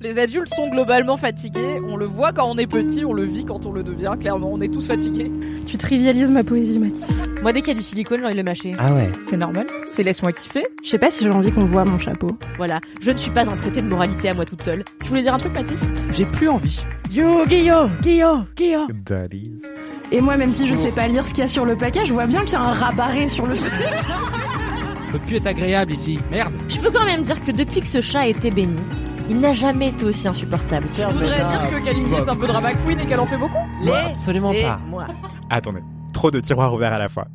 Les adultes sont globalement fatigués. On le voit quand on est petit, on le vit quand on le devient. Clairement, on est tous fatigués. Tu trivialises ma poésie, Mathis. Moi, dès qu'il y a du silicone, j'ai envie de le mâcher. Ah ouais. C'est normal. C'est laisse-moi kiffer. Je sais pas si j'ai envie qu'on voit mon chapeau. Voilà. Je ne suis pas un traité de moralité à moi toute seule. Tu voulais dire un truc, Mathis? J'ai plus envie. Yo, Guillaume, Guillaume, Guillaume. That is. Et moi, même si je sais pas lire ce qu'il y a sur le paquet, je vois bien qu'il y a un rabarré sur le truc. Le cul est agréable ici. Merde. Je peux quand même dire que depuis que ce chat a été béni, il n'a jamais été aussi insupportable. Je voudrais dire que Kalindi est un peu drama queen et qu'elle en fait beaucoup? Moi, absolument pas. Moi. Attendez, trop de tiroirs ouverts à la fois.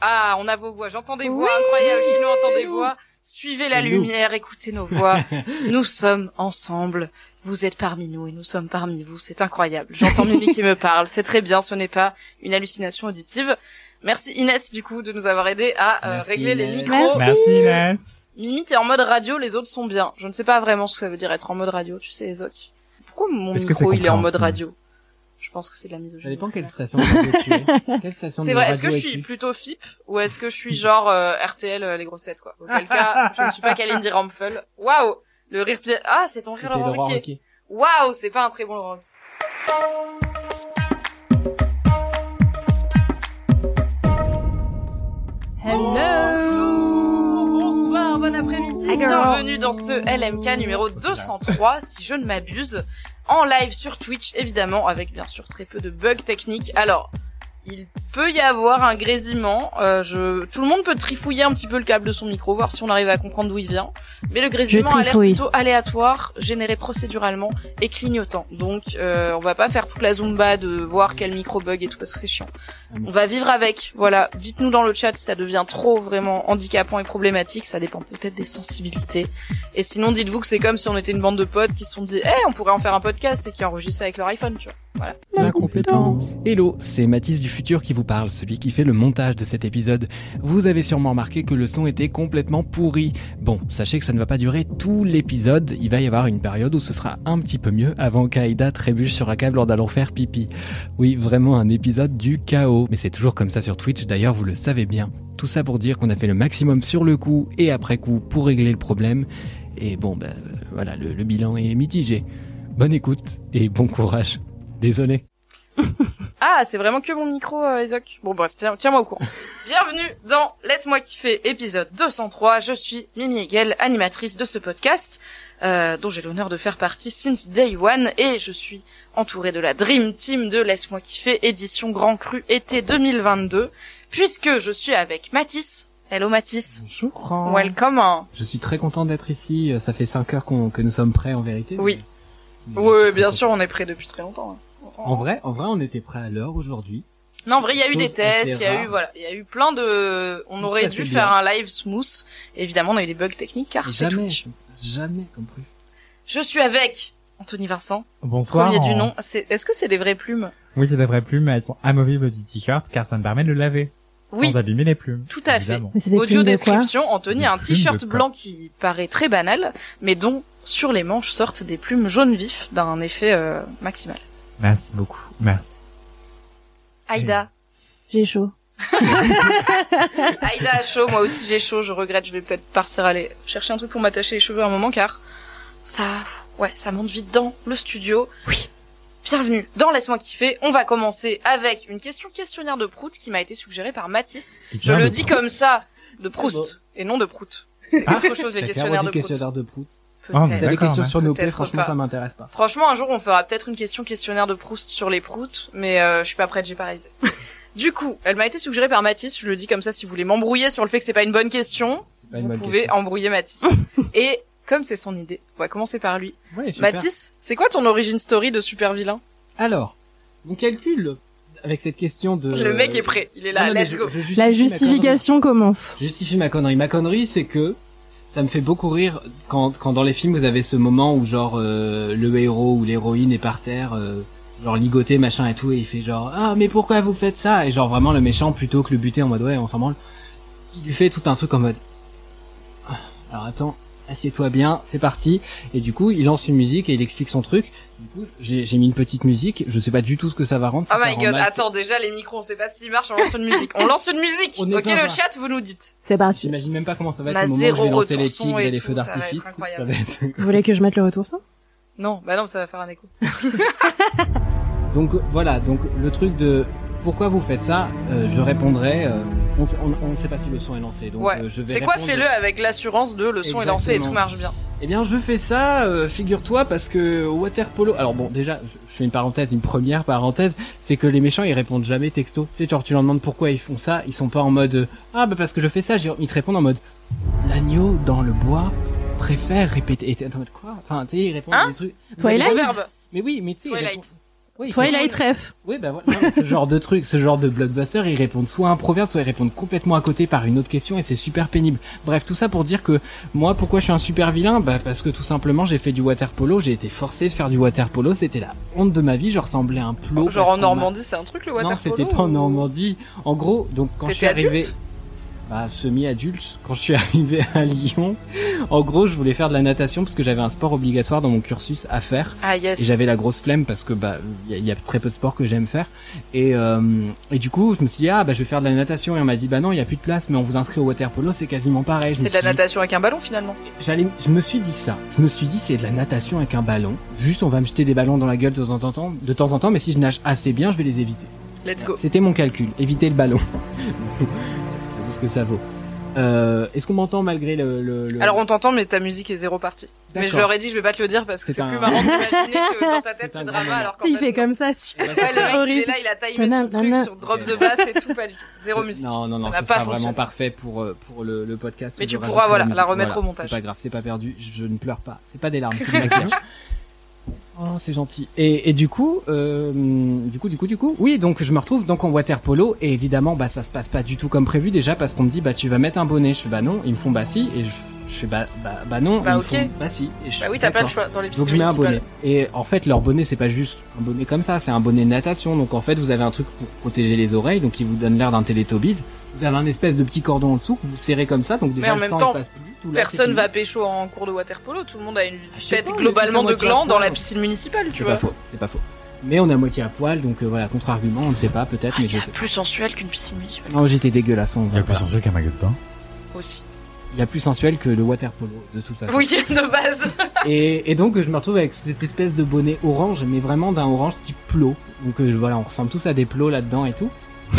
Ah, on a vos voix. J'entends des voix incroyables. Chino entend des voix. Suivez la nous. lumière, écoutez nos voix. nous sommes ensemble. Vous êtes parmi nous et nous sommes parmi vous. C'est incroyable. J'entends Mimi qui me parle. C'est très bien. Ce n'est pas une hallucination auditive. Merci Inès du coup de nous avoir aidé à euh, Merci, régler les micros. Merci Inès. Mimi, t'es en mode radio, les autres sont bien. Je ne sais pas vraiment ce que ça veut dire être en mode radio, tu sais, Ezoc. Pourquoi mon Est-ce micro il est en mode radio? Je pense que c'est de la Ça misogynie. dépend quelle station de radio tu es. Quelle station C'est de vrai, radio est-ce que je suis plutôt FIP ou est-ce que je suis genre euh, RTL euh, les grosses têtes quoi? Auquel cas, je ne suis pas Kalindi Rampfel. Waouh Le rire pi- Ah, c'est ton rire C'était Laurent Ruquier. Waouh, c'est pas un très bon Laurent Ruquier. Bienvenue dans ce LMK numéro 203, si je ne m'abuse, en live sur Twitch, évidemment, avec bien sûr très peu de bugs techniques. Alors, il peut y avoir un grésillement, euh, je... tout le monde peut trifouiller un petit peu le câble de son micro, voir si on arrive à comprendre d'où il vient, mais le grésillement a l'air plutôt aléatoire, généré procéduralement et clignotant. Donc, euh, on va pas faire toute la zumba de voir quel micro bug et tout, parce que c'est chiant. On va vivre avec. Voilà. Dites-nous dans le chat si ça devient trop vraiment handicapant et problématique. Ça dépend peut-être des sensibilités. Et sinon, dites-vous que c'est comme si on était une bande de potes qui se sont dit, eh, on pourrait en faire un podcast et qui enregistrent avec leur iPhone, tu vois. Voilà. La compétence. Hello, c'est Mathis du futur qui vous parle, celui qui fait le montage de cet épisode. Vous avez sûrement remarqué que le son était complètement pourri. Bon, sachez que ça ne va pas durer tout l'épisode, il va y avoir une période où ce sera un petit peu mieux avant qu'Aïda trébuche sur un câble lors d'allant faire pipi. Oui, vraiment un épisode du chaos. Mais c'est toujours comme ça sur Twitch, d'ailleurs vous le savez bien. Tout ça pour dire qu'on a fait le maximum sur le coup et après coup pour régler le problème. Et bon, euh, voilà, le bilan est mitigé. Bonne écoute et bon courage. Désolé. Ah, c'est vraiment que mon micro, euh, Ezoc. Bon, bref, tiens, tiens-moi au courant. Bienvenue dans Laisse-moi kiffer, épisode 203. Je suis Mimi Hegel, animatrice de ce podcast, euh, dont j'ai l'honneur de faire partie since day one, et je suis entourée de la Dream Team de Laisse-moi kiffer, édition Grand Cru été 2022, puisque je suis avec Mathis. Hello Mathis. Bonjour. Welcome. Je suis très content d'être ici. Ça fait 5 heures qu'on- que nous sommes prêts en vérité. Oui. Mais Oui, bien sûr, on est prêt depuis très longtemps. En vrai, en vrai, on était prêts à l'heure aujourd'hui. Non, en vrai, il y a eu des tests, il y a eu, voilà, il y a eu plein de, on Tout aurait dû faire bien. un live smooth. Évidemment, on a eu des bugs techniques car c'est jamais, Twitch. jamais compris. Je suis avec Anthony Vincent, Bonsoir. premier du nom. Est-ce que c'est des vraies plumes? Oui, c'est des vraies plumes, mais elles sont amovibles du t-shirt car ça me permet de le laver. Oui, Sans abîmer les plumes. tout à évidemment. Mais c'est des Audio description, Anthony a un t-shirt blanc qui paraît très banal, mais dont sur les manches sortent des plumes jaunes vifs d'un effet euh, maximal. Merci beaucoup. Merci. Aïda. J'ai chaud. Aïda a chaud, moi aussi j'ai chaud, je regrette, je vais peut-être partir aller chercher un truc pour m'attacher les cheveux un moment car ça, ouais, ça monte vite dans le studio. Oui. Bienvenue dans Laisse-moi kiffer. On va commencer avec une question questionnaire de Prout qui m'a été suggérée par Mathis. Je le dis Prout. comme ça, de Proust, et non de Prout. C'est Ah. autre chose les questionnaires de Prout. questionnaire de prout. Ah, Peut-être. T'as des questions ouais. sur nos franchement, pas. ça m'intéresse pas. Franchement, un jour, on fera peut-être une question questionnaire de Proust sur les proutes, mais euh, je suis pas prête, j'ai pas réalisé. du coup, elle m'a été suggérée par Mathis, je le dis comme ça, si vous voulez m'embrouiller sur le fait que c'est pas une bonne question, C'est pas une vous bonne pouvez question. embrouiller Mathis. Et comme c'est son idée, on va commencer par lui. Ouais. Mathis, c'est quoi ton origin story de super vilain Alors, mon calcul avec cette question de. Le mec est prêt, il est là, Non, non, mais let's je- go. je La justification commence. Je justifie ma connerie. Ma connerie, c'est que ça me fait beaucoup rire quand, dans les films vous avez ce moment où genre euh, le héros ou l'héroïne est par terre, euh, genre ligoté machin et tout, et il fait genre ah mais pourquoi vous faites ça? Et genre vraiment le méchant plutôt que le buter en mode ouais on s'en branle, il lui fait tout un truc en mode Ah, alors attends assieds-toi bien, c'est parti. Et du coup, il lance une musique et il explique son truc. Du coup, j'ai j'ai mis une petite musique. Je sais pas du tout ce que ça va rendre. si Oh ça my god, mal, attends, déjà les micros, on sait pas s'ils marchent, on lance une musique. On lance une musique Ok, le chat, vous nous dites. C'est parti. J'imagine même pas comment ça va être a le moment où je zéro vais lancer les tigres et et les feux ça va être d'artifice. Être... Vous voulez que je mette le retour son? Non, bah non, ça va faire un écho. Donc voilà, donc le truc de pourquoi vous faites ça, euh, je répondrai. euh, on, sait- on sait pas si le son est lancé, donc ouais. euh, je vais. C'est quoi, fais-le avec l'assurance de le son est lancé et tout marche bien. Eh bien, je fais ça, euh, figure-toi, parce que water polo. Alors bon, déjà, je, je fais une parenthèse, une première parenthèse, c'est que les méchants ils répondent jamais texto. Tu sais, genre tu leur demandes pourquoi ils font ça, ils sont pas en mode euh, ah bah parce que je fais ça. Ils te répondent en mode l'agneau dans le bois préfère répéter. Et t'es en mode quoi? Enfin, tu sais, ils répondent Hein? des trucs. Twilight? Mais oui, mais tu sais. Oui, Twilight Ref. Oui, bah voilà. Non, ce genre de truc, ce genre de blockbuster, ils répondent soit un proverbe, soit ils répondent complètement à côté par une autre question et c'est super pénible. Bref, tout ça pour dire que moi, pourquoi je suis un super vilain? Bah parce que tout simplement, j'ai fait du water polo, j'ai été forcé de faire du water polo, c'était la honte de ma vie, je ressemblais à un plot. Genre en Normandie, c'est un truc le water Non, c'était polo pas en Normandie. En gros, donc quand je suis arrivé, adulte? Bah semi-adulte, quand je suis arrivé à Lyon, en gros, je voulais faire de la natation parce que j'avais un sport obligatoire dans mon cursus à faire. Ah yes. Et j'avais la grosse flemme parce que bah il y, a- il y a très peu de sports que j'aime faire et euh, et du coup je me suis dit ah bah je vais faire de la natation et on m'a dit bah non il y a plus de place mais on vous inscrit au water polo c'est quasiment pareil. C'est de la dit- natation avec un ballon finalement. J'allais je me suis dit ça. Je me suis dit c'est de la natation avec un ballon. Juste on va me jeter des ballons dans la gueule de temps en temps de temps en temps mais si je nage assez bien je vais les éviter. Let's go. C'était mon calcul éviter le ballon. ça vaut ce que ça vaut. Euh, Est-ce qu'on m'entend malgré le, le, le- Alors on t'entend, mais ta musique est zéro partie. Mais je leur ai dit, je vais pas te le dire parce que C'est un- plus marrant d'imaginer que dans ta tête C'est drama alors qu'en Il fait, non. comme ça. Ouais, Ouais, le mec il est là, il a timé son truc sur Drop the Bass et tout, pas du tout. Zéro musique. Non, non, non, ça pas sera vraiment parfait pour, euh, pour le, le podcast. Mais tu pourras, voilà, la remettre Voilà, au montage. C'est pas grave, c'est pas perdu, je, je ne pleure pas. C'est pas des larmes, c'est du maquillage. Oh, c'est gentil. Et, et du coup, euh, du coup, du coup, du coup, oui, donc je me retrouve donc en water polo et évidemment, bah ça se passe pas du tout comme prévu déjà parce qu'on me dit bah tu vas mettre un bonnet. Je fais bah non, ils me font bah si et je, je fais bah bah, bah non, Bah, ils me ok. font bah si. Et je Bah oui, t'as pas le d'accord. choix dans les Donc je mets un bonnet. Et en fait, leur bonnet, c'est pas juste un bonnet comme ça, c'est un bonnet de natation. Donc en fait, vous avez un truc pour protéger les oreilles, donc il vous donne l'air d'un Teletubbies. Vous avez un espèce de petit cordon en dessous que vous serrez comme ça, donc déjà Mais en le même sang, temps, il passe plus. Là, Personne c'est va pécho en cours de water polo, tout le monde a une Ah, tête pas, globalement de gland dans la piscine municipale, tu C'est vois. pas faux, c'est pas faux. Mais on est à moitié à poil, donc euh, voilà, contre-argument, on ne sait pas, peut-être, Ah, mais il y je sais. plus sensuel qu'une piscine municipale Non, j'étais dégueulasse, on Il y va a plus sensuel qu'un maillot de bain. aussi. Il y a plus sensuel que le water polo, de toute façon. Oui, de base. Et, et donc je me retrouve avec cette espèce de bonnet orange, mais vraiment d'un orange type plot. Donc euh, voilà, on ressemble tous à des plots là-dedans et tout.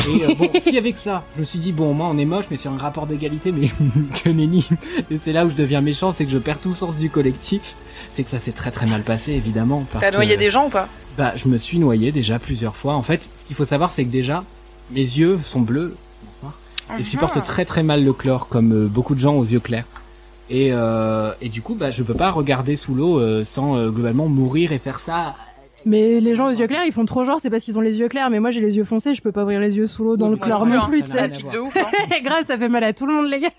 Et euh, bon, si avec ça, je me suis dit bon, moi on est moche, mais sur un rapport d'égalité, mais que nenni. Et c'est là où je deviens méchant, c'est que je perds tout sens du collectif. C'est que ça s'est très très mal passé évidemment. T'as noyé que- des gens ou pas Bah, je me suis noyé déjà plusieurs fois. En fait, ce qu'il faut savoir, c'est que déjà, mes yeux sont bleus. Bonsoir. Mhm. et supportent très très mal le chlore, comme euh, beaucoup de gens aux yeux clairs. Et, euh, et du coup, bah, je peux pas regarder sous l'eau sans euh, globalement mourir et faire ça. Mais les gens aux yeux clairs, ils font trop genre, c'est parce qu'ils ont les yeux clairs. Mais moi, j'ai les yeux foncés, je peux pas ouvrir les yeux sous l'eau dans le chlore non plus, ça Pique de ouf, hein. Grave, ça fait mal à tout le monde, les gars.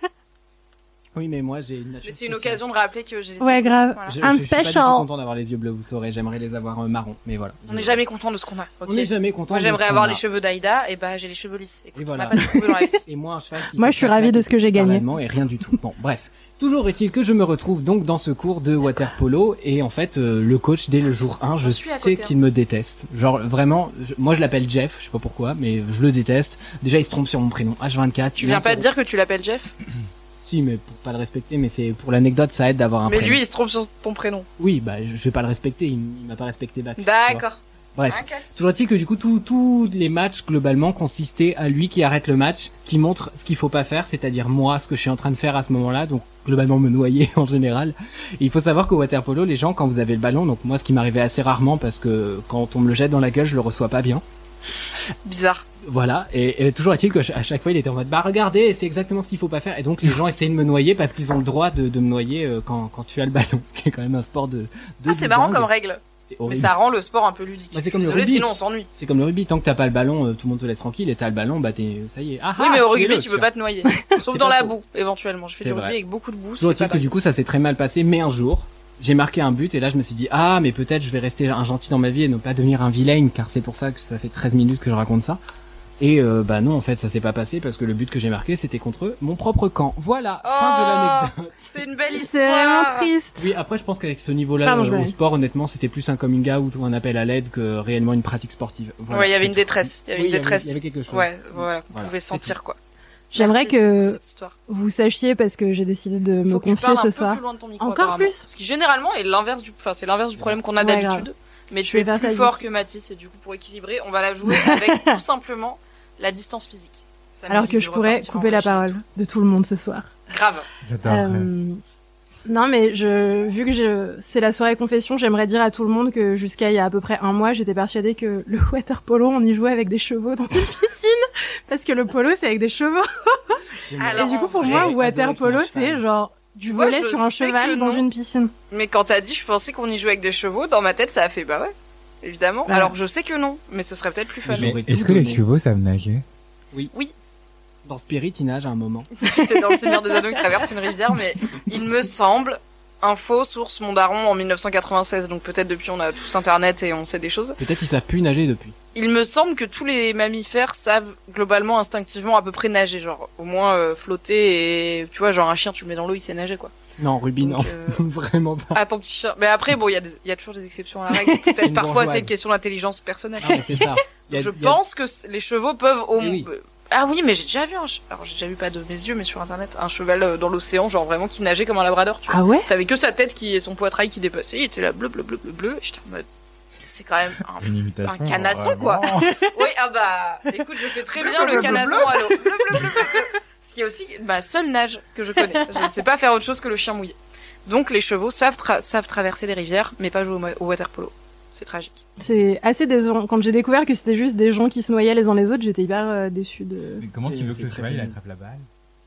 Oui, mais moi j'ai une nature Mais c'est une occasion de rappeler que j'ai les Ouais, yeux bleus. grave. Je, I'm je suis pas du tout special. content d'avoir les yeux bleus, vous saurez. J'aimerais les avoir euh, marron, mais voilà. On n'est jamais content de ce qu'on a. ok On n'est jamais content. Moi de j'aimerais ce qu'on avoir les cheveux d'Aïda, et bah j'ai les cheveux lisses. Et on voilà. n'a pas de cheveux dans la vie. Et moi un cheval Moi, je suis ravie de ce que j'ai gagné. Et rien du tout. Bon, bref. Toujours est-il que je me retrouve donc dans ce cours de water polo et en fait euh, le coach dès le jour 1 je sais hein. qu'il me déteste. Genre vraiment, je- moi je l'appelle Jeff, je sais pas pourquoi, mais je le déteste. Déjà il se trompe sur mon prénom H24. Tu viens pas de dire que tu l'appelles Jeff? Si, mais pour pas le respecter, mais c'est pour l'anecdote ça aide d'avoir un Mais prénom. lui il se trompe sur ton prénom. Oui, bah je je vais pas le respecter, il, il m'a pas respecté back. D'accord. Bref, toujours est-il que du coup, tous les matchs globalement consistaient à lui qui arrête le match, qui montre ce qu'il faut pas faire, c'est-à-dire moi, ce que je suis en train de faire à ce moment-là, donc globalement me noyer en général. Et il faut savoir qu'au water polo, les gens, quand vous avez le ballon, donc moi, ce qui m'arrivait assez rarement parce que quand on me le jette dans la gueule, je le reçois pas bien. Bizarre. Voilà, et, et toujours est-il que à chaque fois il était en mode bah regardez, c'est exactement ce qu'il faut pas faire. Et donc les gens essayaient de me noyer parce qu'ils ont le droit de, de me noyer euh, quand, quand tu as le ballon, ce qui est quand même un sport de. de Ah, c'est marrant comme règle. Mais ça rend le sport un peu ludique. Bah, c'est Je comme le Désolé, rugby. sinon on s'ennuie. C'est comme le rugby, tant que t'as pas le ballon, euh, tout le monde te laisse tranquille. Et t'as le ballon, bah t'es, ça y est. Ah, Oui, ah, mais au rugby, le, tu peux pas te noyer. Sauf dans la faux. boue, éventuellement. Je fais du vrai. rugby avec beaucoup de boue. Est-il que dingue. du coup ça s'est très mal passé, mais un jour, j'ai marqué un but et là je me suis dit ah mais peut-être je vais rester un gentil dans ma vie et ne pas devenir un vilain car c'est pour ça que ça fait 13 minutes que je raconte ça. Et euh, bah non en fait ça s'est pas passé parce que le but que j'ai marqué c'était contre mon propre camp. Voilà, fin de Oh, l'anecdote. C'est une belle histoire. C'est vraiment triste. Oui après je pense qu'avec ce niveau-là euh, au sport honnêtement c'était plus un coming out ou un appel à l'aide que réellement une pratique sportive. Voilà, ouais, il y avait une tout. détresse. Il y avait Oui, une détresse. Il y avait quelque chose. Ouais, voilà, qu'on Voilà, pouvait c'est sentir quoi. J'aimerais que vous sachiez parce que j'ai décidé de me Faut que confier ce soir. peu plus loin de ton micro, Encore plus Ce qui généralement est l'inverse du, enfin c'est l'inverse du problème qu'on a Ouais, d'habitude. Mais Je tu es plus fort que Mathis et du coup pour équilibrer, on va la jouer avec tout simplement la distance physique. Ça Alors que je pourrais couper la parole de tout le monde ce soir. Grave. J'adore. Euh, non, mais je, vu que je, c'est la soirée confession, j'aimerais dire à tout le monde que jusqu'à il y a à peu près un mois, j'étais persuadée que le water polo, on y jouait avec des chevaux dans une piscine, parce que le polo, c'est avec des chevaux. Alors, Et du coup, pour moi, water polo, c'est cheval. genre du volet sur un cheval dans une piscine. Mais quand t'as dit, je pensais qu'on y jouait avec des chevaux, dans ma tête, ça a fait bah ouais, évidemment. Alors je sais que non, mais ce serait peut-être plus fun. Est-ce que les chevaux savent nager? Dans Spirit, il nage à un moment. c'est dans le Seigneur des Anneaux qui traverse une rivière, mais il me semble, info, source, mon daron en 1996, donc peut-être depuis on a tous internet et on sait des choses. Peut-être qu'ils savent plus nager depuis. Il me semble que tous les mammifères savent globalement, instinctivement, à peu près nager, genre au moins euh, flotter et tu vois, genre un chien tu le mets dans l'eau, il sait nager quoi. Non, Ruby, non. Euh, Vraiment pas. Ah ton petit chien. Mais après bon, il y, y a toujours des exceptions à la règle. Peut-être parfois c'est une question d'intelligence personnelle. Ah, c'est ça. A- je a- pense que les chevaux peuvent au Eh oui. Ah oui, mais j'ai déjà vu un che- alors j'ai déjà vu pas de mes yeux mais sur internet un cheval euh, dans l'océan genre vraiment qui nageait comme un labrador, tu vois. Ah ouais? T'avais que sa tête qui et son poitrail qui dépassait, il était là bleu bleu bleu bleu bleu, j'étais en mode c'est quand même un Une imitation. un canasson, quoi. Oui, ah bah, écoute, je fais très bien le canasson à l'eau. Ce qui est aussi ma seule nage que je connais. Je ne sais pas faire autre chose que le chien mouillé. Donc les chevaux savent, tra- savent traverser les rivières, mais pas jouer au, water polo. C'est tragique. C'est assez décevant. Quand j'ai découvert que c'était juste des gens qui se noyaient les uns les autres, j'étais hyper euh, déçue de. Mais comment tu veux que le très cheval il pénible. attrape la balle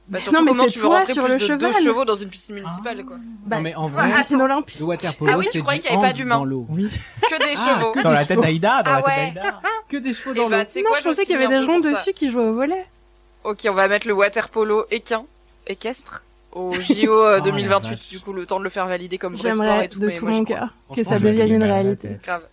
Bah, surtout Non, mais comment tu veux rentrer sur plus le de deux cheval. chevaux dans une piscine municipale, quoi. Bah, non, mais en Ah, vrai, piscine olympique. le water polo, Ah oui, je c'est croyais qu'il y avait pas hand d'humain. dans l'eau. Oui. Que des Ah, chevaux. que Dans la tête d'Aïda, dans Ah la tête ouais. d'Aïda. Que des chevaux Et dans bah, l'eau. tu Non, quoi, je pensais qu'il y avait des gens dessus qui jouaient au volet. Ok, on va mettre le water polo équin, équestre, au JO euh, Oh, la 2028. vache. Du coup, le temps de le faire valider comme vrai sport J'aimerais et tout. de mais tout mon cœur que ça devienne une réalité. Grave.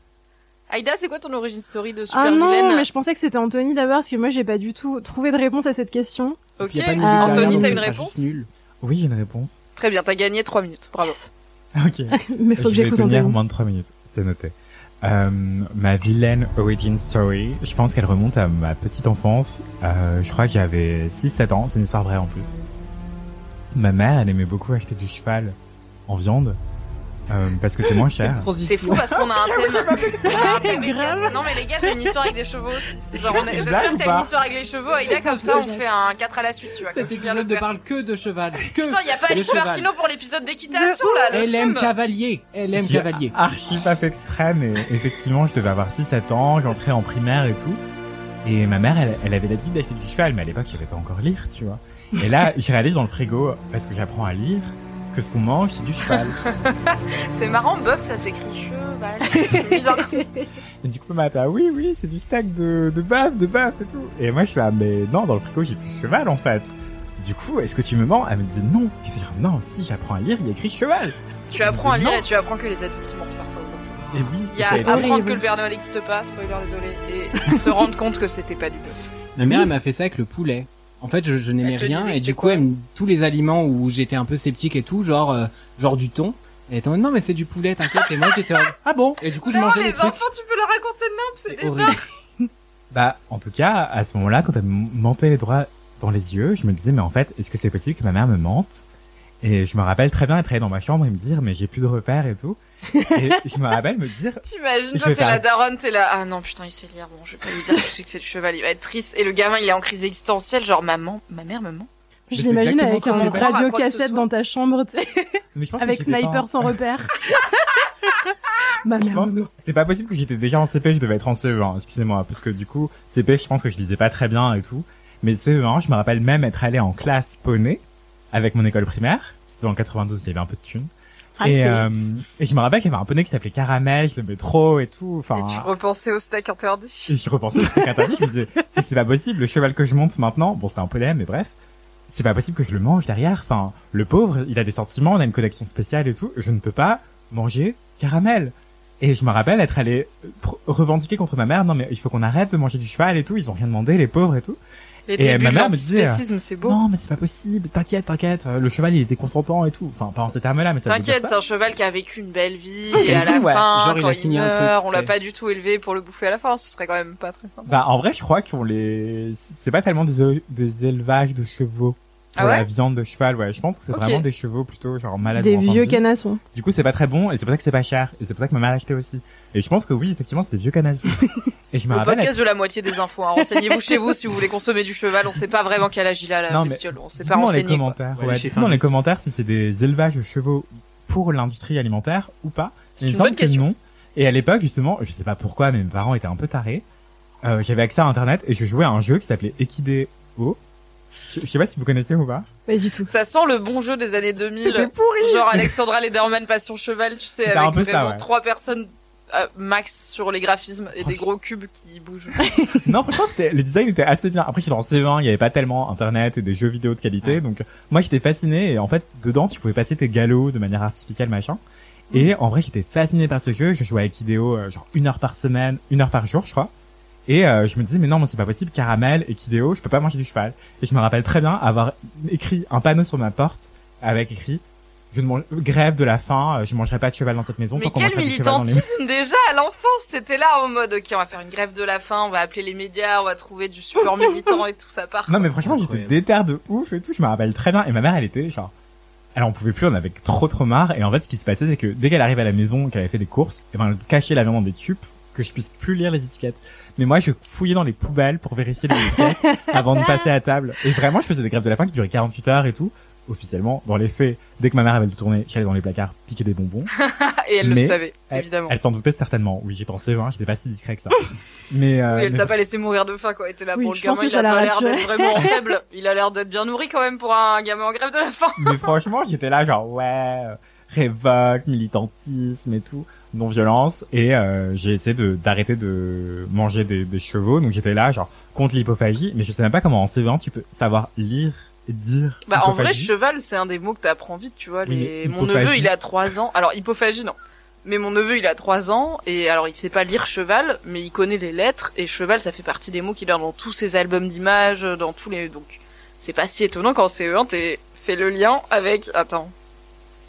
Aïda, c'est quoi ton origine story de super Ah non, vilaine mais je pensais que c'était Anthony d'abord parce que moi j'ai pas du tout trouvé de réponse à cette question. Ok, Il y a pas de musique derrière, Anthony, donc t'as ce une sera réponse juste nul. Oui, j'ai une réponse. Très bien, t'as gagné 3 minutes. Bravo. Yes. Ok. Mais faut que je vais j'écoute tenir Anthony. moins de 3 minutes, c'est noté. Euh, ma vilaine origin story, je pense qu'elle remonte à ma petite enfance. Euh, je crois que j'avais 6-7 ans, c'est une histoire vraie en plus. Ma mère, elle aimait beaucoup acheter du cheval en viande, euh, parce que c'est moins cher. C'est fou parce qu'on a un thème. On a un thème Grave. équestre. Non mais les gars, j'ai une histoire avec des chevaux aussi. C'est Genre, on est- C'est une j'espère que t'as une histoire avec les chevaux. Aïda, comme ça, on fait un 4 à la suite, tu vois. Cet épisode ne parle que de cheval. Que Putain, y a pas Alice. Martino pour l'épisode d'équitation là, le Elle aime cavalier. Elle aime cavalier. archi pas fait exprès, mais effectivement, je devais avoir 6-7 ans, j'entrais en primaire et tout. Et ma mère, elle, elle avait l'habitude d'acheter du cheval, mais à l'époque, je savais pas encore lire, tu vois. Et là, je réalise dans le frigo, parce que j'apprends à lire, que ce qu'on mange, c'est du cheval. C'est marrant, bœuf, ça s'écrit cheval. Et du coup, ma mère, oui, oui, c'est du steak de, de bœuf, de bœuf et tout. Et moi, je suis là, mais non, dans le frigo, j'ai plus cheval, en fait. Du coup, est-ce que tu me mens? Elle me disait non. Je disais, non, si j'apprends à lire, il y a écrit cheval. Tu apprends à lire Non. et tu apprends que les adultes mentent parfois aux enfants. Et oui, Il y a apprendre horrible. que le Père Noël n'existe pas, spoiler désolé, et se rendre compte que c'était pas du bœuf. Ma mère, elle m'a fait ça avec le poulet. En fait, je, je n'aimais rien et du coup, elle me- tous les aliments où j'étais un peu sceptique et tout, genre euh, genre du thon. Elle était en mode, non mais c'est du poulet, t'inquiète. Et moi j'étais en mode, ah bon? Et du coup, je Vraiment, mangeais les trucs. enfants, tu peux leur raconter n'importe, c'est des horrible. Bah, en tout cas, à ce moment-là, quand elle me mentait les droits dans les yeux, je me disais, mais en fait, est-ce que c'est possible que ma mère me mente? Et je me rappelle très bien être allé dans ma chambre et me dire, mais j'ai plus de repères et tout. Et je me rappelle me dire, T'imagines, toi, t'es la faire- daronne, t'es là, ah non, putain, il sait lire, bon, je vais pas lui dire tout suite que c'est le cheval, il va être triste. Et le gamin, il est en crise existentielle, genre, maman, ma mère me ment. Je l'imagine avec un radio ce cassette dans ta chambre, tu sais, avec sniper en- sans repère. Ma Je mère. pense me que c'est pas possible que j'étais déjà en CP, je devais être en CE1, excusez-moi, parce que du coup, CP, je pense que je lisais pas très bien et tout. Mais CE1, je me rappelle même être allé en classe poney avec mon école primaire. C'était le 92, il y avait un peu de thunes. Ah, et, euh, et je me rappelle qu'il y avait un poney qui s'appelait Caramel, je l'aimais trop et tout. Enfin, Et tu repensais au steak interdit. et je repensais, c'était interdit, je me disais, et c'est pas possible, le cheval que je monte maintenant, bon, c'était un poney, mais bref, c'est pas possible que je le mange derrière. Enfin, le pauvre, il a des sentiments, on a une connexion spéciale et tout. Je ne peux pas manger caramel. Et je me rappelle être allé revendiquer contre ma mère, non mais il faut qu'on arrête de manger du cheval et tout, ils ont rien demandé, les pauvres et tout. Les Et débuts ma mère me disait, c'est beau. Non mais c'est pas possible, t'inquiète, t'inquiète, euh, le cheval il était consentant et tout. Enfin, pas en ces termes-là, mais ça T'inquiète, c'est un cheval qui a vécu une belle vie, Ah, et à belle la ouais. fin, Genre, il quand a il, signé un meurt, truc, on l'a pas du tout élevé pour le bouffer à la fin, ce serait quand même pas très sympa. Bah en vrai, je crois qu'on les, c'est pas tellement des, des élevages de chevaux. Ah Pour ouais la viande de cheval, ouais. Je pense que c'est vraiment des chevaux plutôt genre malades. Des de vieux vie. canassons. Du coup, c'est pas très bon et c'est pour ça que c'est pas cher. Et c'est pour ça que ma mère l'a acheté aussi. Et je pense que oui, effectivement, c'est des vieux canassons. et je me Le rappelle. podcast de la moitié des infos, hein. renseignez-vous chez vous si vous voulez consommer du cheval, on sait pas vraiment quel âge il a la Non, mais bestiole, on s'est pas dites-nous dans les commentaires. Ouais, Ouais, dans les commentaires si c'est des élevages de chevaux pour l'industrie alimentaire ou pas. C'est une bonne que question. non. Et à l'époque, justement, je sais pas pourquoi, mais mes parents étaient un peu tarés. Euh, j'avais accès à internet et je jouais à un jeu qui s'appelait Equideo. Je, je sais pas si vous connaissez ou pas. Pas du tout. Ça sent le bon jeu des années 2000. C'était pourri. Genre Alexandra Lederman Passion Cheval, tu sais, avec vraiment ouais. trois personnes euh, max sur les graphismes et des gros cubes qui bougent. non, franchement, c'était, le design était assez bien. Après, j'étais en C20, il y avait pas tellement internet et des jeux vidéo de qualité. Donc, moi, j'étais fasciné. Et en fait, dedans, tu pouvais passer tes galops de manière artificielle, machin. Et en vrai, j'étais fasciné par ce jeu. Je jouais avec Ideo, euh, genre une heure par semaine, une heure par jour, je crois. Et euh, je me disais, mais non, mais c'est pas possible, caramel et Kideo, je peux pas manger du cheval. Et je me rappelle très bien avoir écrit un panneau sur ma porte avec écrit, je ne mange, grève de la faim, euh, je mangerai pas de cheval dans cette maison. Mais tant quel mangera du cheval dans les- militantisme déjà à l'enfance C'était là en mode, ok, on va faire une grève de la faim, on va appeler les médias, on va trouver du support militant et tout ça part. Non mais franchement j'étais déter de ouf et tout, je me rappelle très bien. Et ma mère elle était genre, elle en pouvait plus, on avait trop trop marre. Et en fait ce qui se passait c'est que dès qu'elle arrivait à la maison, qu'elle avait fait des courses, et ben elle cachait la viande dans des tubes que je puisse plus lire les étiquettes. Mais moi je fouillais dans les poubelles pour vérifier les étiquettes avant de passer à table. Et vraiment je faisais des grèves de la faim qui duraient 48 heures et tout. Officiellement, dans les faits, dès que ma mère avait le tourné, j'allais dans les placards piquer des bonbons. et elle Mais- le savait, Elle- évidemment. Elle s'en doutait certainement. Oui, j'y pensais, hein, j'étais pas si discret que ça. mais, euh, oui, elle mais t'a pas laissé mourir de faim quoi. Elle était là Oui, pour le gamin, il a pas l'air d'être vraiment faible. Il a l'air d'être bien nourri quand même pour un gamin en grève de la faim. Mais franchement, j'étais là genre ouais, euh, révolte, militantisme et tout, non violence et euh, j'ai essayé de d'arrêter de manger des, des chevaux. Donc j'étais là genre contre l'hypophagie, mais je sais même pas comment en C20 tu peux savoir lire et dire. Bah en vrai, cheval, c'est un des mots que t'apprends vite, tu vois. Les... Mon neveu, il a 3 ans. Alors hypophagie, non. Mais mon neveu, il a 3 ans et alors il sait pas lire cheval, mais il connaît les lettres et cheval, ça fait partie des mots qu'il a dans tous ses albums d'images, dans tous les donc c'est pas si étonnant quand c'est CE1 t'es fait le lien avec attends.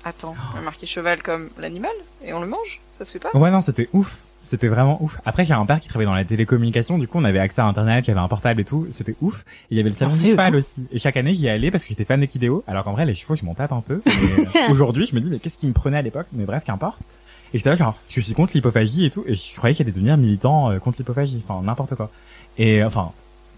Attends, on a marqué cheval comme l'animal et on le mange Ça se fait pas Ouais non, c'était ouf. C'était vraiment ouf. Après, j'ai un père qui travaillait dans la télécommunication, du coup, on avait accès à Internet, j'avais un portable et tout, c'était ouf. Et il y avait le salon du cheval aussi. Et chaque année, j'y allais parce que j'étais fan d'Equideo. Alors qu'en vrai, les chevaux, je m'en tape un peu. Aujourd'hui, je me dis, mais qu'est-ce qui me prenait à l'époque? Mais bref, qu'importe. Et j'étais là, genre, je suis contre l'hypophagie et tout, et je croyais qu'il allait devenir militant euh, contre l'hypophagie. Enfin, n'importe quoi. Et enfin,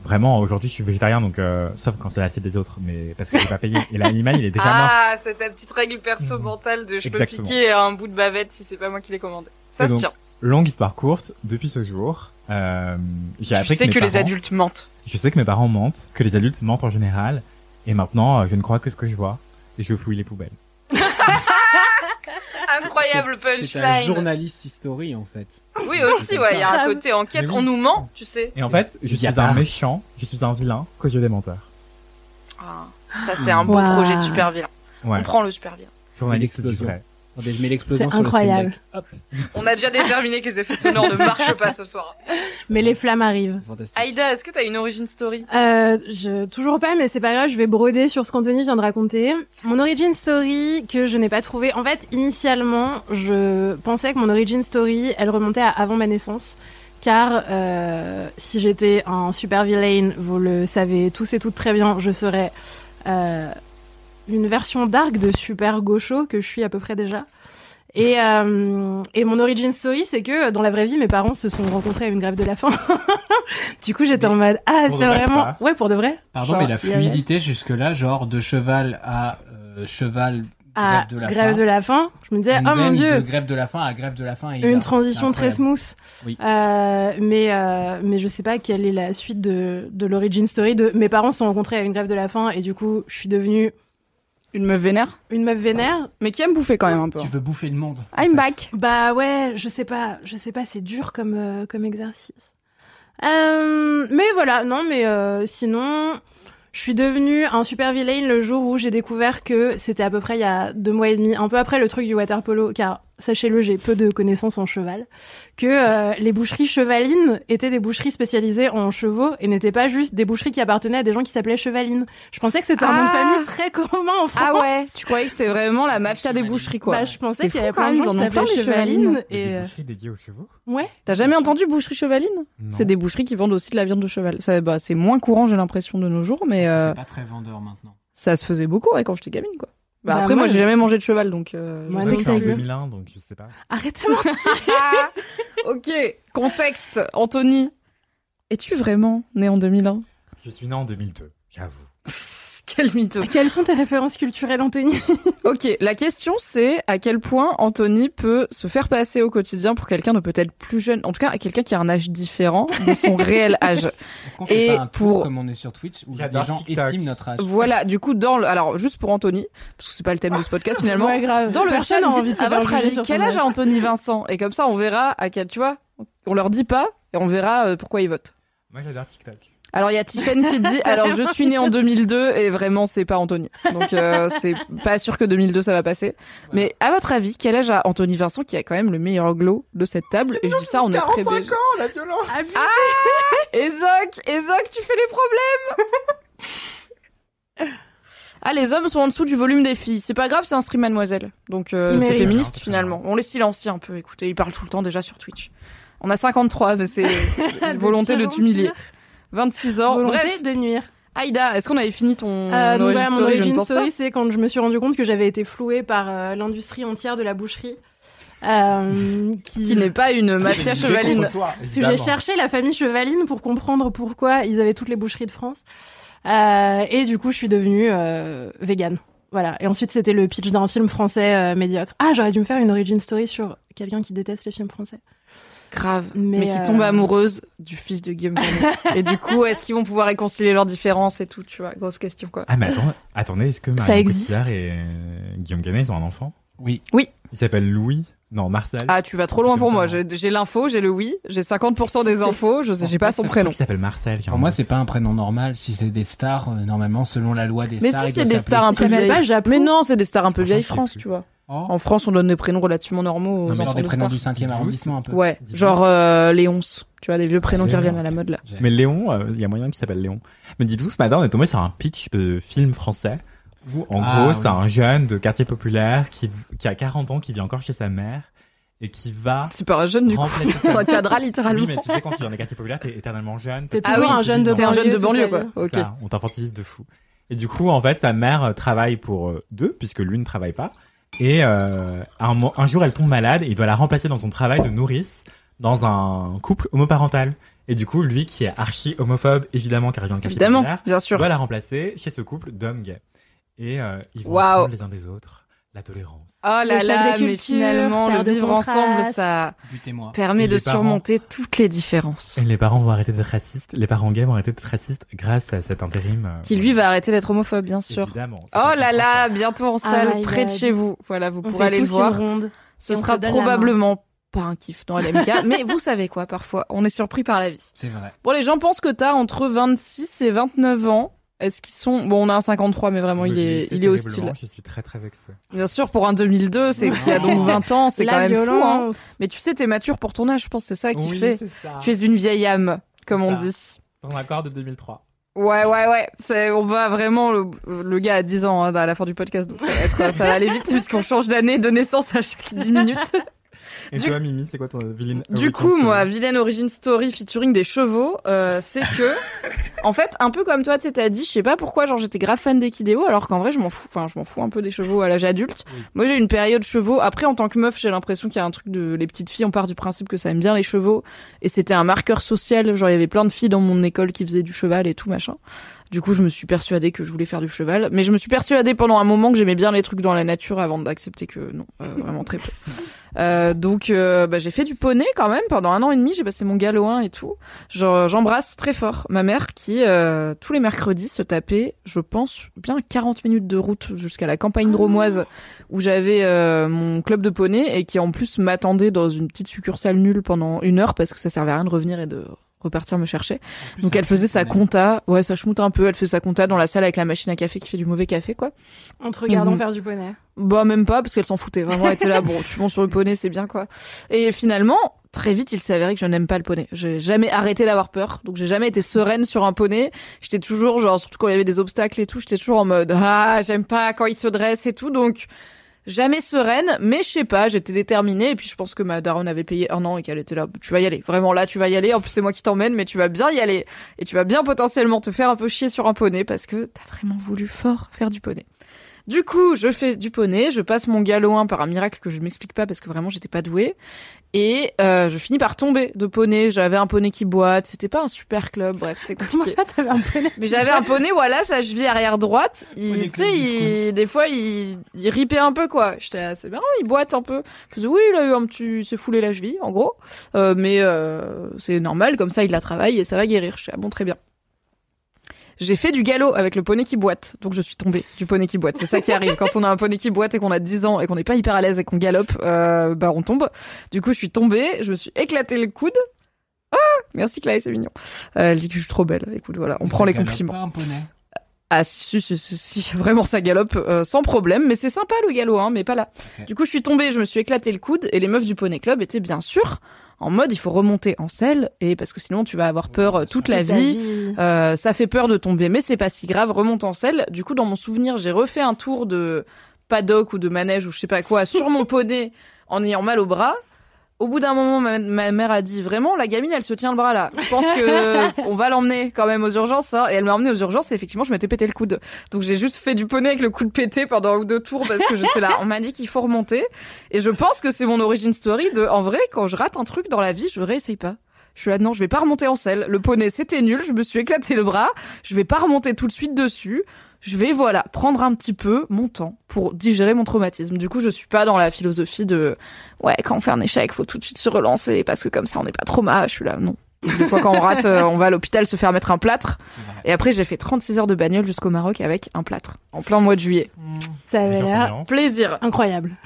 vraiment, aujourd'hui, je suis végétarien, donc, euh, sauf quand c'est l'assiette des autres, mais parce que j'ai pas payé. Et l'animal, il est déjà mort. Ah, c'est ta petite règle perso mentale de je peux piquer un bout de bavette si c'est pas moi qui l'ai commandé. Ça Et se donc, tient. Longue histoire courte, depuis ce jour, euh, j'ai appris sais que, les adultes mentent. Je sais que mes parents mentent, que les adultes mentent en général, et maintenant, je ne crois que ce que je vois, et je fouille les poubelles. Incroyable C'est un punchline. journaliste history en fait. Oui aussi, ouais, il y a un côté enquête. Oui. On nous ment, tu sais. Et en fait, je suis un méchant, je suis un vilain, yeux des menteurs. Ah, ça c'est un bon Waouh. projet de super vilain. Ouais, On prend le super vilain. journaliste du vrai. Attendez, je mets l'explosion C'est sur le stream incroyable. Hop. On a déjà déterminé que les effets sonores ne marchent pas ce soir. Mais les flammes arrivent. Aïda, est-ce que t'as une origin story? Euh, je, toujours pas, mais c'est pas grave, je vais broder sur ce qu'Anthony vient de raconter. Mon origin story que je n'ai pas trouvé. En fait, initialement, je pensais que mon origin story, elle remontait à avant ma naissance. Car euh, si j'étais un super villain, vous le savez tous et toutes très bien, je serais euh, une version dark de super gaucho que je suis à peu près déjà. Et, euh, et mon origin story, c'est que dans la vraie vie, mes parents se sont rencontrés à une grève de la faim. du coup, j'étais en mode ah, c'est vraiment ouais pour de vrai. Pardon, Genre, mais la avait- fluidité jusque-là, genre de cheval à euh, cheval à grève de la grève faim. de la faim. Je me disais oh mon dieu, De grève de la faim à grève de la faim. et une là, transition très smooth. Oui. Euh, mais euh, mais je sais pas quelle est la suite de de l'origin story de mes parents se sont rencontrés à une grève de la faim et du coup je suis devenue Une meuf vénère, une meuf vénère. mais qui aime bouffer quand même un peu. Tu veux bouffer le monde. I'm back. Bah ouais, je sais pas, je sais pas, c'est dur comme euh, comme exercice. Euh, mais voilà, non, mais euh, sinon, je suis devenue un super vilain le jour où j'ai découvert que c'était à peu près il y a deux mois et demi, un peu après le truc du water polo, car sachez-le, j'ai peu de connaissances en cheval, que euh, les boucheries chevalines étaient des boucheries spécialisées en chevaux et n'étaient pas juste des boucheries qui appartenaient à des gens qui s'appelaient chevalines. Je pensais que c'était un nom de Ah. famille très commun en France. Ah ouais, tu croyais que c'était vraiment la mafia des boucheries quoi. Bah, je pensais qu'il y avait plein de gens qui s'appelaient chevalines. Et des euh, boucheries dédiées aux chevaux ouais. T'as jamais entendu boucherie chevaline? Non. C'est des boucheries qui vendent aussi de la viande de cheval. Ça, bah, c'est moins courant, j'ai l'impression, de nos jours, mais euh, C'est pas très vendeur maintenant. ça se faisait beaucoup ouais, quand j'étais gamine, quoi. Bah, Bah, après, moi, moi, j'ai jamais mangé de cheval, donc. Euh, je Moi sais je que suis en ça existe. 2001, donc je sais pas. Arrête de mentir. ok, contexte, Anthony. Es-tu vraiment né en 2001 Je suis né en 2002, j'avoue. Quel mytho. Quelles sont tes références culturelles, Anthony Ok, la question c'est à quel point Anthony peut se faire passer au quotidien pour quelqu'un de peut-être plus jeune, en tout cas à quelqu'un qui a un âge différent de son réel âge. Est-ce qu'on fait Et pas un tour pour- comme on est sur Twitch où les gens TikTok. estiment notre âge Voilà, du coup dans le, alors juste pour Anthony, parce que c'est pas le thème de ce podcast finalement. Ouais, grave. Dans le chat, à votre avis quel âge a Anthony Vincent? Et comme ça on verra à quel, tu vois, on leur dit pas et on verra euh, pourquoi ils votent. Moi j'adore TikTok. Alors il y a Tiffen qui dit alors je suis né en 2002 et vraiment c'est pas Anthony. Donc euh, c'est pas sûr que 2002 ça va passer. Mais à votre avis, quel âge a Anthony Vincent qui a quand même le meilleur glow de cette table? Et je dis ça on est très BG. ans, la violence Ezoc, Ezoc, tu fais les problèmes. Ah, les hommes sont en dessous du volume des filles. C'est pas grave, c'est un stream mademoiselle. Donc euh, c'est féministe finalement. On les silencie un peu, écoutez, ils parlent tout le temps déjà sur Twitch. On a 53, mais c'est une volonté de t'humilier. Pire. 26 ans. Volonté Bref, de nuire. Aïda, est-ce qu'on avait fini ton Euh, origin voilà, mon origin pas. story, c'est quand je me suis rendu compte que j'avais été flouée par euh, l'industrie entière de la boucherie. Euh, qui... Qui n'est pas une mafia chevaline. Que j'ai cherché la famille Chevaline pour comprendre pourquoi ils avaient toutes les boucheries de France. Euh, et du coup, je suis devenue euh, végane. Voilà. Et ensuite, c'était le pitch d'un film français euh, médiocre. Ah, j'aurais dû me faire une origin story sur quelqu'un qui déteste les films français. Grave. Mais, Mais, qui euh, tombe amoureuse du fils de Guillaume Canet. Et du coup, est-ce qu'ils vont pouvoir réconcilier leurs différences et tout, tu vois? Grosse question, quoi. Ah mais attends, attendez, est-ce que Marion. Cotillard et euh, Guillaume Canet ils ont un enfant? Oui. Il s'appelle Louis? Non, Marcel. Ah, tu vas trop loin pour moi. J'ai l'info, j'ai le oui, j'ai 50% des infos, je sais, j'ai pas son prénom. Il s'appelle Marcel. Pour moi, c'est pas un prénom normal. Si c'est des stars, euh, normalement, selon la loi des Mais stars. si c'est des stars un peu vieilles. Mais non, c'est des stars un peu vieilles France, tu vois. Oh. En France, on donne des prénoms relativement normaux aux mais Genre enfants des de prénoms stars. du 5e Dites-vous, arrondissement un peu. Ouais, genre euh, Léonce, tu vois, des vieux prénoms qui reviennent à la mode là. Mais Léon, euh, il y a moyen qu'il s'appelle Léon. Mais dites-vous, ce matin, on est tombé sur un pitch de film français où, en Ah, gros, oui. c'est un jeune de quartier populaire qui, qui a 40 ans, qui vit encore chez sa mère et qui va C'est pas un jeune du coup. remplacer C'est un cadra Oui, littéralement. mais tu sais, quand tu es dans les quartiers populaires, t'es éternellement jeune. T'es Ah toujours oui, un jeune de T'es un jeune de toute banlieue quoi. vie. Ok. Ça, on t'infantilise de fou. Et du coup, en fait, sa mère euh, travaille pour euh, deux, puisque lui ne travaille pas. Et euh, un, un jour, elle tombe malade et il doit la remplacer dans son travail de nourrice dans un couple homoparental. Et du coup, lui, qui est archi homophobe, évidemment, car il vient de Évidemment, bien sûr. doit la remplacer chez ce couple d'hommes gays. Et euh, ils vont apprendre les uns des autres la tolérance. Oh là là, mais cultures, finalement, le vivre ensemble, ça permet Et de parents. surmonter toutes les différences. Et les parents vont arrêter d'être racistes. Les parents gays vont arrêter d'être racistes grâce à cet intérim. euh, Qui lui va arrêter d'être homophobe, bien sûr. Évidemment. Oh là là, bientôt en Oh salle, près de chez vous. Voilà, vous On pourrez aller le voir. ronde. Ce sera probablement pas un kiff dans LMK, mais vous savez quoi, parfois, on est surpris par la vie. C'est vrai. Bon, les gens pensent que t'as entre 26 et 29 ans. Est-ce qu'ils sont... Bon, on a un 53, mais vraiment, il est, il est hostile. Je suis très très vexé. Bien sûr, pour un 2002, c'est qui a donc 20 ans, c'est La quand même fou, hein. violence. Mais tu sais, t'es mature pour ton âge, je pense, c'est ça qui oui, fait. c'est ça. Tu es une vieille âme, comme on ça. dit. Dans l'accord de 2003. Ouais, ouais, ouais. C'est, on va vraiment, le, le gars a 10 ans hein, à la fin du podcast, donc ça va, être, ça va aller vite puisqu'on change d'année de naissance à chaque 10 minutes. Et Du- toi, Mimi, c'est quoi ton villain Du coup, moi, vilaine origin story featuring des chevaux, euh, c'est que, en fait, un peu comme toi, tu t'as dit, je sais pas pourquoi, genre j'étais grave fan d'Equideo, alors qu'en vrai, je m'en fous, enfin, je m'en fous un peu des chevaux à l'âge adulte. Moi, j'ai une période chevaux. Après, en tant que meuf, j'ai l'impression qu'il y a un truc de, les petites filles, on part du principe que ça aime bien les chevaux, et c'était un marqueur social. Genre, il y avait plein de filles dans mon école qui faisaient du cheval et tout machin. Du coup, je me suis persuadée que je voulais faire du cheval, mais je me suis persuadée pendant un moment que j'aimais bien les trucs dans la nature avant d'accepter que non, euh, vraiment très peu. Euh, donc, euh, bah, j'ai fait du poney quand même pendant un an et demi. J'ai passé mon galop 1 et tout. Genre, J'embrasse très fort ma mère qui euh, tous les mercredis se tapait, je pense, bien 40 minutes de route jusqu'à la campagne dromoise où j'avais euh, mon club de poney et qui en plus m'attendait dans une petite succursale nulle pendant une heure parce que ça servait à rien de revenir et de repartir me chercher. Donc elle faisait sa compta, ouais ça schmoute un peu, elle faisait sa compta dans la salle avec la machine à café qui fait du mauvais café quoi. En te regardant faire du poney. Bah même pas parce qu'elle s'en foutait vraiment elle était là bon tu montes sur le poney c'est bien quoi. Et finalement très vite il s'est avéré que je n'aime pas le poney. J'ai jamais arrêté d'avoir peur donc j'ai jamais été sereine sur un poney. J'étais toujours genre surtout quand il y avait des obstacles et tout j'étais toujours en mode ah j'aime pas quand il se dresse et tout donc jamais sereine, mais je sais pas, j'étais déterminée et puis je pense que ma daronne avait payé un an et qu'elle était là, tu vas y aller, vraiment là tu vas y aller, en plus c'est moi qui t'emmène, mais tu vas bien y aller. Et tu vas bien potentiellement te faire un peu chier sur un poney parce que t'as vraiment voulu fort faire du poney. Du coup, je fais du poney, je passe mon galop 1 par un miracle que je ne m'explique pas parce que vraiment j'étais pas douée. Et euh, je finis par tomber de poney. J'avais un poney qui boite. C'était pas un super club. Bref, c'est Comment ça, t'avais un poney Mais j'avais un poney, voilà, sa cheville arrière droite. Tu sais, il, des fois, il, il ripait un peu, quoi. J'étais assez bien, il boite un peu. Je faisais, oui, il a eu un petit, il s'est foulé la cheville, en gros. Euh, mais, euh, c'est normal, comme ça, il la travaille et ça va guérir. Je suis, ah bon, très bien. J'ai fait du galop avec le poney qui boite. Donc je suis tombée du poney qui boite. C'est ça qui arrive. Quand on a un poney qui boite et qu'on a 10 ans et qu'on n'est pas hyper à l'aise et qu'on galope, euh, bah on tombe. Du coup, je suis tombée, je me suis éclaté le coude. Ah Merci Clay, c'est mignon. Euh, elle dit que je suis trop belle. Écoute, voilà, on prend les compliments. Pas un poney. Ah si, si, si, si, vraiment ça galope euh, sans problème, mais c'est sympa le galop, hein, mais pas là. Du coup, je suis tombée, je me suis éclaté le coude, et les meufs du Poney Club étaient bien sûr en mode il faut remonter en selle, et parce que sinon tu vas avoir peur euh, toute la vie. Euh, ça fait peur de tomber, mais c'est pas si grave. Remonte en selle. Du coup, dans mon souvenir, j'ai refait un tour de paddock ou de manège ou je sais pas quoi sur mon poney en ayant mal au bras. Au bout d'un moment, ma, ma mère a dit vraiment, la gamine, elle se tient le bras là. Je pense que on va l'emmener quand même aux urgences. Hein. Et elle m'a emmené aux urgences et effectivement, je m'étais pété le coude. Donc j'ai juste fait du poney avec le coude pété pendant un ou deux tours parce que j'étais là. On m'a dit qu'il faut remonter. Et je pense que c'est mon origin story de, en vrai, quand je rate un truc dans la vie, je réessaye pas. Je suis là, non, je vais pas remonter en selle. Le poney, c'était nul. Je me suis éclaté le bras. Je vais pas remonter tout de suite dessus. Je vais, voilà, prendre un petit peu mon temps pour digérer mon traumatisme. Du coup, je suis pas dans la philosophie de, ouais, quand on fait un échec, faut tout de suite se relancer parce que comme ça, on n'est pas trauma. Je suis là, non. Des fois, quand on rate, euh, on va à l'hôpital se faire mettre un plâtre. Et après, j'ai fait 36 heures de bagnole jusqu'au Maroc avec un plâtre. En plein mois de juillet. Ça avait l'air Plaisir. incroyable.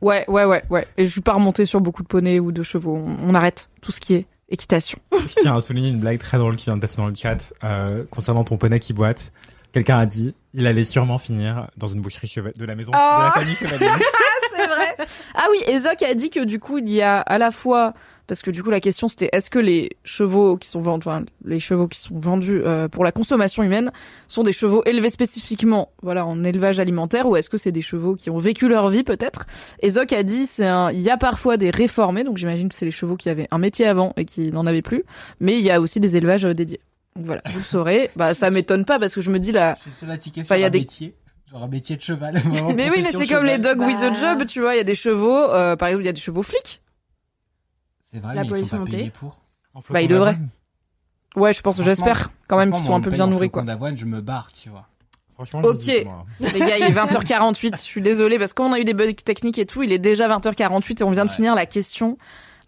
Ouais, ouais, ouais, ouais. Et je suis pas remontée sur beaucoup de poneys ou de chevaux. On, on arrête tout ce qui est équitation. Je tiens à souligner une blague très drôle qui vient de passer dans le chat euh, concernant ton poney qui boite. Quelqu'un a dit il allait sûrement finir dans une boucherie de la maison de Oh. la famille Chevalier. c'est vrai. Ah oui, Ezok a dit que du coup, il y a à la fois parce que du coup la question c'était est-ce que les chevaux qui sont vendus enfin, les chevaux qui sont vendus euh, pour la consommation humaine sont des chevaux élevés spécifiquement voilà en élevage alimentaire ou est-ce que c'est des chevaux qui ont vécu leur vie peut-être? Ezok a dit c'est un il y a parfois des réformés donc j'imagine que c'est les chevaux qui avaient un métier avant et qui n'en avaient plus mais il y a aussi des élevages euh, dédiés. Donc voilà, vous le saurez. Bah ça m'étonne pas parce que je me dis là Je suis le seul à tiquer Enfin, sur y a un des- métier. Genre un métier de cheval. mais oui, mais c'est comme les dogs with a Bah. job, tu vois, il y a des chevaux euh, par exemple, il y a des chevaux flics. C'est vrai, La mais ils police sont pas montée. payés pour. En Bah, il flocon devrait. d'avoine. Ouais, je pense, j'espère quand même qu'ils sont un peu bien nourris, quoi. d'avoine, je me barre, tu vois. Franchement, Ok. Les gars, il est 20h48, je suis désolée parce qu'on a eu des bugs techniques et tout, il est déjà 20h48 et on vient de finir la question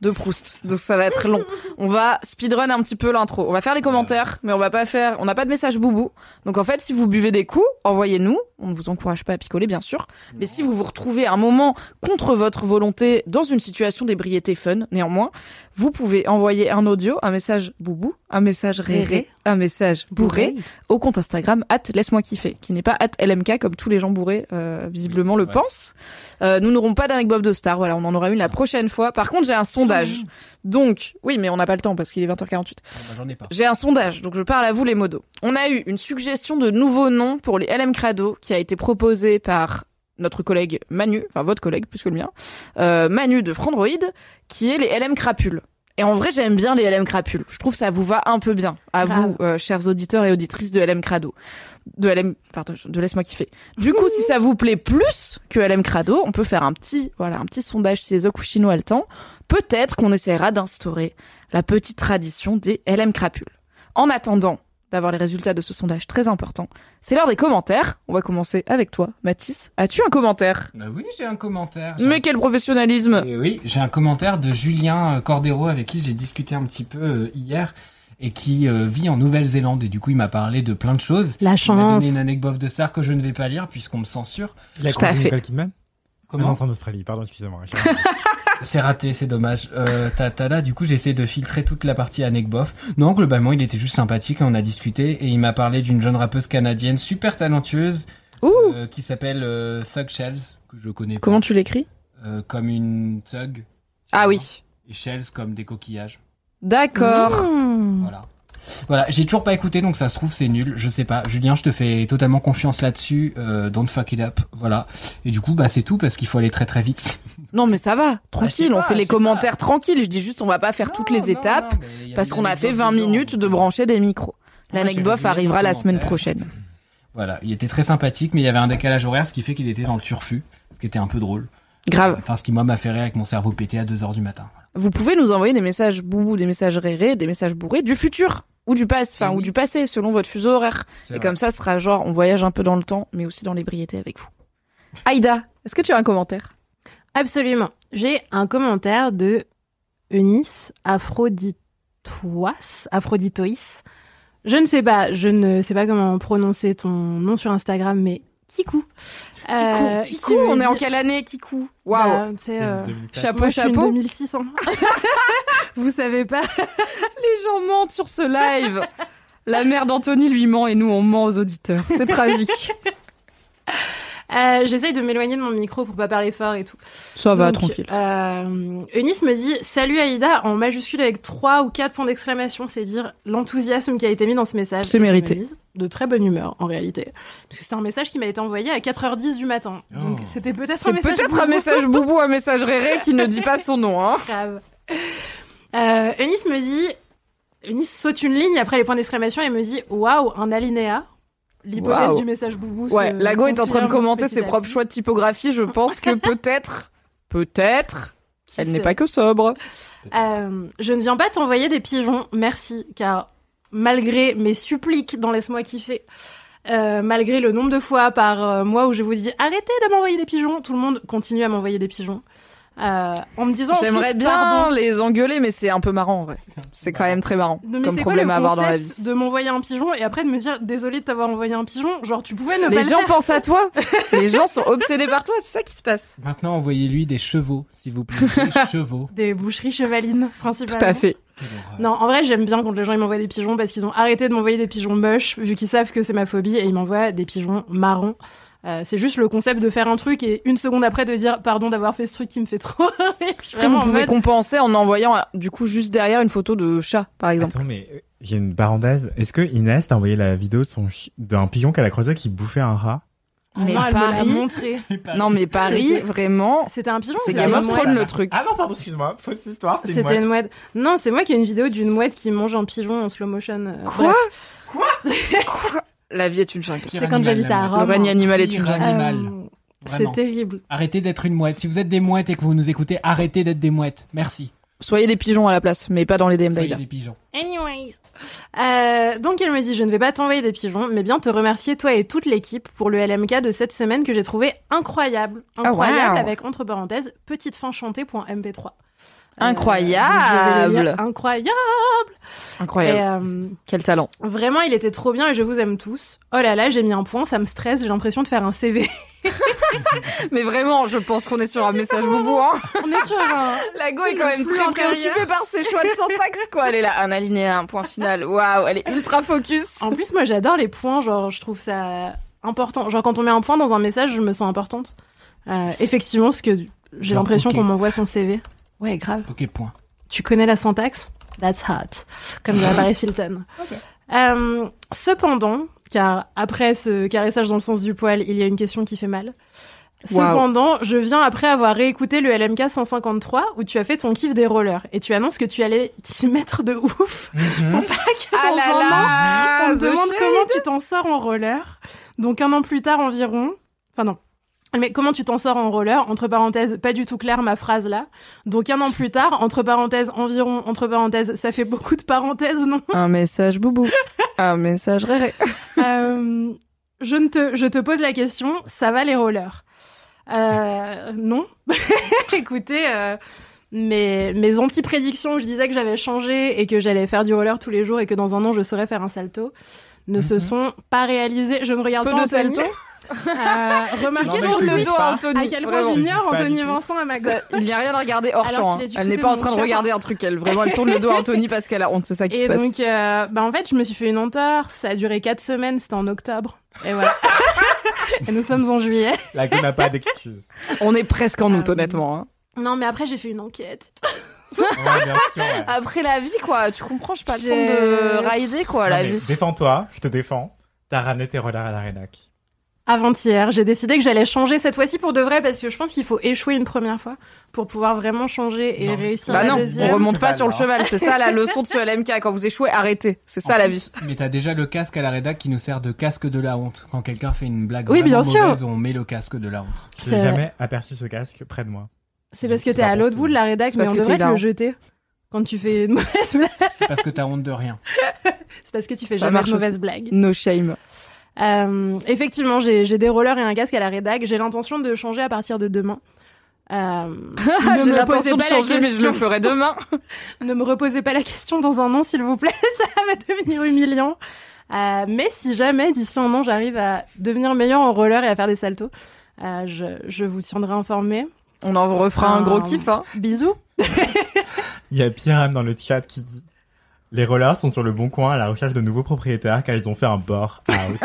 de Proust. Donc ça va être long. On va speedrun un petit peu l'intro. On va faire les commentaires, mais on va pas faire, on n'a pas de message boubou. Donc en fait, si vous buvez des coups, envoyez-nous. On ne vous encourage pas à picoler, bien sûr. Mais si vous vous retrouvez un moment contre votre volonté dans une situation d'ébriété fun, néanmoins, vous pouvez envoyer un audio, un message boubou, un message réré, un message bourré au compte Instagram at laisse-moi kiffer, qui n'est pas at LMK comme tous les gens bourrés euh, visiblement Oui, le vrai. pensent. Euh, nous n'aurons pas d'anecdote de star, voilà, on en aura une la prochaine fois. Par contre, j'ai un sondage. Donc, oui, mais on n'a pas le temps parce qu'il est 20h48. Ah, bah, J'en ai pas. J'ai un sondage, donc je parle à vous les modos. On a eu une suggestion de nouveaux noms pour les LM Crado qui a été proposée par notre collègue Manu, enfin votre collègue plus que le mien, euh, Manu de Frandroid, qui est les LM crapules. Et en vrai, j'aime bien les LM crapules. Je trouve que ça vous va un peu bien. À Grave. vous, euh, chers auditeurs et auditrices de LM Crado. De LM, pardon, de laisse-moi kiffer. Du coup, si ça vous plaît plus que LM Crado, on peut faire un petit, voilà, un petit sondage chez Zokushino Altan. Peut-être qu'on essaiera d'instaurer la petite tradition des LM crapules. En attendant d'avoir les résultats de ce sondage très important, c'est l'heure des commentaires. On va commencer avec toi, Mathis. As-tu un commentaire? Bah oui, j'ai un commentaire. Mais quel professionnalisme Et oui, j'ai un commentaire de Julien euh, Cordero avec qui j'ai discuté un petit peu euh, hier et qui euh, vit en Nouvelle-Zélande et du coup il m'a parlé de plein de choses. La Il m'a chance. donné une anecdote de star que je ne vais pas lire puisqu'on me censure. Il a Tout à croisé fait. Nicole Kidman? Comment? Non, c'est en Australie, pardon, excusez-moi. C'est raté, c'est dommage. Euh, du coup, j'ai essayé de filtrer toute la partie anecbof. Non, globalement, il était juste sympathique et on a discuté et il m'a parlé d'une jeune rappeuse canadienne super talentueuse euh, qui s'appelle euh, Thug Shells que je connais pas. Comment tu l'écris Euh, comme une thug. Ah oui. Et shells comme des coquillages. D'accord. Mmh. Voilà. Voilà, j'ai toujours pas écouté, donc ça se trouve c'est nul, je sais pas. Julien, je te fais totalement confiance là-dessus. Euh, don't fuck it up, voilà. Et du coup, bah c'est tout parce qu'il faut aller très très vite. Non mais ça va, tranquille, je sais on pas, fait les commentaires tranquilles. Je dis juste on va pas faire toutes les étapes parce qu'on a fait 20 minutes de brancher des micros. Ouais, L'anecdote résumé arrivera la semaine prochaine. Voilà, il était très sympathique, mais il y avait un décalage horaire, ce qui fait qu'il était dans le turfu, ce qui était un peu drôle. Grave. Enfin, ce qui moi m'a fait rire avec mon cerveau pété à 2h du matin. Vous pouvez nous envoyer des messages boubou, des messages rérés, des messages bourrés du futur ou du passé, enfin Eh ou du passé selon votre fuseau horaire. Et vrai. comme ça, ce sera genre on voyage un peu dans le temps, mais aussi dans l'ébriété avec vous. Aïda, est-ce que tu as un commentaire? Absolument. J'ai un commentaire de Eunice Aphroditois, Aphroditois. Je ne sais pas, je ne sais pas comment prononcer ton nom sur Instagram, mais Kikou. Euh, Kikou, qui me on est en quelle année Kikou? Waouh. Bah, c'est, euh, Chapeau, moi, je suis une chapeau. 2600. Vous savez pas Les gens mentent sur ce live. La mère d'Anthony lui ment et nous on ment aux auditeurs. C'est tragique. Euh, J'essaye de m'éloigner de mon micro pour pas parler fort et tout. Ça va, Donc, tranquille. Euh, Eunice me dit Salut Aïda en majuscule avec trois ou quatre points d'exclamation, c'est dire l'enthousiasme qui a été mis dans ce message. C'est mérité. me dis, De très bonne humeur en réalité. Parce que c'était un message qui m'a été envoyé à 4h10 du matin. Donc Oh. c'était peut-être un C'est message. peut-être un boubou. message boubou, un message réré qui ne dit pas son nom. Hein. grave. Euh, Eunice me dit Eunice saute une ligne après les points d'exclamation et me dit Waouh, un alinéa. L'hypothèse du message boubou. Ouais, se Lago est en train de commenter ses propres choix de typographie. Je pense que peut-être, peut-être, elle n'est pas que sobre. Euh, je ne viens pas t'envoyer des pigeons, merci, car malgré mes suppliques dans Laisse-moi kiffer, euh, malgré le nombre de fois par euh, mois où je vous dis arrêtez de m'envoyer des pigeons, tout le monde continue à m'envoyer des pigeons. Euh, en me disant J'aimerais bien pardon. les engueuler, mais c'est un peu marrant en vrai. C'est quand même très marrant Non, mais comme c'est quoi problème le à avoir dans la vie. de m'envoyer un pigeon et après de me dire désolé de t'avoir envoyé un pigeon Genre tu pouvais ne pas Les le gens faire. pensent à toi. Les gens sont obsédés par toi. C'est ça qui se passe. Maintenant, envoyez-lui des chevaux, s'il vous plaît. Des chevaux. Des boucheries chevalines Tout principalement. à fait. Non, en vrai, j'aime bien quand les gens ils m'envoient des pigeons parce qu'ils ont arrêté de m'envoyer des pigeons moches vu qu'ils savent que c'est ma phobie et ils m'envoient des pigeons marrons. Euh, c'est juste le concept de faire un truc et une seconde après de dire pardon d'avoir fait ce truc qui me fait trop rire. Après, vous pouvez mode- compenser en envoyant euh, du coup juste derrière une photo de chat, par exemple. Attends, mais euh, j'ai une parenthèse. Est-ce que Inès t'a envoyé la vidéo de son d'un pigeon qu'elle a croisé qui bouffait un rat? Oh Mais non, Paris- montré. Non mais Paris, vraiment, C'était un pigeon. c'est Game une of. Thrones le truc. Ah non, pardon, excuse-moi. Fausse histoire, c'était C'était une mouette. Non, c'est moi qui ai une vidéo d'une mouette qui mange un pigeon en slow motion. euh, Quoi? bref. La vie est une jungle. C'est quand j'habite à Rome. règne animal est une jungle. animal. Euh, c'est terrible. Arrêtez d'être une mouette. Si vous êtes des mouettes et que vous nous écoutez, arrêtez d'être des mouettes. Merci. Soyez des pigeons à la place, mais pas dans les DM Soyez des pigeons. Anyways. Euh, donc elle me dit, je ne vais pas t'envoyer des pigeons, mais bien te remercier toi et toute l'équipe pour le LMK de cette semaine que j'ai trouvé incroyable. Incroyable wow. avec entre parenthèses petite fin chantée.mp3. Incroyable. lire. Incroyable. Incroyable. Et, euh, Quel talent. vraiment, il était trop bien et je vous aime tous. Oh là là, j'ai mis un point, ça me stresse, j'ai l'impression de faire un CV. Mais vraiment, je pense qu'on est sur un message boubou. Hein. On est sur un... La go est quand même très intérieur. préoccupée par ses choix de syntaxe, quoi. Elle est là, un alinéa, un point final. Waouh, elle est ultra focus. En plus, moi, j'adore les points. Genre, je trouve ça important. Genre, quand on met un point dans un message, je me sens importante. Euh, effectivement, parce que j'ai l'impression qu'on m'envoie son CV. Ouais, grave. Ok, point. Tu connais la syntaxe? That's hot. Comme dirait Paris Hilton. Euh, cependant, car après ce caressage dans le sens du poil, il y a une question qui fait mal. Cependant, je viens après avoir réécouté le LMK 153 où tu as fait ton kiff des rollers et tu annonces que tu allais t'y mettre de ouf Mhm. pour pas que Ah là an, là, on te demande shade. comment tu t'en sors en roller. Donc un an plus tard environ, enfin non. Mais comment tu t'en sors en roller? Entre parenthèses, pas du tout clair ma phrase là. Donc un an plus tard, entre parenthèses environ, entre parenthèses, ça fait beaucoup de parenthèses, non? Un message boubou. Un message réré. Euh, je, ne te, je te pose la question, ça va les rollers? Euh, Non. Écoutez, euh, mes, mes anti-prédictions où je disais que j'avais changé et que j'allais faire du roller tous les jours et que dans un an je saurais faire un salto ne se Mhm. sont pas réalisées. Je ne regarde Peu pas de Anthony. salto. Euh, remarquez sur le dos pas. Anthony. à quel point j'ignore Anthony. Vincent à ma gauche. Ça, il n'y a rien à regarder hors champ. hein. Elle n'est pas en train de regarder un truc. Elle vraiment, elle tourne le dos à Anthony parce qu'elle a honte. C'est ça qui Et se passe. donc, euh, bah en fait, je me suis fait une entorse. Ça a duré quatre semaines. C'était en octobre. Et voilà. et nous sommes en juillet. La gueule n'a pas d'excuses. On est presque en août, Ah, honnêtement. hein. Non, mais après, j'ai fait une enquête. Ouais, bien sûr. ouais. Après la vie, quoi. Tu comprends, je pas le temps de rider, quoi, Non, la vie. Défends-toi, je te défends. T'as ramené tes rollers à la rédac. Avant-hier, j'ai décidé que j'allais changer cette fois-ci pour de vrai parce que je pense qu'il faut échouer une première fois pour pouvoir vraiment changer et Non, réussir Bah la non, deuxième. on remonte pas sur le hein. cheval. C'est ça la leçon de ce LMK. Quand vous échouez, arrêtez. C'est ça En la plus, vie. Mais t'as déjà le casque à la rédac qui nous sert de casque de la honte. Quand quelqu'un fait une blague Oui, bien sûr. mauvaise, on met le casque de la honte. J'ai jamais aperçu ce casque près de moi. C'est parce que t'es à l'autre bout de la rédac, C'est mais parce on que devrait te le jeter quand tu fais une mauvaise blague. C'est parce que t'as honte de rien. C'est parce que tu fais Ça jamais de mauvaises aussi. blagues. No shame. Euh, effectivement, j'ai des rollers et un casque à la rédac. J'ai l'intention de changer à partir de demain. Euh, ne J'ai me posez de pas la changer, mais je le question. ferai demain. Ne me reposez pas la question dans un an, s'il vous plaît. Ça va devenir humiliant. Euh, mais si jamais, d'ici un an, j'arrive à devenir meilleur en roller et à faire des saltos, euh, je, je vous tiendrai informé. On en refera un gros kiff, hein. Bisous. Il y a Pyram dans le chat qui dit Les rollers sont sur le bon coin à la recherche de nouveaux propriétaires car ils ont fait un bore out.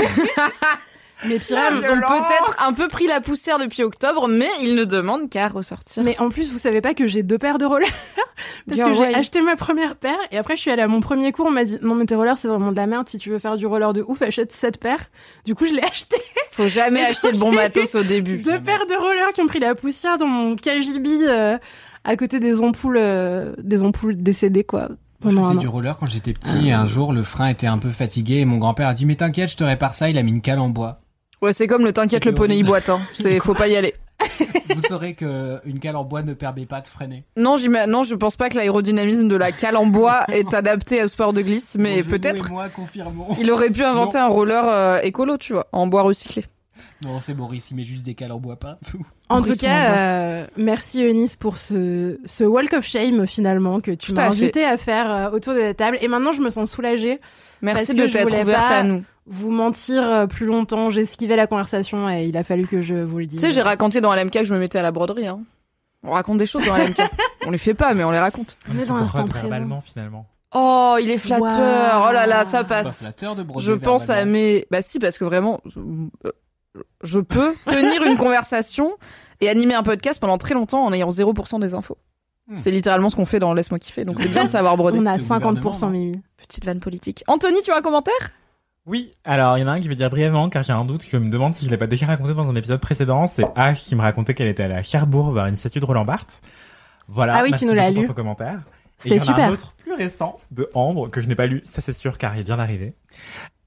Mais Pyram, Ils ont peut-être un peu pris la poussière depuis octobre, mais ils ne demandent qu'à ressortir. Mais en plus, vous savez pas que j'ai deux paires de rollers Parce Bien que j'ai acheté ma première paire et après je suis allée à mon premier cours, on m'a dit non mais tes rollers c'est vraiment de la merde, si tu veux faire du roller de ouf, achète cette paire. Du coup, je l'ai acheté. Faut jamais Mais acheter le bon matos au début. Deux paires de rollers qui ont pris la poussière dans mon KGB euh, à côté des ampoules euh, des ampoules décédées quoi. Moi, je faisais du roller quand j'étais petit et un jour le frein était un peu fatigué et mon grand-père a dit mais t'inquiète je te répare ça il a mis une cale en bois. Ouais, c'est comme le t'inquiète le poney il boite, hein. C'est, faut pas y aller. Vous saurez que une cale en bois ne permet pas de freiner. Non, non, je pense pas que l'aérodynamisme de la cale en bois est adapté à ce sport de glisse, mais peut-être il aurait pu inventer un roller euh, écolo, tu vois, en bois recyclé. Non c'est Boris il met juste des cales en bois. En Après, tout c'est mon cas, euh, merci Eunice pour ce, ce walk of shame finalement que tu Tout m'as invité à faire euh, autour de la table. Et maintenant, je me sens soulagée. Merci Parce de t'être voulais ouverte pas- à nous. Vous mentir euh, plus longtemps, j'esquivais la conversation et il a fallu que je vous le dise. Tu sais, j'ai raconté dans LMK que je me mettais à la broderie. Hein. On raconte des choses dans LMK. on les fait pas, mais on les raconte. On est Tu dans l'instant présent. finalement. Oh, il est flatteur. Oh là là, ça pas passe. flatteur de broder Je pense à mes. Bah si, parce que vraiment, euh, je peux tenir une conversation et animer un podcast pendant très longtemps en ayant 0% des infos. Hmm. C'est littéralement ce qu'on fait dans Laisse-moi kiffer, donc c'est bien de savoir broder. On a Le gouvernement, 50% non Mimi. Petite vanne politique. Anthony, tu as un commentaire? Oui, alors il y en a un qui veut dire brièvement car j'ai un doute que me demande si je l'ai pas déjà raconté dans un épisode précédent. C'est Ash qui me racontait qu'elle était allée à Cherbourg voir une statue de Roland Barthes. Voilà. Ah oui, tu merci nous l'as lu. pour ton commentaire. Et il C'était y en a un super. autre plus récent de Ambre que je n'ai pas lu, ça c'est sûr car il vient d'arriver.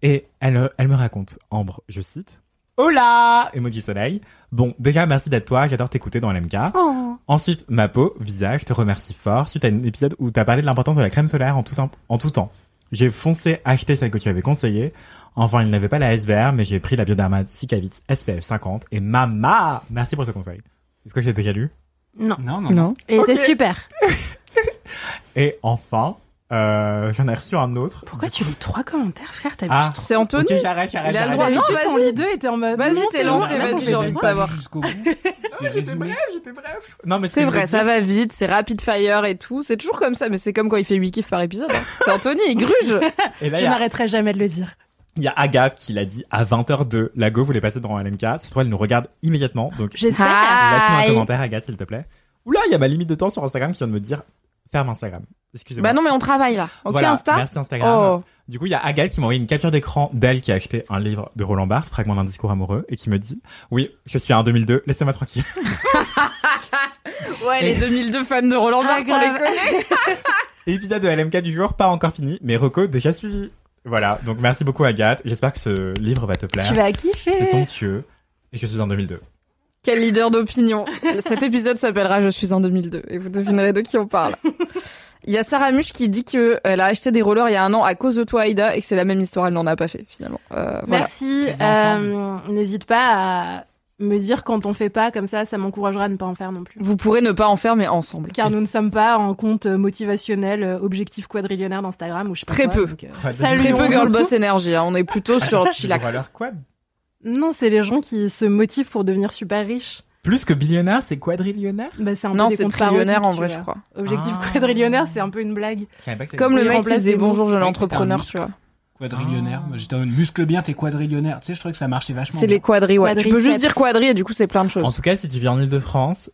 Et elle, euh, elle me raconte, Ambre, je cite, Hola Emoji soleil. Bon, déjà merci d'être toi, j'adore t'écouter dans l'MK. Oh. Ensuite, ma peau, visage, te remercie fort suite à un épisode où t'as parlé de l'importance de la crème solaire en tout, temps- en tout temps. J'ai foncé acheter celle que tu avais conseillée. Enfin, il n'avait pas la SVR, mais j'ai pris la Bioderma Cicavit SPF 50 et mama! Merci pour ce conseil. Est-ce que j'ai déjà lu? Non. Non non. Non. Et était Ok. super. Et enfin, euh, j'en ai reçu un autre. Pourquoi tu lis trois commentaires, frère? T'as Ah, C'est Anthony ok, j'arrête, j'arrête, Il a le j'arrête. droit. Non, vas-y. lit 2 était en mode. Vas-y, t'es c'est lancé, vas-y, j'ai envie de savoir. jusqu'au bout. J'étais bref, j'étais bref. Non, mais ce C'est vrai, ça va vite, c'est rapid fire et tout. C'est toujours comme ça, mais c'est comme quand il fait 8 kiffs par épisode. hein. C'est Anthony, il gruge. Et là, Je a- n'arrêterai jamais de le dire. il y a Agathe qui l'a dit à 20h02. La Go voulait passer dans LMK. Cette fois, elle nous regarde immédiatement. Donc, J'espère. Laisse-moi un commentaire, Agathe, s'il te plaît. Oula, il y a ma limite de temps sur Instagram qui vient de me dire ferme Instagram. Excusez-moi. Bah non, mais on travaille là. Ok, Voilà, Insta Merci Instagram. Oh. Du coup, il y a Agathe qui m'a envoyé une capture d'écran d'elle qui a acheté un livre de Roland Barthes, Fragment d'un discours amoureux, et qui me dit Oui, je suis en 2002, laissez-moi tranquille. Ouais, les 2002 fans de Roland Ah, Barthes, on les grave. connaît. Épisode de LMK du jour, pas encore fini, mais Reco déjà suivi. Voilà, donc merci beaucoup Agathe. J'espère que ce livre va te plaire. Tu vas kiffer. C'est somptueux. Et je suis en 2002. Quel leader d'opinion. Cet épisode s'appellera Je suis en 2002 et vous devinerez de qui on parle. Il y a Sarah Muche qui dit que elle a acheté des rollers il y a un an à cause de toi, Aïda, et que c'est la même histoire, elle n'en a pas fait finalement. Euh, voilà. Merci. Euh, N'hésite pas à me dire quand on fait pas, comme ça, ça m'encouragera à ne pas en faire non plus. Vous pourrez ne pas en faire, mais ensemble. Car nous ne sommes pas en compte motivationnel, euh, objectif quadrillionnaire d'Instagram ou je sais pas Très quoi, peu. donc, euh, Très peu girl boss énergie, hein. on est plutôt sur chillax. Non, c'est les gens qui se motivent pour devenir super riches. Plus que billionnaire, c'est quadrillionnaire Bah, c'est un Non, c'est trillionnaire en vrai, je crois. Objectif Ah. quadrillionnaire, c'est un peu une blague. Je Comme le mec qui faisait bonjour jeune Ouais, entrepreneur, c'était tu vois. Quadrillionnaire. Ah. J'étais en muscle bien, t'es quadrillionnaire. Tu sais, je trouvais que ça marchait vachement. C'est les quadris, ouais. Tu peux juste dire quadri et du coup c'est plein de choses. En tout cas, si tu vis en Ile-de-France,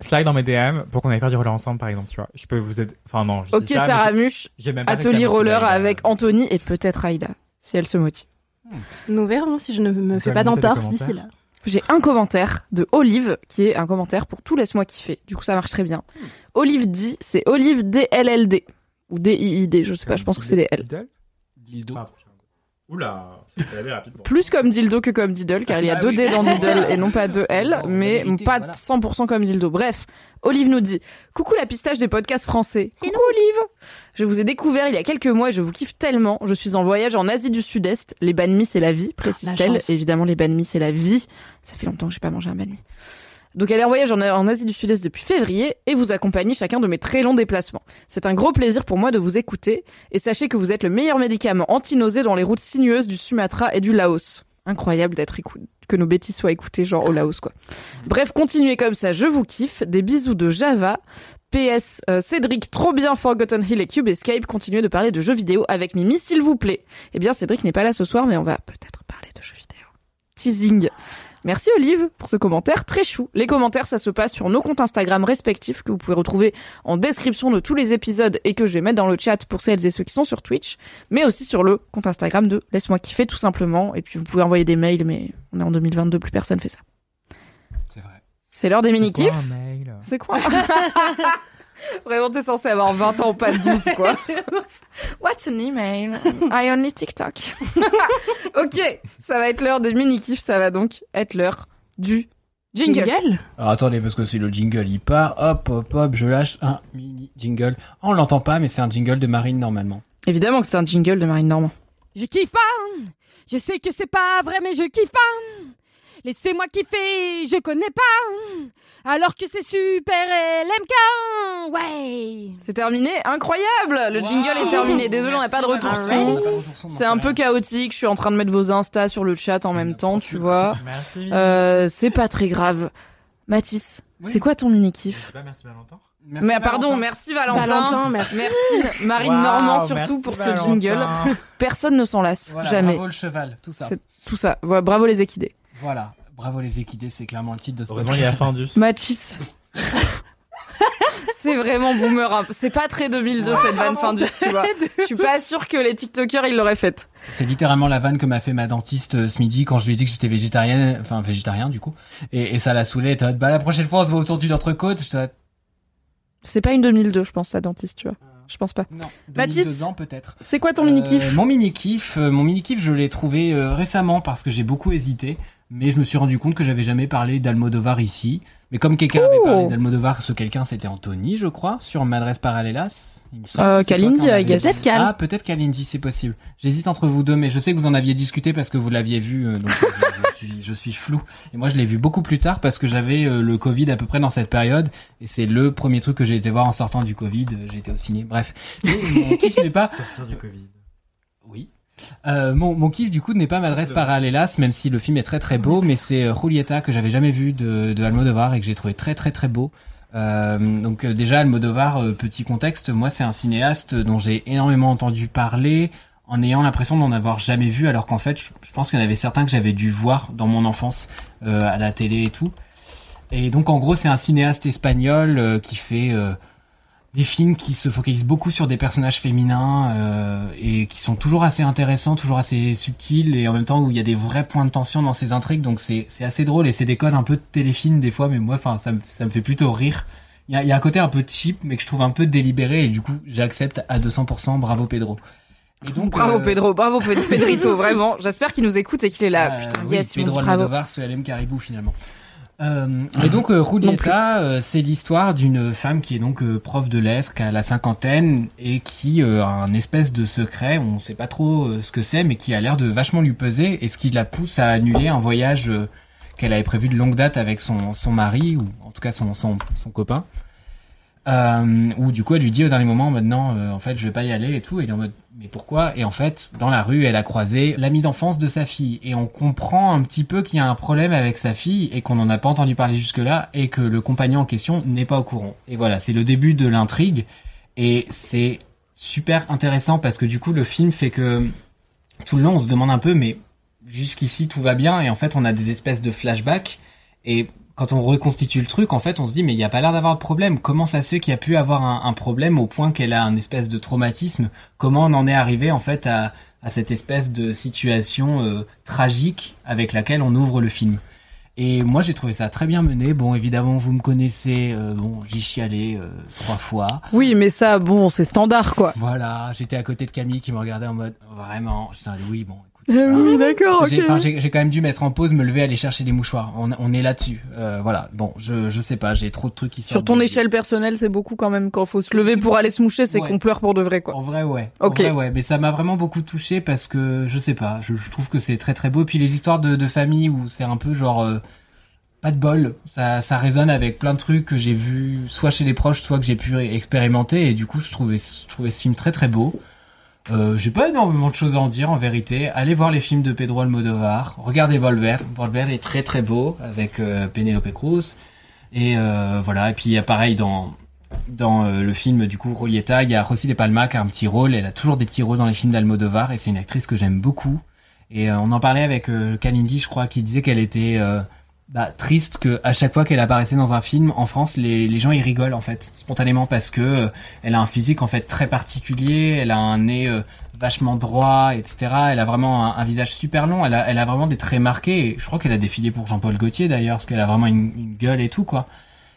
slide dans mes DM pour qu'on aille faire du roller ensemble, par exemple, tu vois. Je peux vous aider. Enfin, non, je Ok, dis ça, mais Sarah Muche, même pas atelier roller avec Anthony et peut-être Aïda, si elle se motive. Nous verrons si je ne me fais as pas d'entorse d'ici là. J'ai un commentaire de Olive qui est un commentaire pour tout laisse-moi kiffer. Du coup, ça marche très bien. Olive dit, c'est Olive DLLD ou DIID, je sais pas, je pense que c'est des L. Dildo. Oula, c'est allé rapidement. Plus comme dildo que comme diddle, car il y a Ah deux oui. D dans diddle et non pas deux L, mais vérité, pas voilà. 100% comme dildo. Bref, Olive nous dit Coucou la pistache des podcasts français. Coucou Olive Je vous ai découvert il y a quelques mois et je vous kiffe tellement. Je suis en voyage en Asie du Sud-Est. Les banh mi, c'est la vie, La précise-t-elle. Évidemment, les banh mi, c'est la vie. Ça fait longtemps que j'ai pas mangé un banh mi. Donc elle est en voyage en, Asie du Sud-Est depuis février et vous accompagne chacun de mes très longs déplacements. C'est un gros plaisir pour moi de vous écouter et sachez que vous êtes le meilleur médicament anti-nausée dans les routes sinueuses du Sumatra et du Laos. Incroyable d'être que nos bêtises soient écoutées genre au Laos quoi. Bref, continuez comme ça, je vous kiffe. Des bisous de Java. PS euh, Cédric, trop bien Forgotten Hill et Cube Escape, continuez de parler de jeux vidéo avec Mimi s'il vous plaît. Eh bien Cédric n'est pas là ce soir mais on va peut-être parler de jeux vidéo. Teasing. Merci Olive pour ce commentaire très chou. Les commentaires, ça se passe sur nos comptes Instagram respectifs que vous pouvez retrouver en description de tous les épisodes et que je vais mettre dans le chat pour celles et ceux qui sont sur Twitch, mais aussi sur le compte Instagram de Laisse-moi kiffer tout simplement. Et puis vous pouvez envoyer des mails, mais on est en 2022, plus personne fait ça. C'est vrai. C'est l'heure des C'est quoi mini-kifs. un mail? C'est quoi? Vraiment, t'es censé avoir 20 ans, pas 12, quoi. What's an email? I only TikTok. ok, ça va être l'heure des mini-kifs, ça va donc être l'heure du jingle. Alors attendez, parce que c'est le jingle, il part, hop, hop, hop, je lâche un mini jingle. Oh, on l'entend pas, mais c'est un jingle de Marine normalement. Évidemment que c'est un jingle de Marine Normand. Je kiffe pas. Je sais que c'est pas vrai, mais je kiffe pas. Laissez-moi kiffer, je connais pas. Alors que c'est super LMK. Ouais. C'est terminé, incroyable Le jingle est terminé. Désolé, on n'a pas de retour son. C'est un peu chaotique, je suis en train de mettre vos instas sur le chat en même temps, tu vois. Merci. Euh, c'est pas très grave. Mathis, Oui. c'est quoi ton mini-kiff Bah, merci Valentin. Mais pardon, merci Valentin. Valentin, merci. Merci Marine Normand surtout merci, pour ce Valentin. jingle. Personne ne s'en lasse, Voilà, jamais. Bravo le cheval, tout ça. C'est- Tout ça. Bravo les équidés. Voilà, bravo les équidés, c'est clairement le titre de ce Heureusement, il y a. Findus. Mathis. c'est vraiment boomer. peu. C'est pas très 2002 cette vanne fin du, tu vois. Je suis pas sûre que les TikTokers ils l'auraient faite. C'est littéralement la vanne que m'a fait ma dentiste euh, ce midi quand je lui ai dit que j'étais végétarienne, enfin végétarien du coup. Et, et ça l'a en mode, Bah la prochaine fois on se voit autour d'une entrecôte. C'est pas une 2002, je pense, sa dentiste, tu vois. Je pense pas. non. Mathis 2002 ans peut-être. C'est quoi ton mini kiff Euh, Mon mini kiff, mon mini kiff, je l'ai trouvé euh, récemment parce que j'ai beaucoup hésité, mais je me suis rendu compte que j'avais jamais parlé d'Almodovar ici. Mais comme quelqu'un avait Oh. parlé d'Almodovar, ce quelqu'un c'était Anthony, je crois, sur Madresse Parallelas. Euh, Kalindi. Peut-être Cal. Ah, peut-être Kalindi, c'est possible. J'hésite entre vous deux, mais je sais que vous en aviez discuté parce que vous l'aviez vu, euh, donc euh, je, je suis, je suis flou. Et moi, je l'ai vu beaucoup plus tard parce que j'avais euh, le Covid à peu près dans cette période, et c'est le premier truc que j'ai été voir en sortant du Covid. J'ai été au ciné, bref. Mais mon kiff n'est pas Sortir du Covid. Euh, mon, mon kiff du coup n'est pas Madresse Parallelas, même si le film est très très beau, mais c'est euh, Julieta que j'avais jamais vu de, de Almodovar et que j'ai trouvé très très très beau. Euh, donc euh, déjà Almodovar, petit contexte, moi c'est un cinéaste dont j'ai énormément entendu parler en ayant l'impression d'en avoir jamais vu, alors qu'en fait je, je pense qu'il y en avait certains que j'avais dû voir dans mon enfance euh, à la télé et tout. Et donc en gros c'est un cinéaste espagnol euh, qui fait euh, des films qui se focalisent beaucoup sur des personnages féminins euh, et qui sont toujours assez intéressants, toujours assez subtils et en même temps où il y a des vrais points de tension dans ces intrigues. Donc c'est c'est assez drôle et c'est des codes un peu de téléfilm des fois, mais moi, enfin, ça me ça me fait plutôt rire. Il y a, il y a un côté un peu cheap, mais que je trouve un peu délibéré et du coup j'accepte à 200%. Bravo Pedro. Et donc, bravo euh, Pedro, bravo Pe- Pedrito, vraiment. J'espère qu'il nous écoute et qu'il est là. euh, Putain, oui, yes, Pedro. Almodovar, ce LM Caribou finalement. Euh, et donc euh, Julieta, euh, c'est l'histoire d'une femme qui est donc euh, prof de lettres, qui a la cinquantaine et qui euh, a un espèce de secret, on sait pas trop ce que c'est, mais qui a l'air de vachement lui peser et ce qui la pousse à annuler un voyage qu'elle avait prévu de longue date avec son, son mari ou en tout cas son, son, son copain. Où du coup elle lui dit au dernier moment maintenant en fait je vais pas y aller et tout et il est en mode mais pourquoi? Et en fait dans la rue elle a croisé l'ami d'enfance de sa fille. Et on comprend un petit peu qu'il y a un problème avec sa fille et qu'on n'en a pas entendu parler jusque là et que le compagnon en question n'est pas au courant. Et voilà c'est le début de l'intrigue. Et c'est super intéressant parce que du coup le film fait que tout le long on se demande un peu mais jusqu'ici tout va bien. Et en fait on a des espèces de flashbacks. Et quand on reconstitue le truc, en fait, on se dit mais il n'y a pas l'air d'avoir de problème. Comment ça se fait qu'il y a pu avoir un, un problème au point qu'elle a un espèce de traumatisme? Comment on en est arrivé en fait à, à cette espèce de situation euh, tragique avec laquelle on ouvre le film? Et moi, j'ai trouvé ça très bien mené. Bon, évidemment, vous me connaissez. euh, bon, j'y chialé euh, trois fois. Oui, mais ça, bon, c'est standard, quoi. Voilà, j'étais à côté de Camille qui me regardait en mode vraiment. Je oui, bon. Écoute, oui, d'accord, j'ai quand même dû mettre en pause, me lever, aller chercher des mouchoirs. On, on est là-dessus. Euh, voilà. Bon, je, je sais pas, j'ai trop de trucs qui Sur ton de- échelle personnelle, c'est beaucoup quand même quand faut se lever pour aller se moucher, c'est Ouais. qu'on pleure pour de vrai, quoi. En vrai, ouais. Ok. En vrai, ouais. Mais ça m'a vraiment beaucoup touché parce que je sais pas. Je, je trouve que c'est très très beau. Puis les histoires de, de famille où c'est un peu genre euh, pas de bol. Ça, ça résonne avec plein de trucs que j'ai vu soit chez les proches, soit que j'ai pu expérimenter. Et du coup, je trouvais, je trouvais ce film très très beau. Euh, j'ai pas énormément de choses à en dire en vérité. Allez voir les films de Pedro Almodovar. Regardez Volver. Volver est très très beau avec euh, Penelope Cruz. Et euh, voilà. Et puis il pareil dans dans le film du coup Rolieta, il y a Rosy de Palma qui a un petit rôle. Elle a toujours des petits rôles dans les films d'Almodovar et c'est une actrice que j'aime beaucoup. Et on en parlait avec Kalindi, je crois, qui disait qu'elle était bah, triste que à chaque fois qu'elle apparaissait dans un film en France, les, les gens ils rigolent en fait spontanément parce que euh, elle a un physique en fait très particulier, elle a un nez euh, vachement droit, etc. Elle a vraiment un, visage super long, elle a, elle a vraiment des traits marqués. Je crois qu'elle a défilé pour Jean-Paul Gaultier d'ailleurs, parce qu'elle a vraiment une, une gueule et tout quoi.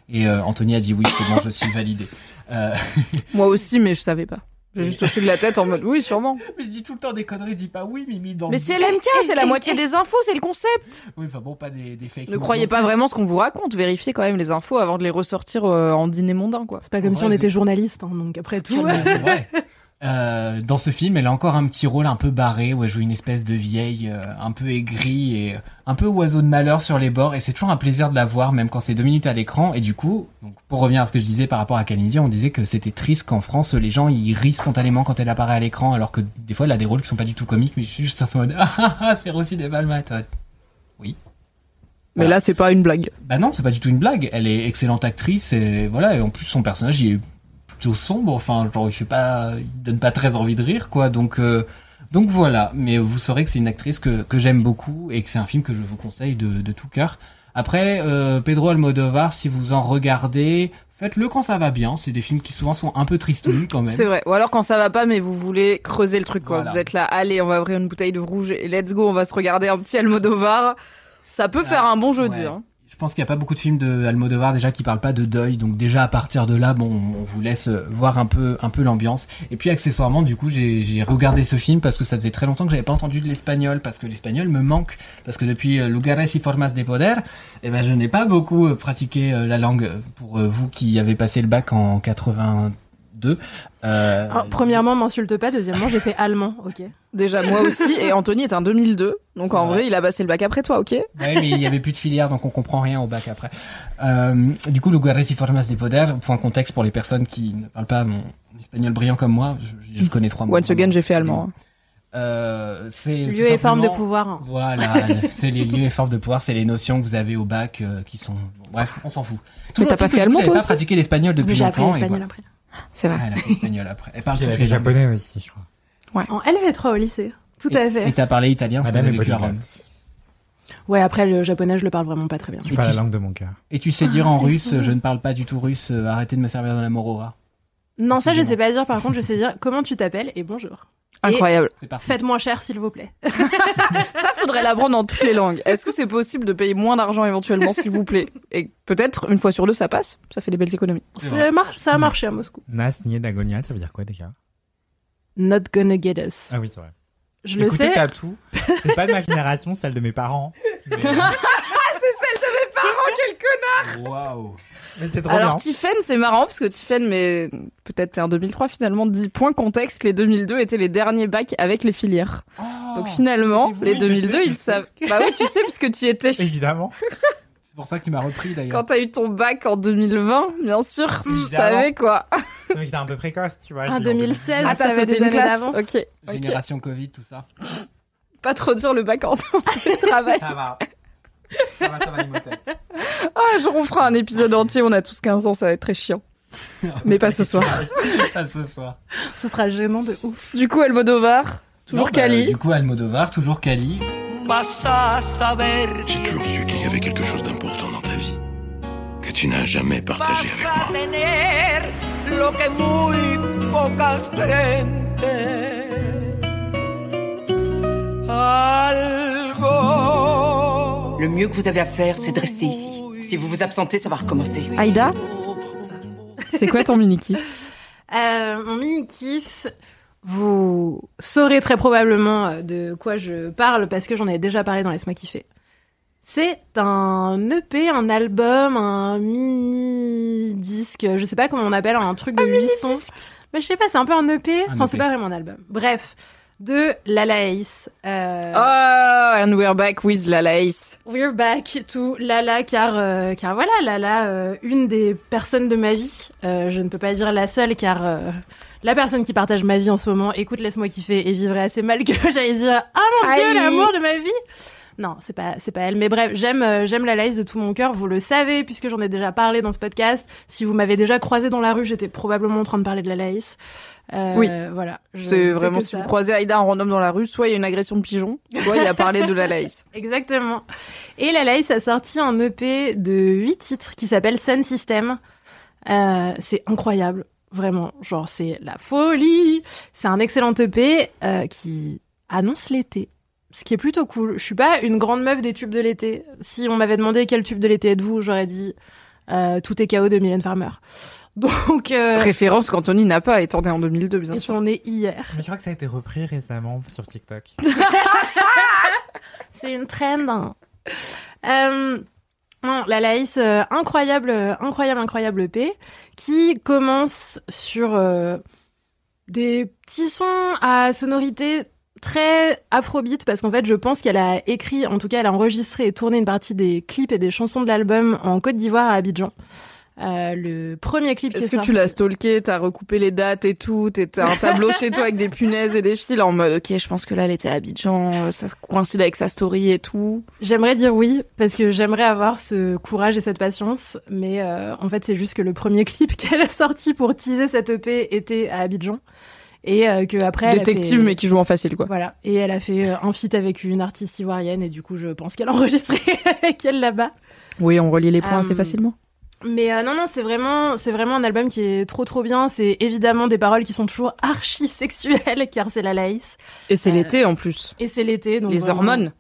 Et euh, Anthony a dit oui, c'est bon, je suis validé. Euh, Moi aussi, mais je savais pas. J'ai juste hoché de la tête en mode oui, sûrement. mais je dis tout le temps des conneries, dis pas oui, Mimi dans Mais c'est LMK, c'est la moitié des infos, c'est le concept. Oui, enfin bon, pas des, des fake Ne croyez pas vraiment ce qu'on vous raconte, vérifiez quand même les infos avant de les ressortir euh, en dîner mondain, quoi. C'est pas comme En si vrai, on était journaliste, hein, donc après tout. Ouais, c'est vrai. Euh, dans ce film, elle a encore un petit rôle un peu barré où elle joue une espèce de vieille euh, un peu aigrie et euh, un peu oiseau de malheur sur les bords et c'est toujours un plaisir de la voir même quand c'est deux minutes à l'écran et du coup donc pour revenir à ce que je disais par rapport à Kalindi on disait que c'était triste qu'en France les gens ils rient spontanément quand elle apparaît à l'écran alors que des fois elle a des rôles qui sont pas du tout comiques mais je suis juste en ce mode ah ah ah c'est Rosy des Balmat oui Mais là, c'est pas une blague. bah non, c'est pas du tout une blague. Elle est excellente actrice et voilà. Et en plus, son personnage, il est plutôt sombre. Enfin, genre, il fait pas, il donne pas très envie de rire, quoi. Donc, euh, donc voilà. Mais vous saurez que c'est une actrice que, que j'aime beaucoup et que c'est un film que je vous conseille de, de tout cœur. Après, euh, Pedro Almodovar, si vous en regardez, faites-le quand ça va bien. C'est des films qui souvent sont un peu tristouilles quand même. C'est vrai. Ou alors quand ça va pas, mais vous voulez creuser le truc, quoi. Voilà. Vous êtes là, allez, on va ouvrir une bouteille de rouge et let's go, on va se regarder un petit Almodovar. Ça peut faire un bon jeudi, Ouais. hein. Je pense qu'il n'y a pas beaucoup de films de Almodovar déjà qui parlent pas de deuil, donc déjà à partir de là, bon, on vous laisse euh, voir un peu, un peu l'ambiance. Et puis accessoirement, du coup, j'ai regardé ce film parce que ça faisait très longtemps que j'avais pas entendu de l'espagnol, parce que l'espagnol me manque, parce que depuis euh, Lugares y Formas de Poder, eh ben je n'ai pas beaucoup euh, pratiqué la langue. Pour vous qui avez passé le bac en 82, euh, Alors, premièrement, m'insulte pas. Deuxièmement, j'ai fait allemand, ok. Déjà, moi aussi. Et Anthony est un 2002. Donc en vrai. vrai, il a passé le bac après toi, ok Ouais, mais il y avait plus de filière, donc on comprend rien au bac après. Euh, du coup, Lugares y Formas de Poder, point contexte pour les personnes qui ne parlent pas mon espagnol brillant comme moi, je, je connais trois mots. Once again, j'ai fait allemand. hein. Euh, c'est Lieu et forme de pouvoir. Voilà, c'est les lieux et formes de pouvoir, c'est les notions que vous avez au bac euh, qui sont. bref, on s'en fout. Tout t'as pas fait allemand, toi pas pratiqué l'espagnol depuis j'ai appris longtemps. l'espagnol voilà. après. C'est Ah, vrai. elle a fait espagnol après. Elle parle japonais aussi, je crois. En LV3 au lycée. Tout à Et fait. t'as parlé italien parce que Madame est vécu à Rome. Ouais, après, le japonais, je le parle vraiment pas très bien. C'est Et pas la langue de mon cœur. Et tu sais dire en c'est russe, cool. je ne parle pas du tout russe, euh, arrêtez de me servir dans la morora. Non, ça je sais pas dire. Par contre, je sais dire comment tu t'appelles et bonjour. Incroyable. Faites moins cher, s'il vous plaît. Ça, faudrait l'apprendre dans toutes les langues. Est-ce que c'est possible de payer moins d'argent éventuellement, s'il vous plaît? Et peut-être, une fois sur deux, ça passe. Ça fait des belles économies. Ça, marche, ça a marché à Moscou. Nas nié d'agonial, ça veut dire quoi déjà? Not gonna get us. Ah oui, c'est vrai. Je le sais. t'as tout. C'est pas de ma génération, celle de mes parents. Mais, Waouh. mais c'est trop Alors. Tiffen, c'est marrant, parce que Tiffen, mais peut-être en 2003 finalement, dit point contexte, les 2002 étaient les derniers bacs avec les filières. Donc finalement, vous. les Oui, je 2002, sais, je ils savent. Bah oui, tu sais, puisque tu y étais. Évidemment. C'est pour ça que tu m'as repris d'ailleurs. Quand t'as eu ton bac en 2020, bien sûr, tu Évidemment. savais quoi. Donc j'étais un peu précoce, tu vois. En je dis 2016, Ah, t'avais des une classe. Ok. Génération Covid, tout ça. Pas trop dur le bac en travail. Ça va. Ça va, ça va. Ah, genre, on fera un épisode entier, on a tous 15 ans, ça va être très chiant. Mais pas ce soir. Pas ce soir. Ce sera gênant de ouf. Du coup, Almodovar, toujours Non, bah, Cali. Du coup, Almodovar, toujours Cali. J'ai toujours su qu'il y avait quelque chose d'important dans ta vie que tu n'as jamais partagé avec moi. Le mieux que vous avez à faire, c'est de rester ici. Si vous vous absentez, ça va recommencer. Aïda, c'est quoi ton mini-kiff Euh, mon mini kiff, vous saurez très probablement euh, de quoi je parle parce que j'en ai déjà parlé dans Laisse-moi kiffer. C'est un EP, un album, un mini disque, je sais pas comment on appelle, un truc de 8 sons. Mais je sais pas, c'est un peu un EP, Un enfin c'est pas vraiment un album. Bref, de Lala Ace. Euh, Oh, and we're back with Lala Ace. We're back to Lala car euh, car voilà Lala euh, une des personnes de ma vie Euh, je ne peux pas dire la seule car euh, la personne qui partage ma vie en ce moment écoute laisse-moi kiffer et vivrait assez mal que j'aille dire ah mon dieu l'amour de ma vie non c'est pas c'est pas elle mais bref j'aime euh, j'aime Lala Ace de tout mon cœur vous le savez puisque j'en ai déjà parlé dans ce podcast si vous m'avez déjà croisé dans la rue j'étais probablement en train de parler de Lala Ace Euh, Oui. voilà C'est vraiment si ça. vous croisez Aïda en random dans la rue, soit il y a une agression de pigeon, soit il a parlé de Lala Ace. Exactement. Et la Lace a sorti un EP de 8 titres qui s'appelle Sun System. Euh, c'est incroyable, vraiment. Genre, c'est la folie. C'est un excellent EP euh, qui annonce l'été. Ce qui est plutôt cool. Je suis pas une grande meuf des tubes de l'été. Si on m'avait demandé quel tube de l'été êtes-vous, j'aurais dit euh, Tout est chaos de Mylène Farmer. Donc, euh, Référence qu'Anthony n'a pas étant né en 2002, bien sûr. sont nés hier. Mais je crois que ça a été repris récemment sur TikTok. C'est une trend. hein. Euh, non, la Laïs, euh, incroyable, incroyable, incroyable EP, qui commence sur euh, des petits sons à sonorité très afrobeat, parce qu'en fait, je pense qu'elle a écrit, en tout cas, elle a enregistré et tourné une partie des clips et des chansons de l'album en Côte d'Ivoire à Abidjan. Euh, le premier clip Est-ce que sorti. tu l'as stalké, t'as recoupé les dates et tout, t'as un tableau chez toi avec des punaises et des fils en mode ok, je pense que là elle était à Abidjan, euh, ça coïncide avec sa story et tout. J'aimerais dire oui, parce que j'aimerais avoir ce courage et cette patience, mais euh, en fait c'est juste que le premier clip qu'elle a sorti pour teaser cette EP était à Abidjan, et euh, que après Détective fait- mais qui joue en facile quoi. Voilà, et elle a fait euh, un feat avec une artiste ivoirienne, et du coup je pense qu'elle a enregistré avec elle là-bas. Oui, on relie les points assez Euh, facilement. Mais euh, non, non, c'est vraiment, c'est vraiment un album qui est trop trop bien. C'est évidemment des paroles qui sont toujours archi sexuelles, car c'est la laïs. Et c'est euh, l'été en plus. Et c'est l'été, donc Les vraiment- hormones.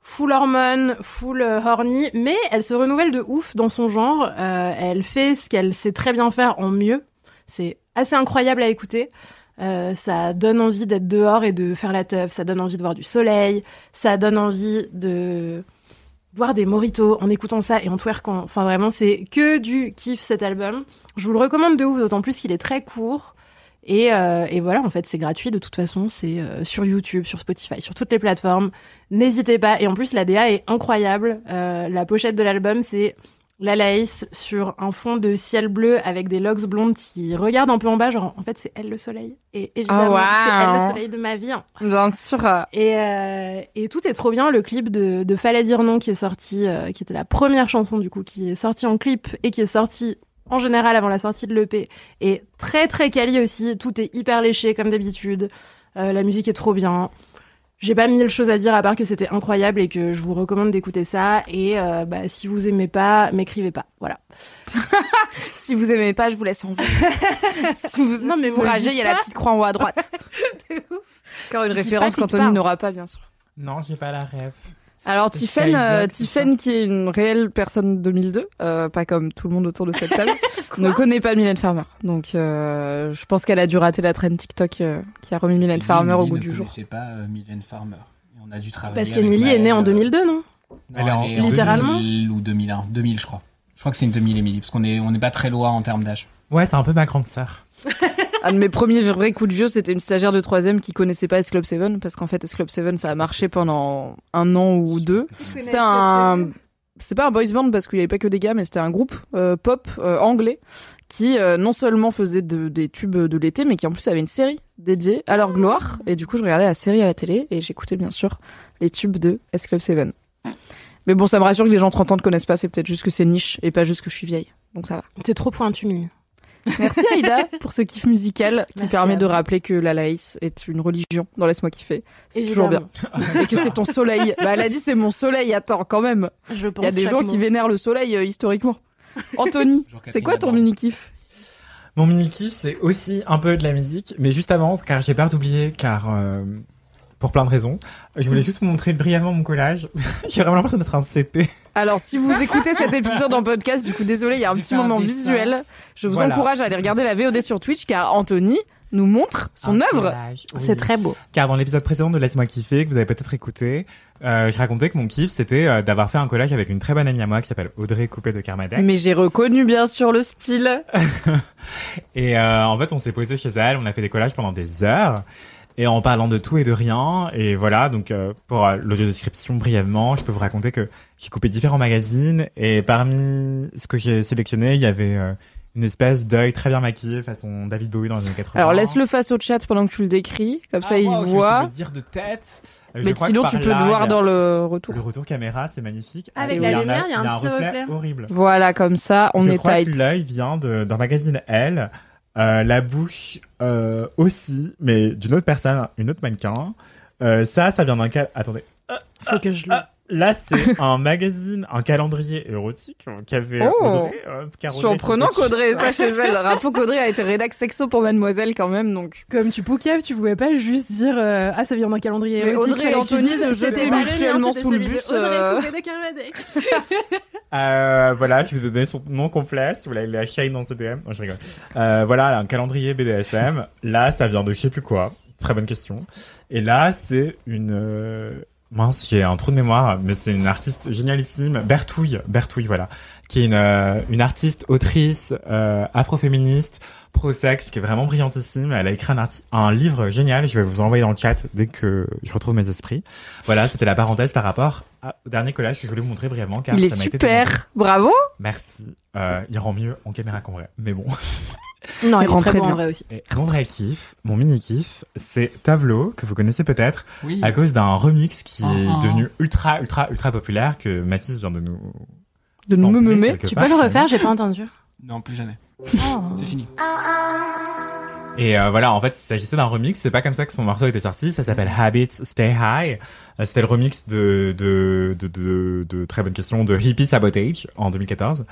full hormones, full euh, horny, mais elle se renouvelle de ouf dans son genre. Euh, elle fait ce qu'elle sait très bien faire en mieux. C'est assez incroyable à écouter. Euh, ça donne envie d'être dehors et de faire la teuf. Ça donne envie de voir du soleil. Ça donne envie de boire des moritos en écoutant ça et en twerkant. Enfin, vraiment, c'est que du kiff cet album. Je vous le recommande de ouf, d'autant plus qu'il est très court. Et, euh, et voilà, en fait, c'est gratuit de toute façon. C'est euh, sur YouTube, sur Spotify, sur toutes les plateformes. N'hésitez pas. Et en plus, la DA est incroyable. Euh, la pochette de l'album, c'est la Laïs sur un fond de ciel bleu avec des locks blondes qui regardent un peu en bas. Genre, en fait, c'est elle le soleil. Et évidemment, Oh, wow. c'est elle le soleil de ma vie. hein. Bien sûr. Et, euh, et tout est trop bien. Le clip de, de Fallait dire non qui est sorti, euh, qui était la première chanson du coup, qui est sortie en clip et qui est sortie en général avant la sortie de l'EP, est très très quali aussi. Tout est hyper léché comme d'habitude. Euh, la musique est trop bien. J'ai pas mille choses à dire à part que c'était incroyable et que je vous recommande d'écouter ça. Et euh, bah, si vous aimez pas, m'écrivez pas. Voilà. si vous aimez pas, je vous laisse en vie. si vous, Non, si mais vous ragez, il y a la petite croix en haut à droite. Encore une Je dis référence qu'Anthony n'aura pas, bien sûr. Non, j'ai pas la rêve. Alors Tiffen, euh, Tiffen qui est une réelle personne 2002, euh, pas comme tout le monde autour de cette table, ne connaît pas Mylène Farmer. Donc euh, je pense qu'elle a dû rater la trend TikTok euh, qui a remis Mylène Farmer au goût ne du jour. connaissait pas euh, Mylène Farmer. Et on a dû travailler. Parce qu'Emily est née en Maëlle, euh, 2002, non non, elle est en Littéralement 2000 ou 2001, 2000 je crois. Je crois que c'est une 2000 Emily parce qu'on est on n'est pas très loin en termes d'âge. Ouais, c'est un peu ma grande sœur. Un de mes premiers vrais coups de vieux, c'était une stagiaire de troisième qui connaissait pas S Club 7 parce qu'en fait S Club 7 ça a marché pendant un an ou deux. C'était un, c'est pas un boys band parce qu'il y avait pas que des gars, mais c'était un groupe euh, pop euh, anglais qui euh, non seulement faisait de- des tubes de l'été, mais qui en plus avait une série dédiée à leur gloire. Et du coup, je regardais la série à la télé et j'écoutais bien sûr les tubes de S Club 7. Mais bon, ça me rassure que des gens 30 ans ne connaissent pas, c'est peut-être juste que c'est niche et pas juste que je suis vieille. Donc ça va. T'es trop pointu, Mimi. Merci Aïda pour ce kiff musical qui Merci permet de rappeler que la laïs est une religion dans Laisse-moi kiffer. C'est toujours bien. Et que c'est ton soleil. Bah, elle a dit c'est mon soleil, attends, quand même. Je pense Il y a des gens mot. qui vénèrent le soleil euh, historiquement. Anthony, c'est quoi ton mini-kiff? Mon mini kiff, c'est aussi un peu de la musique, mais juste avant, car j'ai peur d'oublier, car euh, pour plein de raisons, je voulais juste vous montrer brièvement mon collage. j'ai vraiment l'impression d'être un CP. Alors, si vous écoutez cet épisode en podcast, du coup, désolé, il y a un petit moment visuel. Je vous Voilà. encourage à aller regarder la VOD sur Twitch, car Anthony nous montre son œuvre. oui. C'est très beau. Car dans l'épisode précédent de Laisse-moi kiffer, que vous avez peut-être écouté, euh, je racontais que mon kiff, c'était euh, d'avoir fait un collage avec une très bonne amie à moi qui s'appelle Audrey Coupé de Carmadec. Mais j'ai reconnu bien sûr le style. Et euh, en fait, on s'est posé chez elle, on a fait des collages pendant des heures. Et en parlant de tout et de rien, et voilà, donc euh, pour euh, l'audio-description brièvement, je peux vous raconter que j'ai coupé différents magazines, et parmi ce que j'ai sélectionné, il y avait euh, une espèce d'œil très bien maquillé façon David Bowie dans les années 80. Alors, laisse-le face au chat pendant que tu le décris, comme ça Ah, il wow, je vais voit. te le dire de tête. Euh, je Mais sinon, tu peux là, le il y voir a- dans le retour. Le retour caméra, c'est magnifique. Avec Et la il y a un- lumière, il y a un petit reflet. horrible. Voilà, comme ça, on je est crois tight. que l'œil vient d'un magazine Elle, euh, la bouche euh, aussi, mais d'une autre personne, une autre mannequin. Euh, ça, ça vient d'un cal... Attendez. Faut je le. Là, c'est un magazine, un calendrier érotique qu'avait Oh. Audrey. euh, Surprenant qu'Audrey ait ça chez elle. Rappelons qu'Audrey a été rédac sexo pour Mademoiselle quand même, donc. Comme tu poucaves, tu pouvais pas juste dire euh, ah ça vient d'un calendrier. Mais érotique, Audrey et Anthony se c'était jetaient mutuellement c'était sous le bus, Audrey euh. Euh, voilà, je vous ai donné son nom complet, si vous voulez la shine dans ce DM. Non, je rigole. Euh, voilà, un calendrier BDSM. Là, ça vient de je sais plus quoi. Très bonne question. Et là, c'est une... Mince, j'ai un trou de mémoire, mais c'est une artiste génialissime, Bertouille, Bertouille, voilà, qui est une, euh, une artiste, autrice, euh, afroféministe, pro-sexe, qui est vraiment brillantissime. Elle a écrit un, un livre génial, je vais vous envoyer dans le chat dès que je retrouve mes esprits. Voilà, c'était la parenthèse par rapport au dernier collage que je voulais vous montrer brièvement, car Il est ça m'a été demandé. super. Bravo. Merci. Euh, il rend mieux en caméra qu'en vrai. Mais bon. Non, Il est rend très bon en vrai aussi. Et mon vrai kiff, mon mini kiff, c'est Tavlo, que vous connaissez peut-être, Oui. à cause d'un remix qui Ah, est ah. devenu ultra, ultra, ultra populaire, que Mathis vient de nous... De nous me Tu peux le refaire J'ai pas entendu. Non, plus jamais. Oh. C'est fini. Et euh, voilà, en fait, il s'agissait d'un remix. C'est pas comme ça que son morceau était sorti. Ça s'appelle Habits Stay High. Euh, C'était le remix de de, de de de très bonne question de Hippie Sabotage en 2014.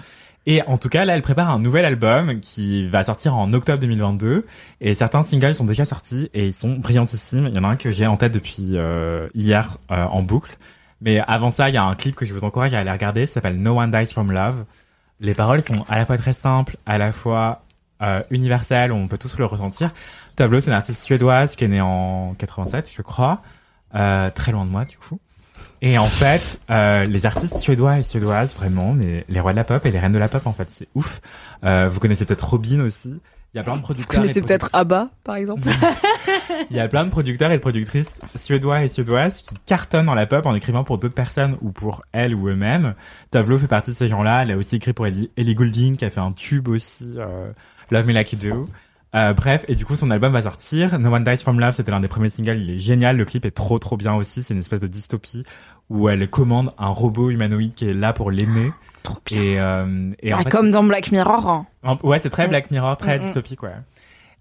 Et en tout cas, là, elle prépare un nouvel album qui va sortir en octobre 2022. Et certains singles sont déjà sortis et ils sont brillantissimes. Il y en a un que j'ai en tête depuis euh, hier euh, en boucle. Mais avant ça, il y a un clip que je vous encourage à aller regarder. Ça s'appelle No One Dies From Love. Les paroles sont à la fois très simples, à la fois euh, universelles, on peut tous le ressentir. Tableau, c'est une artiste suédoise qui est née en 87, je crois. Euh, très loin de moi, du coup. Et en fait, euh, les artistes suédois et suédoises, vraiment, mais les rois de la pop et les reines de la pop, en fait, c'est ouf. Euh, vous connaissez peut-être Robin aussi. Il y a plein de Vous producteurs. de connaissez peut-être Abba, par exemple. il y a plein de producteurs et de productrices suédois et suédoises qui cartonnent dans la pop en écrivant pour d'autres personnes ou pour elles ou eux-mêmes. Tavlo fait partie de ces gens-là. Elle a aussi écrit pour Ellie, Ellie Goulding qui a fait un tube aussi, euh, Love Me Like You Do. Euh, bref, et du coup son album va sortir. No One Dies From Love, c'était l'un des premiers singles. Il est génial. Le clip est trop trop bien aussi. C'est une espèce de dystopie où elle commande un robot humanoïde qui est là pour l'aimer. Trop bien. Et, euh, et en Ah, fait, Comme dans Black Mirror. hein. en- Ouais, c'est très. Black Mirror, très Mm, mm. dystopique, ouais.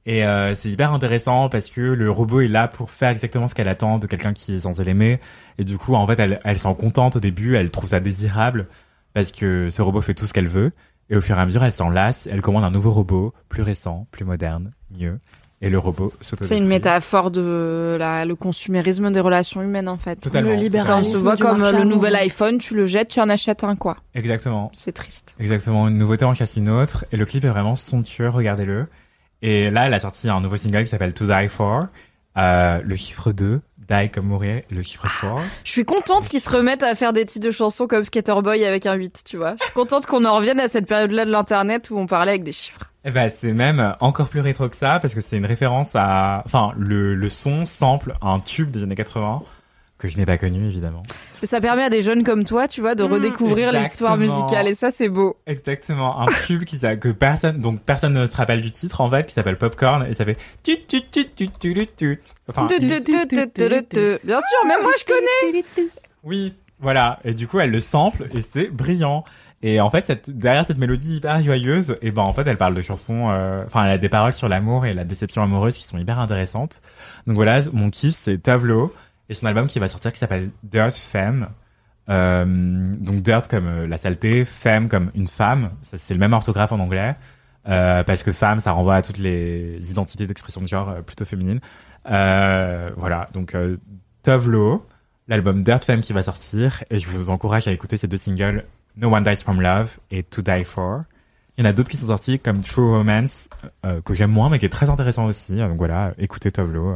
Et euh, c'est hyper intéressant parce que le robot est là pour faire exactement ce qu'elle attend de quelqu'un qui est censé l'aimer. Et du coup, en fait, elle, elle s'en contente au début, elle trouve ça désirable parce que ce robot fait tout ce qu'elle veut. Et au fur et à mesure, elle s'en lasse, elle commande un nouveau robot, plus récent, plus moderne, mieux. Et le robot C'est une métaphore de la, le consumérisme des relations humaines en fait. Totalement. Le Quand on libéralisme se voit comme le nouvel iPhone, tu le jettes, tu en achètes un quoi. Exactement. C'est triste. Exactement, une nouveauté en casse une autre. Et le clip est vraiment somptueux, regardez-le. Et là, elle a sorti un nouveau single qui s'appelle To Die For. Euh, le chiffre 2, Die comme mourir, le chiffre 4. Je suis contente qu'ils se remettent à faire des titres de chansons comme Skater Boy avec un 8, tu vois. Je suis contente qu'on en revienne à cette période-là de l'internet où on parlait avec des chiffres. Eh ben, c'est même encore plus rétro que ça, parce que c'est une référence à, enfin, le, le son sample un tube des années 80, que je n'ai pas connu, évidemment. Mais ça permet à des jeunes comme toi, tu vois, de Mmh. redécouvrir l'histoire musicale et ça c'est beau. Exactement, un tube qui que personne, donc personne ne se rappelle du titre, en fait, qui s'appelle Popcorn, et ça fait tut tut tut tut tut tut tut. Enfin, Tu, il- tu, tu, tu, tu, tu, tu. Bien sûr, même moi je connais. Oui, voilà. Et du coup, elle le sample et c'est brillant. Et en fait, cette, derrière cette mélodie hyper joyeuse, et ben en fait, elle parle de chansons. euh, Enfin, elle a des paroles sur l'amour et la déception amoureuse qui sont hyper intéressantes. Donc voilà, mon kiff c'est Tavlo et son album qui va sortir qui s'appelle Dirt Femme. Euh, donc dirt comme euh, la saleté, femme comme une femme. Ça, c'est le même orthographe en anglais. Euh, parce que femme, ça renvoie à toutes les identités d'expression de genre euh, plutôt féminines. Euh, voilà, donc Tovlo, l'album Dirt Femme qui va sortir, et je vous encourage à écouter ces deux singles, No One Dies From Love et To Die For. Il y en a d'autres qui sont sortis comme True Romance, que j'aime moins mais qui est très intéressant aussi. Donc voilà, écoutez Tovlo.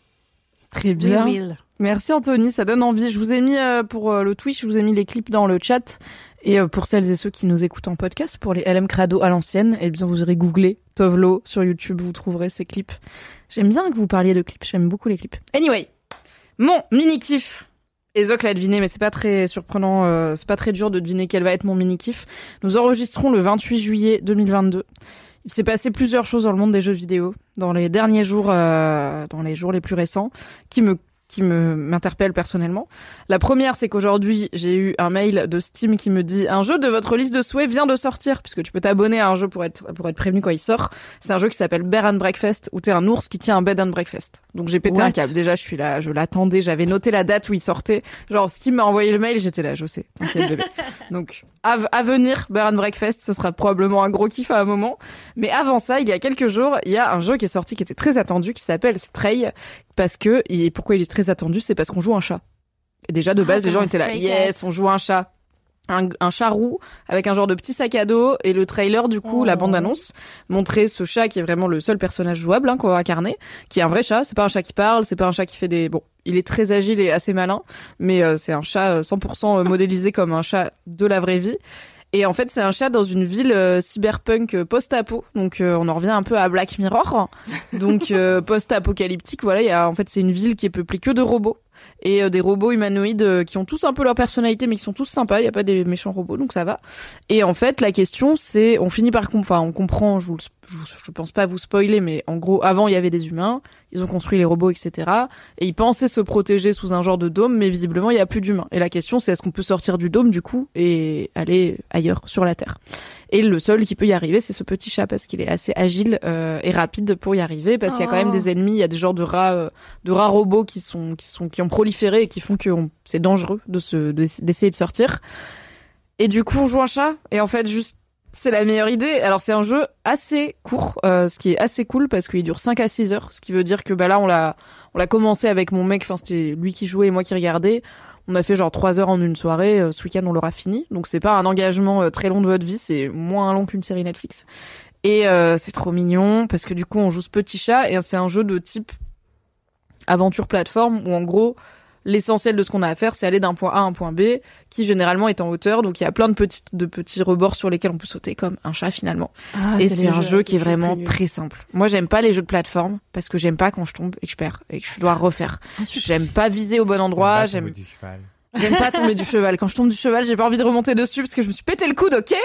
Très bien. Oui. Merci Anthony, ça donne envie. Je vous ai mis euh, pour euh, le Twitch, je vous ai mis les clips dans le chat. Et euh, pour celles et ceux qui nous écoutent en podcast, pour les LM Crado à l'ancienne, eh bien vous aurez googlé Tovlo sur YouTube, vous trouverez ces clips. J'aime bien que vous parliez de clips, j'aime beaucoup les clips. Anyway, mon mini kiff. Ezoc l'a deviné, mais c'est pas très surprenant, c'est pas très dur de deviner quel va être mon mini kiff. Nous enregistrons le 28 juillet 2022. Il s'est passé plusieurs choses dans le monde des jeux vidéo dans les derniers jours, euh, dans les jours les plus récents, qui me qui me m'interpelle personnellement. La première, c'est qu'aujourd'hui, j'ai eu un mail de Steam qui me dit un jeu de votre liste de souhaits vient de sortir, puisque tu peux t'abonner à un jeu pour être pour être prévenu quand il sort. C'est un jeu qui s'appelle Bear and Breakfast, où t'es un ours qui tient un bed and breakfast. Donc j'ai pété What? un câble. Déjà, je suis là, je l'attendais, j'avais noté la date où il sortait. Genre Steam m'a envoyé le mail, j'étais là, je sais, t'inquiète bébé. Donc à, à venir, Bear and Breakfast, ce sera probablement un gros kiff à un moment. Mais avant ça, il y a quelques jours, il y a un jeu qui est sorti qui était très attendu, qui s'appelle Stray, parce que et pourquoi il est très attendu, c'est parce qu'on joue un chat. Et déjà de Ah, base, les gens étaient là, yes, on joue un chat. Un, un chat roux avec un genre de petit sac à dos et le trailer du coup Oh. la bande annonce montrait ce chat qui est vraiment le seul personnage jouable hein, qu'on va incarner qui est un vrai chat c'est pas un chat qui parle c'est pas un chat qui fait des bon il est très agile et assez malin mais euh, c'est un chat euh, 100% modélisé comme un chat de la vraie vie et en fait, c'est un chat dans une ville euh, cyberpunk euh, post-apo. Donc, euh, on en revient un peu à Black Mirror. Donc, euh, post-apocalyptique. Voilà, il y a, en fait, c'est une ville qui est peuplée que de robots et euh, des robots humanoïdes euh, qui ont tous un peu leur personnalité, mais qui sont tous sympas. Il y a pas des méchants robots, donc ça va. Et en fait, la question, c'est, on finit par, enfin, on comprend. Je, vous, je, je pense pas vous spoiler, mais en gros, avant, il y avait des humains. Ils ont construit les robots, etc. Et ils pensaient se protéger sous un genre de dôme, mais visiblement, il y a plus d'humains. Et la question, c'est est-ce qu'on peut sortir du dôme, du coup, et aller ailleurs, sur la Terre? Et le seul qui peut y arriver, c'est ce petit chat, parce qu'il est assez agile euh, et rapide pour y arriver, parce qu'il y a quand même Oh. des ennemis, il y a des genres de rats, euh, de rats robots qui sont, qui sont, qui ont proliféré et qui font que c'est dangereux de se, de- d'essayer de sortir. Et du coup, on joue un chat, et en fait, juste, c'est la meilleure idée. Alors, c'est un jeu assez court, euh, ce qui est assez cool parce qu'il dure 5 à 6 heures, ce qui veut dire que bah là, on l'a, on l'a commencé avec mon mec, enfin, c'était lui qui jouait et moi qui regardais. On a fait genre 3 heures en une soirée, euh, ce week-end, on l'aura fini. Donc, c'est pas un engagement euh, très long de votre vie, c'est moins long qu'une série Netflix. Et c'est trop mignon parce que du coup, on joue ce petit chat et c'est un jeu de type aventure plateforme où en gros, l'essentiel de ce qu'on a à faire, c'est aller d'un point A à un point B, qui généralement est en hauteur. Donc il y a plein de petits, de petits rebords sur lesquels on peut sauter, comme un chat finalement. Ah, et c'est un jeu qui est vraiment très simple. Moi, j'aime pas les jeux de plateforme parce que j'aime pas quand je tombe et que je perds et que je dois refaire. J'aime pas viser au bon endroit. J'aime. J'aime pas tomber du cheval. Quand je tombe du cheval, j'ai pas envie de remonter dessus parce que je me suis pété le coude, ok?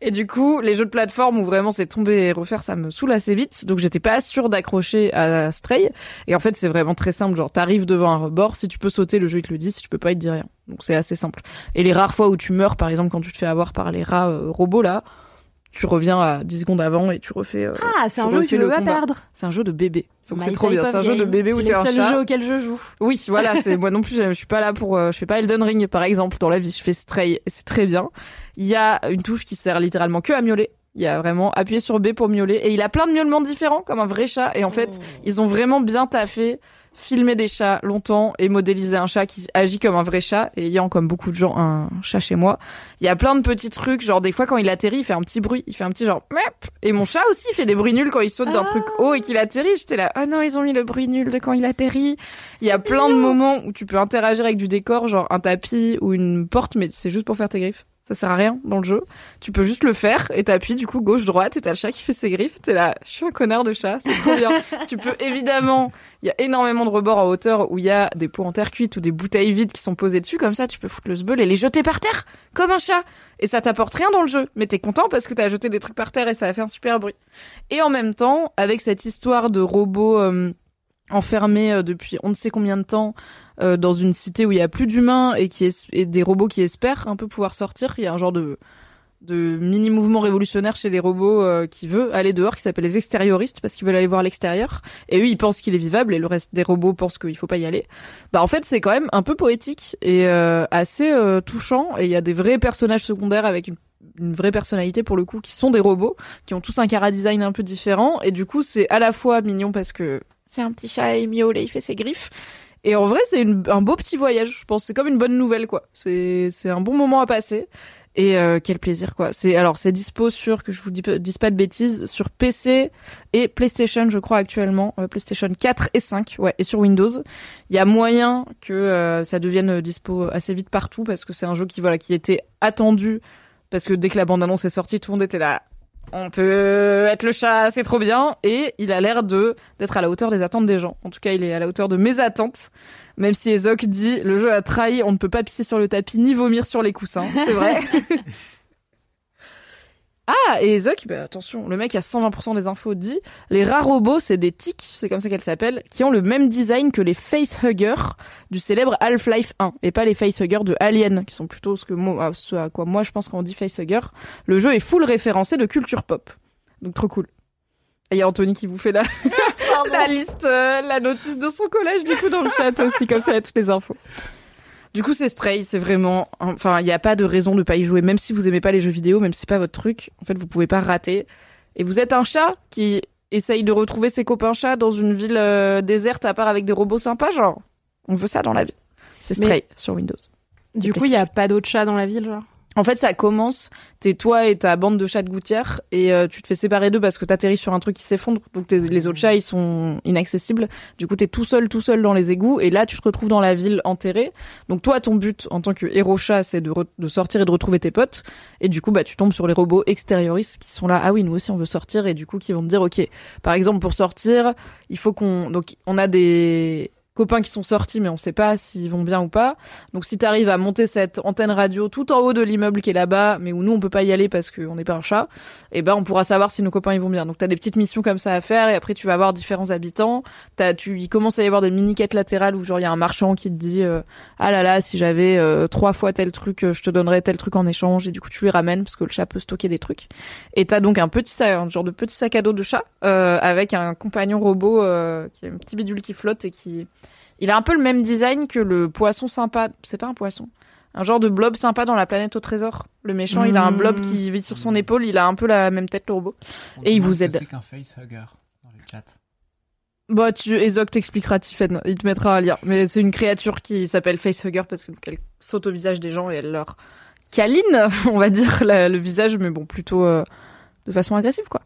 Et du coup, les jeux de plateforme où vraiment c'est tomber et refaire, ça me saoule assez vite. Donc j'étais pas sûre d'accrocher à Stray. Et en fait, c'est vraiment très simple. Genre, t'arrives devant un rebord, si tu peux sauter, le jeu il te le dit. Si tu peux pas, il te dit rien. Donc c'est assez simple. Et les rares fois où tu meurs, par exemple, quand tu te fais avoir par les rats euh, robots là, tu reviens à 10 secondes avant et tu refais. euh, Ah, c'est tu un jeu que tu le veux pas combat. perdre. C'est un jeu de bébé. Donc c'est trop bien. of C'est un jeu de bébé où t'es un chat. jeux auxquels je joue. Oui, voilà, c'est moi non plus, je suis pas là pour euh, je fais pas Elden Ring par exemple dans la vie, je fais Stray, et c'est très bien. Il y a une touche qui sert littéralement que à miauler. Il y a vraiment appuyer sur B pour miauler et il a plein de miaulements différents comme un vrai chat et en fait, ils ont vraiment bien taffé filmer des chats longtemps et modéliser un chat qui agit comme un vrai chat et ayant comme beaucoup de gens un chat chez moi. Il y a plein de petits trucs, genre des fois quand il atterrit, il fait un petit bruit, il fait un petit genre mep et mon chat aussi fait des bruits nuls quand il saute d'un truc haut et qu'il atterrit. J'étais là, oh non, ils ont mis le bruit nul de quand il atterrit. Il y a plein de moments où tu peux interagir avec du décor, genre un tapis ou une porte, mais c'est juste pour faire tes griffes. Ça sert à rien dans le jeu. Tu peux juste le faire et t'appuies du coup gauche droite et t'as le chat qui fait ses griffes. T'es là, je suis un connard de chat, c'est trop bien. tu peux évidemment, il y a énormément de rebords en hauteur où il y a des pots en terre cuite ou des bouteilles vides qui sont posées dessus comme ça. Tu peux foutre le sbeul et les jeter par terre comme un chat. Et ça t'apporte rien dans le jeu, mais t'es content parce que t'as jeté des trucs par terre et ça a fait un super bruit. Et en même temps, avec cette histoire de robots euh, enfermés euh, depuis on ne sait combien de temps euh, dans une cité où il y a plus d'humains et qui es- et des robots qui espèrent un peu pouvoir sortir, il y a un genre de de mini mouvement révolutionnaire chez les robots euh, qui veut aller dehors qui s'appelle les extérioristes parce qu'ils veulent aller voir l'extérieur. Et eux ils pensent qu'il est vivable et le reste des robots pensent qu'il faut pas y aller. Bah en fait c'est quand même un peu poétique et euh, assez euh, touchant. Et il y a des vrais personnages secondaires avec une vraie personnalité pour le coup qui sont des robots qui ont tous un cara design un peu différent. Et du coup c'est à la fois mignon parce que c'est un petit chat et il miaule et il fait ses griffes et en vrai c'est un beau petit voyage je pense. C'est comme une bonne nouvelle quoi. C'est un bon moment à passer. Et euh, quel plaisir quoi. C'est alors c'est dispo sur que je vous dis, pas- de bêtises sur PC et PlayStation je crois actuellement. Euh, PlayStation 4 et 5 ouais et sur Windows. Il y a moyen que euh, ça devienne dispo assez vite partout parce que c'est un jeu qui voilà qui était attendu parce que dès que la bande annonce est sortie tout le monde était là on peut être le chat, c'est trop bien. Et il a l'air de d'être à la hauteur des attentes des gens. En tout cas, il est à la hauteur de mes attentes. Même si Ezok dit le jeu a trahi, on ne peut pas pisser sur le tapis ni vomir sur les coussins. C'est vrai. Ah, et Ezok, bah, attention, le mec à 120% des infos dit les rats robots, c'est des tics, c'est comme ça qu'elles s'appellent, qui ont le même design que les facehuggers du célèbre Half-Life 1, et pas les facehuggers de Alien, qui sont plutôt ce, que moi, ce à quoi moi je pense quand on dit facehugger. Le jeu est full référencé de culture pop. Donc trop cool. Et il y a Anthony qui vous fait la, la liste, euh, la notice de son collège, du coup, dans le chat aussi, comme ça, il y a toutes les infos. Du coup, c'est Stray, c'est vraiment, enfin, il n'y a pas de raison de pas y jouer, même si vous aimez pas les jeux vidéo, même si c'est pas votre truc. En fait, vous pouvez pas rater. Et vous êtes un chat qui essaye de retrouver ses copains chats dans une ville euh, déserte à part avec des robots sympas, genre. On veut ça dans la vie. C'est Mais- Stray sur Windows. Du coup, il y a pas d'autres chats dans la ville, genre? En fait, ça commence, t'es toi et ta bande de chats de gouttière, et euh, tu te fais séparer d'eux parce que t'atterris sur un truc qui s'effondre, donc les autres chats, ils sont inaccessibles. Du coup, t'es tout seul, tout seul dans les égouts, et là, tu te retrouves dans la ville enterrée. Donc toi, ton but, en tant que héros chat, c'est de, de sortir et de retrouver tes potes. Et du coup, bah, tu tombes sur les robots extérioristes qui sont là, ah oui, nous aussi, on veut sortir, et du coup, qui vont te dire, ok, par exemple, pour sortir, il faut qu'on... Donc, on a des copains qui sont sortis, mais on sait pas s'ils vont bien ou pas. Donc si t'arrives à monter cette antenne radio tout en haut de l'immeuble qui est là-bas, mais où nous on peut pas y aller parce qu'on n'est pas un chat, et ben on pourra savoir si nos copains ils vont bien. Donc t'as des petites missions comme ça à faire et après tu vas avoir différents habitants. T'as, tu, il commence à y avoir des mini quêtes latérales où genre il y a un marchand qui te dit euh, ah là là si j'avais euh, trois fois tel truc, euh, je te donnerais tel truc en échange et du coup tu lui ramènes parce que le chat peut stocker des trucs. Et t'as donc un petit sac, un genre de petit sac à dos de chat avec un compagnon robot qui a un petit bidule qui flotte et qui il a un peu le même design que le poisson sympa. C'est pas un poisson. Un genre de blob sympa dans la planète au trésor. Le méchant, il a un blob qui vit sur son épaule. Il a un peu la même tête, le robot. On Et il vous aide. C'est qu'un facehugger dans le chat. Bah, tu, Ezok t'expliquera, Tiffen. Il te mettra un lien. Mais c'est une créature qui s'appelle Facehugger parce qu'elle saute au visage des gens et elle leur câline, on va dire, la- le visage, mais bon, plutôt euh, de façon agressive, quoi.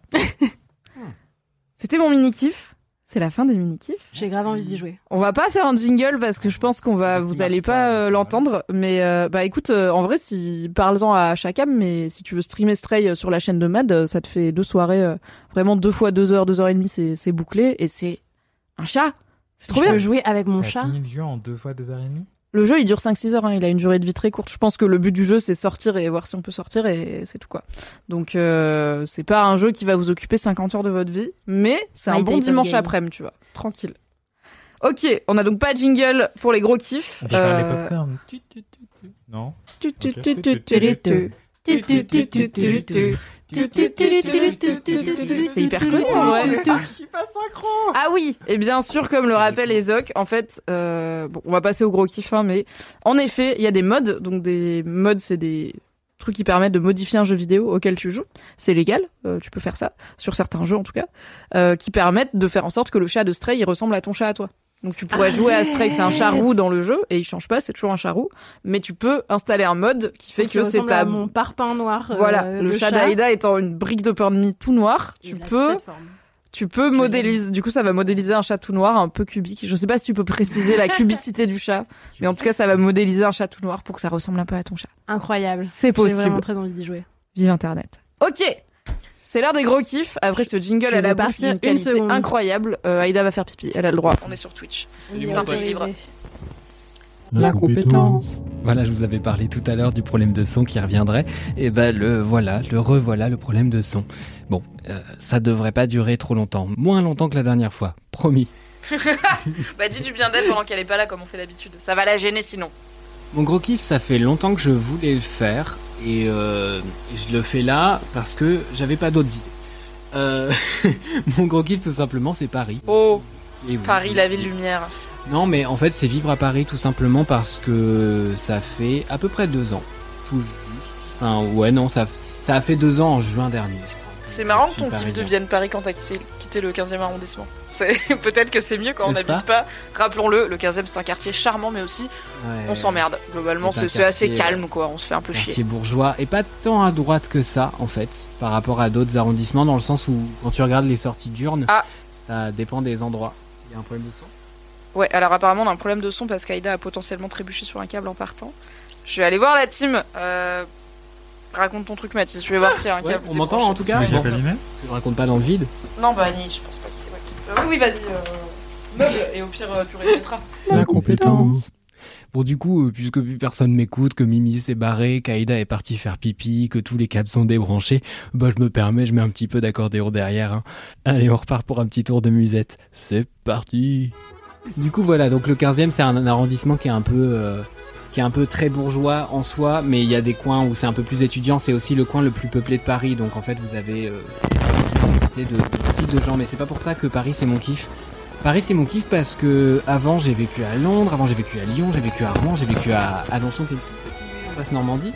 C'était mon mini-kiff. C'est la fin des mini-kifs. J'ai grave envie d'y jouer. On va pas faire un jingle parce que je pense qu'on va, vous allez pas euh, l'entendre. Mais euh, bah écoute, euh, en vrai, si parle-en à Chacam, mais si tu veux streamer Stray sur la chaîne de Mad, euh, ça te fait deux soirées, euh, vraiment deux fois deux heures, deux heures et demie, c'est c'est bouclé et c'est un chat. C'est trop je bien. peux jouer avec mon chat. fini le jeu en deux fois deux heures et demie? Le jeu, il dure 5-6 heures, hein, il a une durée de vie très courte. Je pense que le but du jeu, c'est sortir et voir si on peut sortir et c'est tout quoi. Donc euh, c'est pas un jeu qui va vous occuper 50 heures de votre vie, mais c'est un bon dimanche après-midi, tu vois. Tranquille. Ok, on a donc pas de jingle pour les gros kiffs. On les Euh, popcorn. Non C'est hyper connu en vrai. Ah oui, et bien sûr, comme le rappelle Ezoc, en fait, euh, bon, on va passer au gros kiff, hein, mais en effet, il y a des mods. Donc des mods, c'est des trucs qui permettent de modifier un jeu vidéo auquel tu joues. C'est légal, euh, tu peux faire ça sur certains jeux en tout cas, euh, qui permettent de faire en sorte que le chat de Stray il ressemble à ton chat à toi. Donc tu pourrais jouer à Stray, c'est un chat roux dans le jeu et il change pas, c'est toujours un chat roux, mais tu peux installer un mode qui fait Qui que c'est ta à mon parpaing noir. euh, voilà, le chat d'Aïda étant une brique de pain de mie tout noir, tu peux tu peux modéliser, du coup, ça va modéliser un chat tout noir, un peu cubique. Je sais pas si tu peux préciser la cubicité du chat, mais en tout cas, ça va modéliser un chat tout noir pour que ça ressemble un peu à ton chat. Incroyable. C'est J'ai possible. vraiment très envie d'y jouer. Vive Internet. Ok! C'est l'heure des gros kiffs. Après ce jingle bouche partir d'une une qualité seconde. incroyable, euh, Aïda va faire pipi. Elle a le droit. On est sur Twitch. Oui, C'est un peu autorisé. libre. La compétence. Voilà, je vous avais parlé tout à l'heure du problème de son qui reviendrait. Et ben le voilà, le revoilà le problème de son. Bon, euh, ça devrait pas durer trop longtemps, moins longtemps que la dernière fois, promis. bah dis du bien d'elle pendant qu'elle est pas là comme on fait d'habitude. Ça va la gêner sinon. Mon gros kiff, ça fait longtemps que je voulais le faire et euh, je le fais là parce que j'avais pas d'autres idées. Euh, mon gros kiff, tout simplement, c'est Paris. Oh, Et. Paris, la ville lumière. Non, mais en fait, c'est vivre à Paris tout simplement parce que ça fait à peu près deux ans, tout juste. Enfin, ouais, non, ça, ça a fait deux ans en juin dernier. C'est marrant que ton kiff parisien. devienne Paris quand t'as quitté, quitté le 15e arrondissement. C'est peut-être que c'est mieux quand on n'habite pas. Rappelons-le, le 15e c'est un quartier charmant, mais aussi Ouais. on s'emmerde. Globalement, C'est assez calme, quoi. On se fait un peu quartier chier. bourgeois et pas tant à droite que ça en fait par rapport à d'autres arrondissements dans le sens où quand tu regardes les sorties diurnes Ah. ça dépend des endroits il y a un problème de son Ouais, alors apparemment on a un problème de son parce qu'Aïda a potentiellement trébuché sur un câble en partant. Je vais aller voir la team. Euh... Raconte ton truc, Mathis. Je vais voir s'il y a un Ouais, câble. on m'entend en tout cas tu le racontes pas dans le vide Non, bah ni, je pense pas qu'il. Euh, Oui, oui, vas-y. Euh... Meuble, et au pire, euh, tu répéteras. La compétence. Bon du coup, euh, puisque plus personne m'écoute, que Mimi s'est barrée, qu'Aïda est partie faire pipi, que tous les câbles sont débranchés, bah je me permets, je mets un petit peu d'accordéon derrière. hein. Allez, on repart pour un petit tour de musette. C'est parti du coup voilà donc le 15e c'est un arrondissement qui est un peu euh, qui est un peu très bourgeois en soi mais il y a des coins où c'est un peu plus étudiant. C'est aussi le coin le plus peuplé de Paris. Donc en fait vous avez euh, de, de de gens. Mais c'est pas pour ça que Paris c'est mon kiff. Paris c'est mon kiff parce que avant j'ai vécu à Londres, avant j'ai vécu à Lyon, j'ai vécu à Rouen, j'ai vécu à Alençon qui est une Basse-Normandie.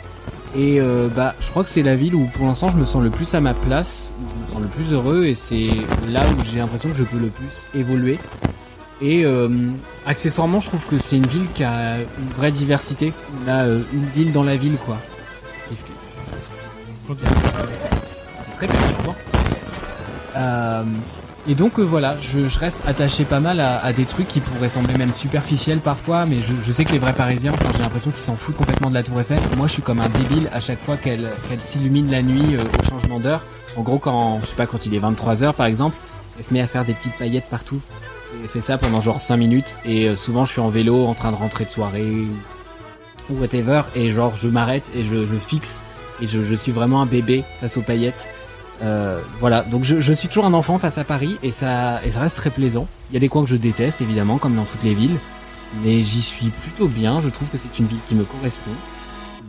Et euh, bah je crois que c'est la ville où pour l'instant je me sens le plus à ma place, je me sens le plus heureux. Et c'est là où j'ai l'impression que je peux le plus évoluer. Et euh, accessoirement je trouve que c'est une ville qui a une vraie diversité. On a euh, une ville dans la ville quoi. Qu'est-ce que... C'est très perturbant. Euh, et donc euh, voilà, je, je reste attaché pas mal à, à des trucs qui pourraient sembler même superficiels parfois, mais je, je sais que les vrais Parisiens, enfin, j'ai l'impression qu'ils s'en foutent complètement de la Tour Eiffel. Moi, je suis comme un débile à chaque fois qu'elle s'illumine la nuit euh, au changement d'heure. En gros, quand je sais pas quand il est 23 h par exemple, elle se met à faire des petites paillettes partout. Fait ça pendant genre 5 minutes et euh, souvent je suis en vélo en train de rentrer de soirée ou, whatever et genre je m'arrête et je, je fixe et je, je suis vraiment un bébé face aux paillettes. Euh, voilà, donc je, je suis toujours un enfant face à Paris et ça, et ça reste très plaisant. Il y a des coins que je déteste évidemment, comme dans toutes les villes, mais j'y suis plutôt bien. Je trouve que c'est une ville qui me correspond.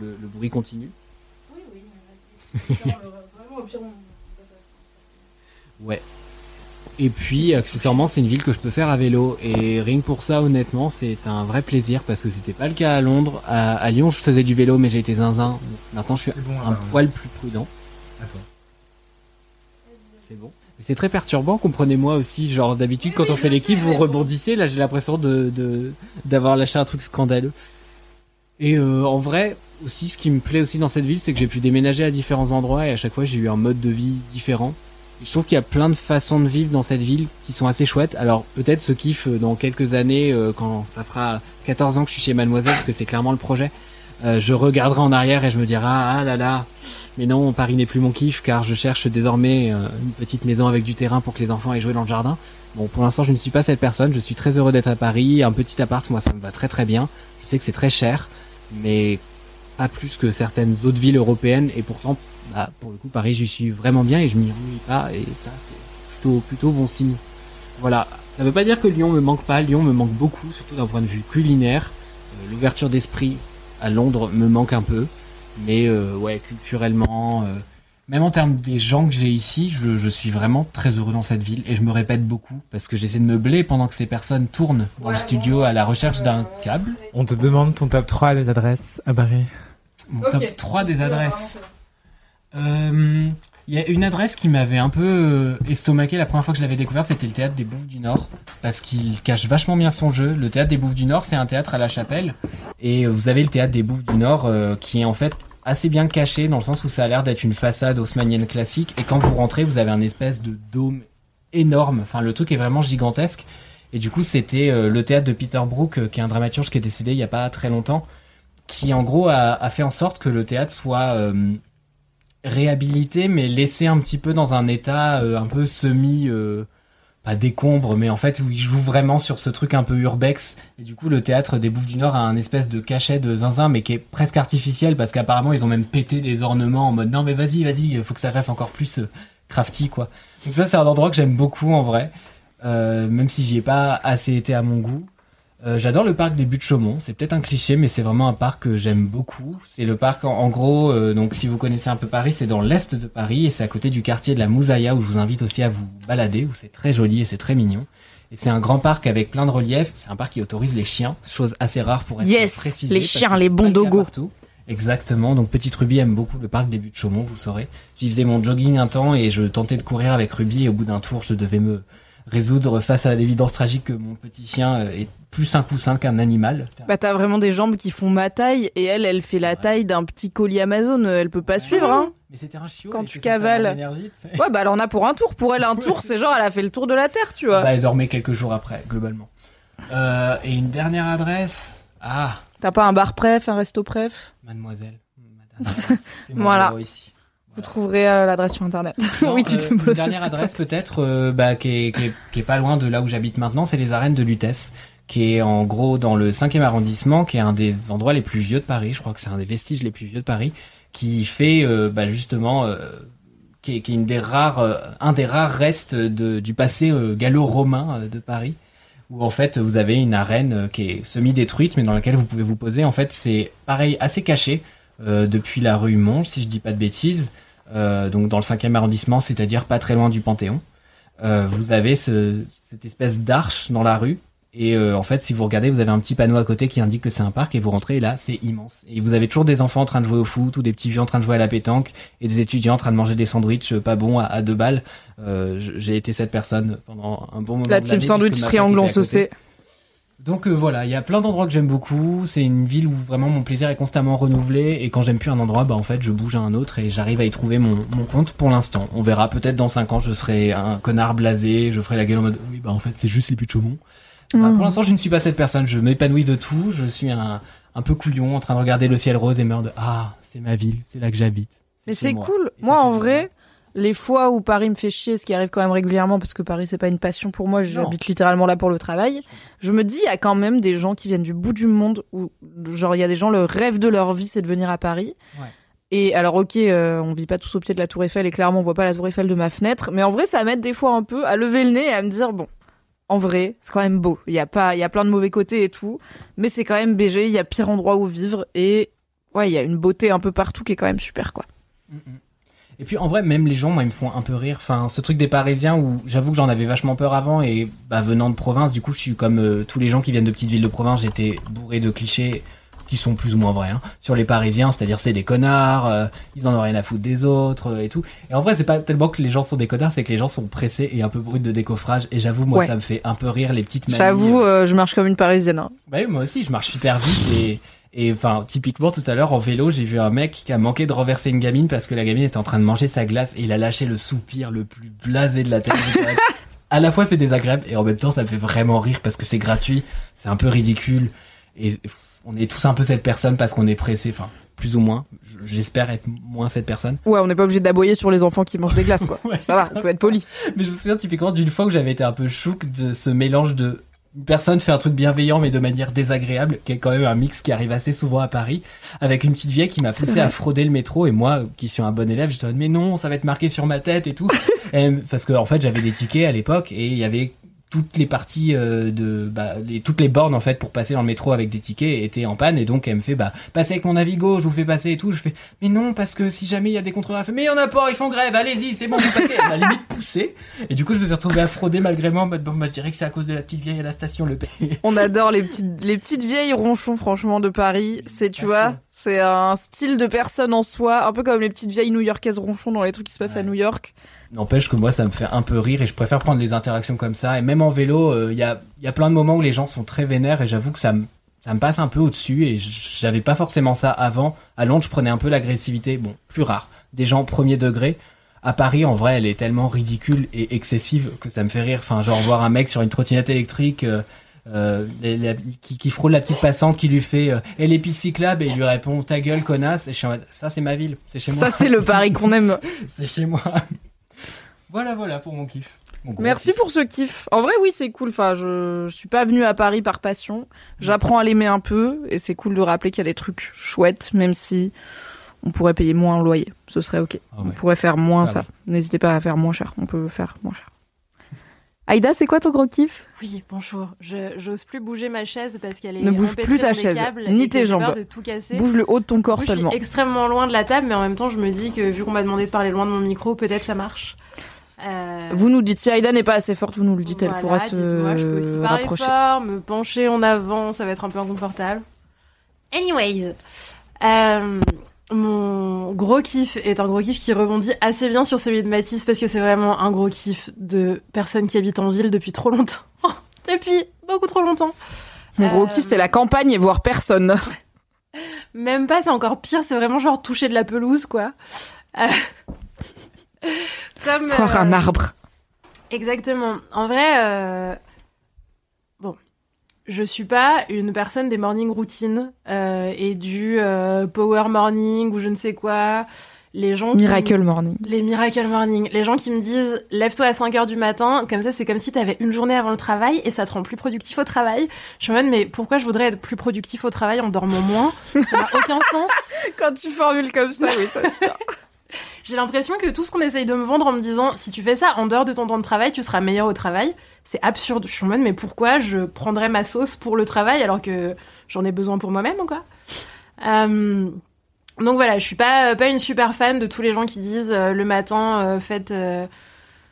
Le, le bruit continue. Ouais. Et puis, accessoirement, c'est une ville que je peux faire à vélo. Et rien que pour ça, honnêtement, c'est un vrai plaisir parce que c'était pas le cas à Londres. À, à Lyon, je faisais du vélo, mais j'ai été zinzin. Maintenant, je suis bon, un alors. poil plus prudent. Attends. C'est bon. C'est très perturbant, comprenez-moi aussi. Genre, d'habitude, quand on fait l'équipe, vous rebondissez. Là, j'ai l'impression de, de- d'avoir lâché un truc scandaleux. Et euh, en vrai, aussi, ce qui me plaît aussi dans cette ville, c'est que j'ai pu déménager à différents endroits et à chaque fois, j'ai eu un mode de vie différent. Je trouve qu'il y a plein de façons de vivre dans cette ville qui sont assez chouettes. Alors peut-être ce kiff euh, dans quelques années, euh, quand ça fera 14 ans que je suis chez Mademoiselle, parce que c'est clairement le projet, euh, je regarderai en arrière et je me dirai ah, ah là là, mais non, Paris n'est plus mon kiff car je cherche désormais une petite maison avec du terrain pour que les enfants aillent jouer dans le jardin. Bon, pour l'instant, je ne suis pas cette personne. Je suis très heureux d'être à Paris. Un petit appart, moi, ça me va très très bien. Je sais que c'est très cher, mais pas plus que certaines autres villes européennes. Et pourtant, bah, pour le coup, Paris, j'y suis vraiment bien et je m'y ennuie pas. Et ça, c'est plutôt plutôt bon signe. Voilà. Ça veut pas dire que Lyon me manque pas. Lyon me manque beaucoup, surtout d'un point de vue culinaire. Euh, L'ouverture d'esprit à Londres me manque un peu, mais euh, ouais, culturellement. euh, même en termes des gens que j'ai ici, je, je suis vraiment très heureux dans cette ville et je me répète beaucoup parce que j'essaie de meubler pendant que ces personnes tournent dans le studio à la recherche d'un câble. On te demande ton top 3 des adresses à Paris. Mon top 3 des adresses. Euh, Il y a une adresse qui m'avait un peu euh, estomaqué la première fois que je l'avais découverte, c'était le théâtre des Bouffes du Nord, parce qu'il cache vachement bien son jeu. Le théâtre des Bouffes du Nord, c'est un théâtre à la chapelle, et euh, vous avez le théâtre des Bouffes du Nord euh, qui est en fait assez bien caché dans le sens où ça a l'air d'être une façade haussmannienne classique, et quand vous rentrez, vous avez un espèce de dôme énorme. Enfin, le truc est vraiment gigantesque. Et du coup, c'était euh, le théâtre de Peter Brook, euh, qui est un dramaturge qui est décédé il y a pas très longtemps, qui en gros a, fait en sorte que le théâtre soit euh, réhabilité, mais laissé un petit peu dans un état euh, un peu semi, euh, pas décombre, mais en fait où il joue vraiment sur ce truc un peu urbex. Et du coup, le théâtre des Bouffes du Nord a un espèce de cachet de zinzin, mais qui est presque artificiel parce qu'apparemment ils ont même pété des ornements en mode non mais vas-y, vas-y, faut que ça fasse encore plus euh, crafty quoi. Donc ça c'est un endroit que j'aime beaucoup en vrai, même si j'y ai pas assez été à mon goût. Euh, J'adore le parc des Buttes Chaumont. C'est peut-être un cliché, mais c'est vraiment un parc que j'aime beaucoup. C'est le parc, en, en gros, euh, donc si vous connaissez un peu Paris, c'est dans l'est de Paris et c'est à côté du quartier de la Moussaïa où je vous invite aussi à vous balader, où c'est très joli et c'est très mignon. Et c'est un grand parc avec plein de reliefs. C'est un parc qui autorise les chiens, chose assez rare pour être Yes, précisé, les chiens, les bons dogos. Exactement. Donc Petite Ruby aime beaucoup le parc des Buttes Chaumont, vous saurez. J'y faisais mon jogging un temps et je tentais de courir avec Ruby et au bout d'un tour, je devais me résoudre face à l'évidence tragique que mon petit chien euh, est plus un coussin qu'un animal. Bah t'as vraiment des jambes qui font ma taille et elle, elle fait la taille d'un petit colis Amazon. Elle peut pas suivre, hein. Mais c'était un chiot. Quand tu cavales. Ouais, bah elle en a pour un tour. Pour elle, un tour, c'est genre elle a fait le tour de la terre, tu vois. Bah, elle dormait quelques jours après, globalement. Euh, et une dernière adresse. Ah, T'as pas un bar préf, un resto préf? Mademoiselle. Madame, Voilà. ici. Vous trouverez euh, l'adresse sur internet. Non, oui, tu euh, te une poses dernière adresse peut-être euh, bah, qui, est, qui, est, qui est pas loin de là où j'habite maintenant, c'est les arènes de Lutèce, qui est en gros dans le 5e arrondissement, qui est un des endroits les plus vieux de Paris, je crois que c'est un des vestiges les plus vieux de Paris, qui fait euh, bah, justement, euh, qui, est, qui est une des rares, euh, un des rares restes de, du passé euh, gallo-romain euh, de Paris, où en fait vous avez une arène euh, qui est semi-détruite, mais dans laquelle vous pouvez vous poser. En fait, c'est pareil, assez caché euh, depuis la rue Monge, si je dis pas de bêtises. Euh, donc dans le 5e arrondissement, c'est-à-dire pas très loin du Panthéon. Euh, vous avez ce- cette espèce d'arche dans la rue. Et euh, en fait, si vous regardez, vous avez un petit panneau à côté qui indique que c'est un parc et vous rentrez et là, c'est immense. Et vous avez toujours des enfants en train de jouer au foot ou des petits vieux en train de jouer à la pétanque et des étudiants en train de manger des sandwichs pas bons à, à deux balles. Euh, J'ai été cette personne pendant un bon moment. La l'année, sandwich triangle, fac on était se à côté. sait. Donc euh, voilà, il y a plein d'endroits que j'aime beaucoup. C'est une ville où vraiment mon plaisir est constamment renouvelé. Et quand j'aime plus un endroit, bah en fait, je bouge à un autre et j'arrive à y trouver mon, mon compte pour l'instant. On verra peut-être dans 5 ans, je serai un connard blasé, je ferai la gueule en mode oui, bah en fait, c'est juste les buts de Chaumont. Bah, Mm. pour l'instant, je ne suis pas cette personne. Je m'épanouis de tout. Je suis un, un peu couillon en train de regarder le ciel rose et me dire ah, c'est ma ville, c'est là que j'habite. Mais c'est cool. Moi, en vrai, les fois où Paris me fait chier, ce qui arrive quand même régulièrement, parce que Paris, c'est pas une passion pour moi, j'habite littéralement là pour le travail, je me dis, il y a quand même des gens qui viennent du bout du monde, où, genre, il y a des gens, le rêve de leur vie, c'est de venir à Paris. Ouais. Et alors, ok, euh, on vit pas tous au pied de la Tour Eiffel, et clairement, on voit pas la Tour Eiffel de ma fenêtre, mais en vrai, ça m'aide des fois un peu à lever le nez et à me dire, bon, en vrai, c'est quand même beau. Il y a pas, il y a plein de mauvais côtés et tout, mais c'est quand même BG, il y a pire endroit où vivre, et ouais, il y a une beauté un peu partout qui est quand même super, quoi. Et puis en vrai, même les gens, moi, ils me font un peu rire. Enfin, ce truc des Parisiens où j'avoue que j'en avais vachement peur avant et bah, venant de province, du coup, je suis comme euh, tous les gens qui viennent de petites villes de province, j'étais bourré de clichés qui sont plus ou moins vrais hein, sur les Parisiens, c'est-à-dire c'est des connards, euh, ils en ont rien à foutre des autres euh, et tout. Et en vrai, c'est pas tellement que les gens sont des connards, c'est que les gens sont pressés et un peu bruts de décoffrage. Et j'avoue, moi, Ouais. ça me fait un peu rire les petites manies. J'avoue, je marche comme une parisienne. hein. Bah oui, moi aussi, je marche super vite et, Et enfin, typiquement, tout à l'heure, en vélo, j'ai vu un mec qui a manqué de renverser une gamine parce que la gamine était en train de manger sa glace et il a lâché le soupir le plus blasé de la terre. à la fois, c'est désagréable et en même temps, ça me fait vraiment rire parce que c'est gratuit, c'est un peu ridicule et on est tous un peu cette personne parce qu'on est pressé, enfin, plus ou moins. J'espère être moins cette personne. Ouais, on n'est pas obligé d'aboyer sur les enfants qui mangent des glaces, quoi. Ouais, Ça va, on peut être poli. Mais je me souviens typiquement d'une fois où j'avais été un peu chouk de ce mélange de une personne fait un truc bienveillant mais de manière désagréable, qui est quand même un mix qui arrive assez souvent à Paris, avec une petite vieille qui m'a poussé à frauder le métro et moi, qui suis un bon élève, j'étais en mode mais non, ça va être marqué sur ma tête et tout, Et, parce que en fait j'avais des tickets à l'époque et il y avait toutes les parties euh, de bah, les, toutes les bornes en fait pour passer dans le métro avec des tickets étaient en panne. Et donc elle me fait bah passez avec mon Navigo je vous fais passer et tout. Je fais mais non parce que si jamais il y a des contrôleurs mais il y en a pas ils font grève allez-y c'est bon vous passez. Elle m'a limite poussé et du coup je me suis retrouvé à frauder malgré moi bon bah je dirais que c'est à cause de la petite vieille à la station le paye On adore les petites, les petites vieilles ronchons, franchement, de Paris. C'est, tu vois, c'est un style de personne en soi, un peu comme les petites vieilles new-yorkaises ronchons dans les trucs qui se passent à New York. N'empêche que moi, ça me fait un peu rire et je préfère prendre des interactions comme ça. Et même en vélo, euh, il y, a, y a plein de moments où les gens sont très vénères et j'avoue que ça me, ça me passe un peu au-dessus et j'avais pas forcément ça avant. À Londres, je prenais un peu l'agressivité, bon, plus rare, des gens premier degré. À Paris, en vrai, elle est tellement ridicule et excessive que ça me fait rire. Enfin, genre voir un mec sur une trottinette électrique euh, euh, les- qui, qui frôle la petite passante qui lui fait euh, Et les pistes cyclables ?» et il lui répond « Ta gueule, connasse !» Et je suis en mode « Ça, c'est ma ville, c'est chez moi. » Ça, c'est le Paris qu'on aime. c'est chez moi. Voilà, voilà pour mon kiff. Merci pour ce kiff. En vrai, oui, c'est cool. Enfin, je, je suis pas venue à Paris par passion. J'apprends à l'aimer un peu et c'est cool de rappeler qu'il y a des trucs chouettes, même si on pourrait payer moins en loyer. Ce serait ok. On pourrait faire moins Ça, ça. N'hésitez pas à faire moins cher. On peut faire moins cher. Aïda, c'est quoi ton gros kiff? Oui, bonjour. Je j'ose plus bouger ma chaise parce qu'elle est Ne bouge plus ta chaise, ni tes peur jambes. de tout casser. Bouge le haut de ton corps coup, seulement. Je suis extrêmement loin de la table, mais en même temps, je me dis que vu qu'on m'a demandé de parler loin de mon micro, peut-être ça marche. Euh, Vous nous dites si Aïda n'est pas assez forte, vous nous le dites, elle voilà, pourra se je peux aussi parler rapprocher. fort, me pencher en avant, ça va être un peu inconfortable. Anyways, euh, mon gros kiff est un gros kiff qui rebondit assez bien sur celui de Mathis parce que c'est vraiment un gros kiff de personnes qui habitent en ville depuis trop longtemps. depuis beaucoup trop longtemps. Mon gros Euh, kiff, c'est la campagne et voir personne. Même pas, c'est encore pire, c'est vraiment genre toucher de la pelouse, quoi. Euh, Comme. Voir euh, un arbre. Exactement. En vrai, euh, bon, je suis pas une personne des morning routines euh, et du euh, power morning ou je ne sais quoi. Les gens Miracle me- morning. Les miracle morning. Les gens qui me disent lève-toi à 5 heures du matin, comme ça c'est comme si t'avais une journée avant le travail et ça te rend plus productif au travail. Je en mode mais pourquoi je voudrais être plus productif au travail en dormant moins? Ça n'a aucun sens. Quand tu formules comme ça, oui, ça J'ai l'impression que tout ce qu'on essaye de me vendre en me disant si tu fais ça en dehors de ton temps de travail, tu seras meilleur au travail, c'est absurde. Je suis en mode mais pourquoi je prendrais ma sauce pour le travail alors que j'en ai besoin pour moi-même ou quoi? Euh, Donc voilà, je suis pas pas une super fan de tous les gens qui disent euh, le matin euh, faites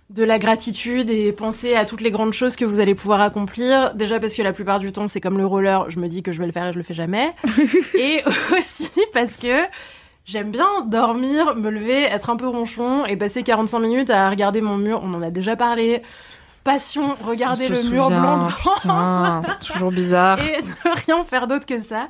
de la gratitude et pensez à toutes les grandes choses que vous allez pouvoir accomplir. Déjà parce que la plupart du temps c'est comme le roller, je me dis que je vais le faire et je le fais jamais. et aussi parce que J'aime bien dormir, me lever, être un peu ronchon et passer 45 minutes à regarder mon mur. On en a déjà parlé. Passion, regarder le se mur souvient, blanc c'est toujours bizarre. et ne rien faire d'autre que ça.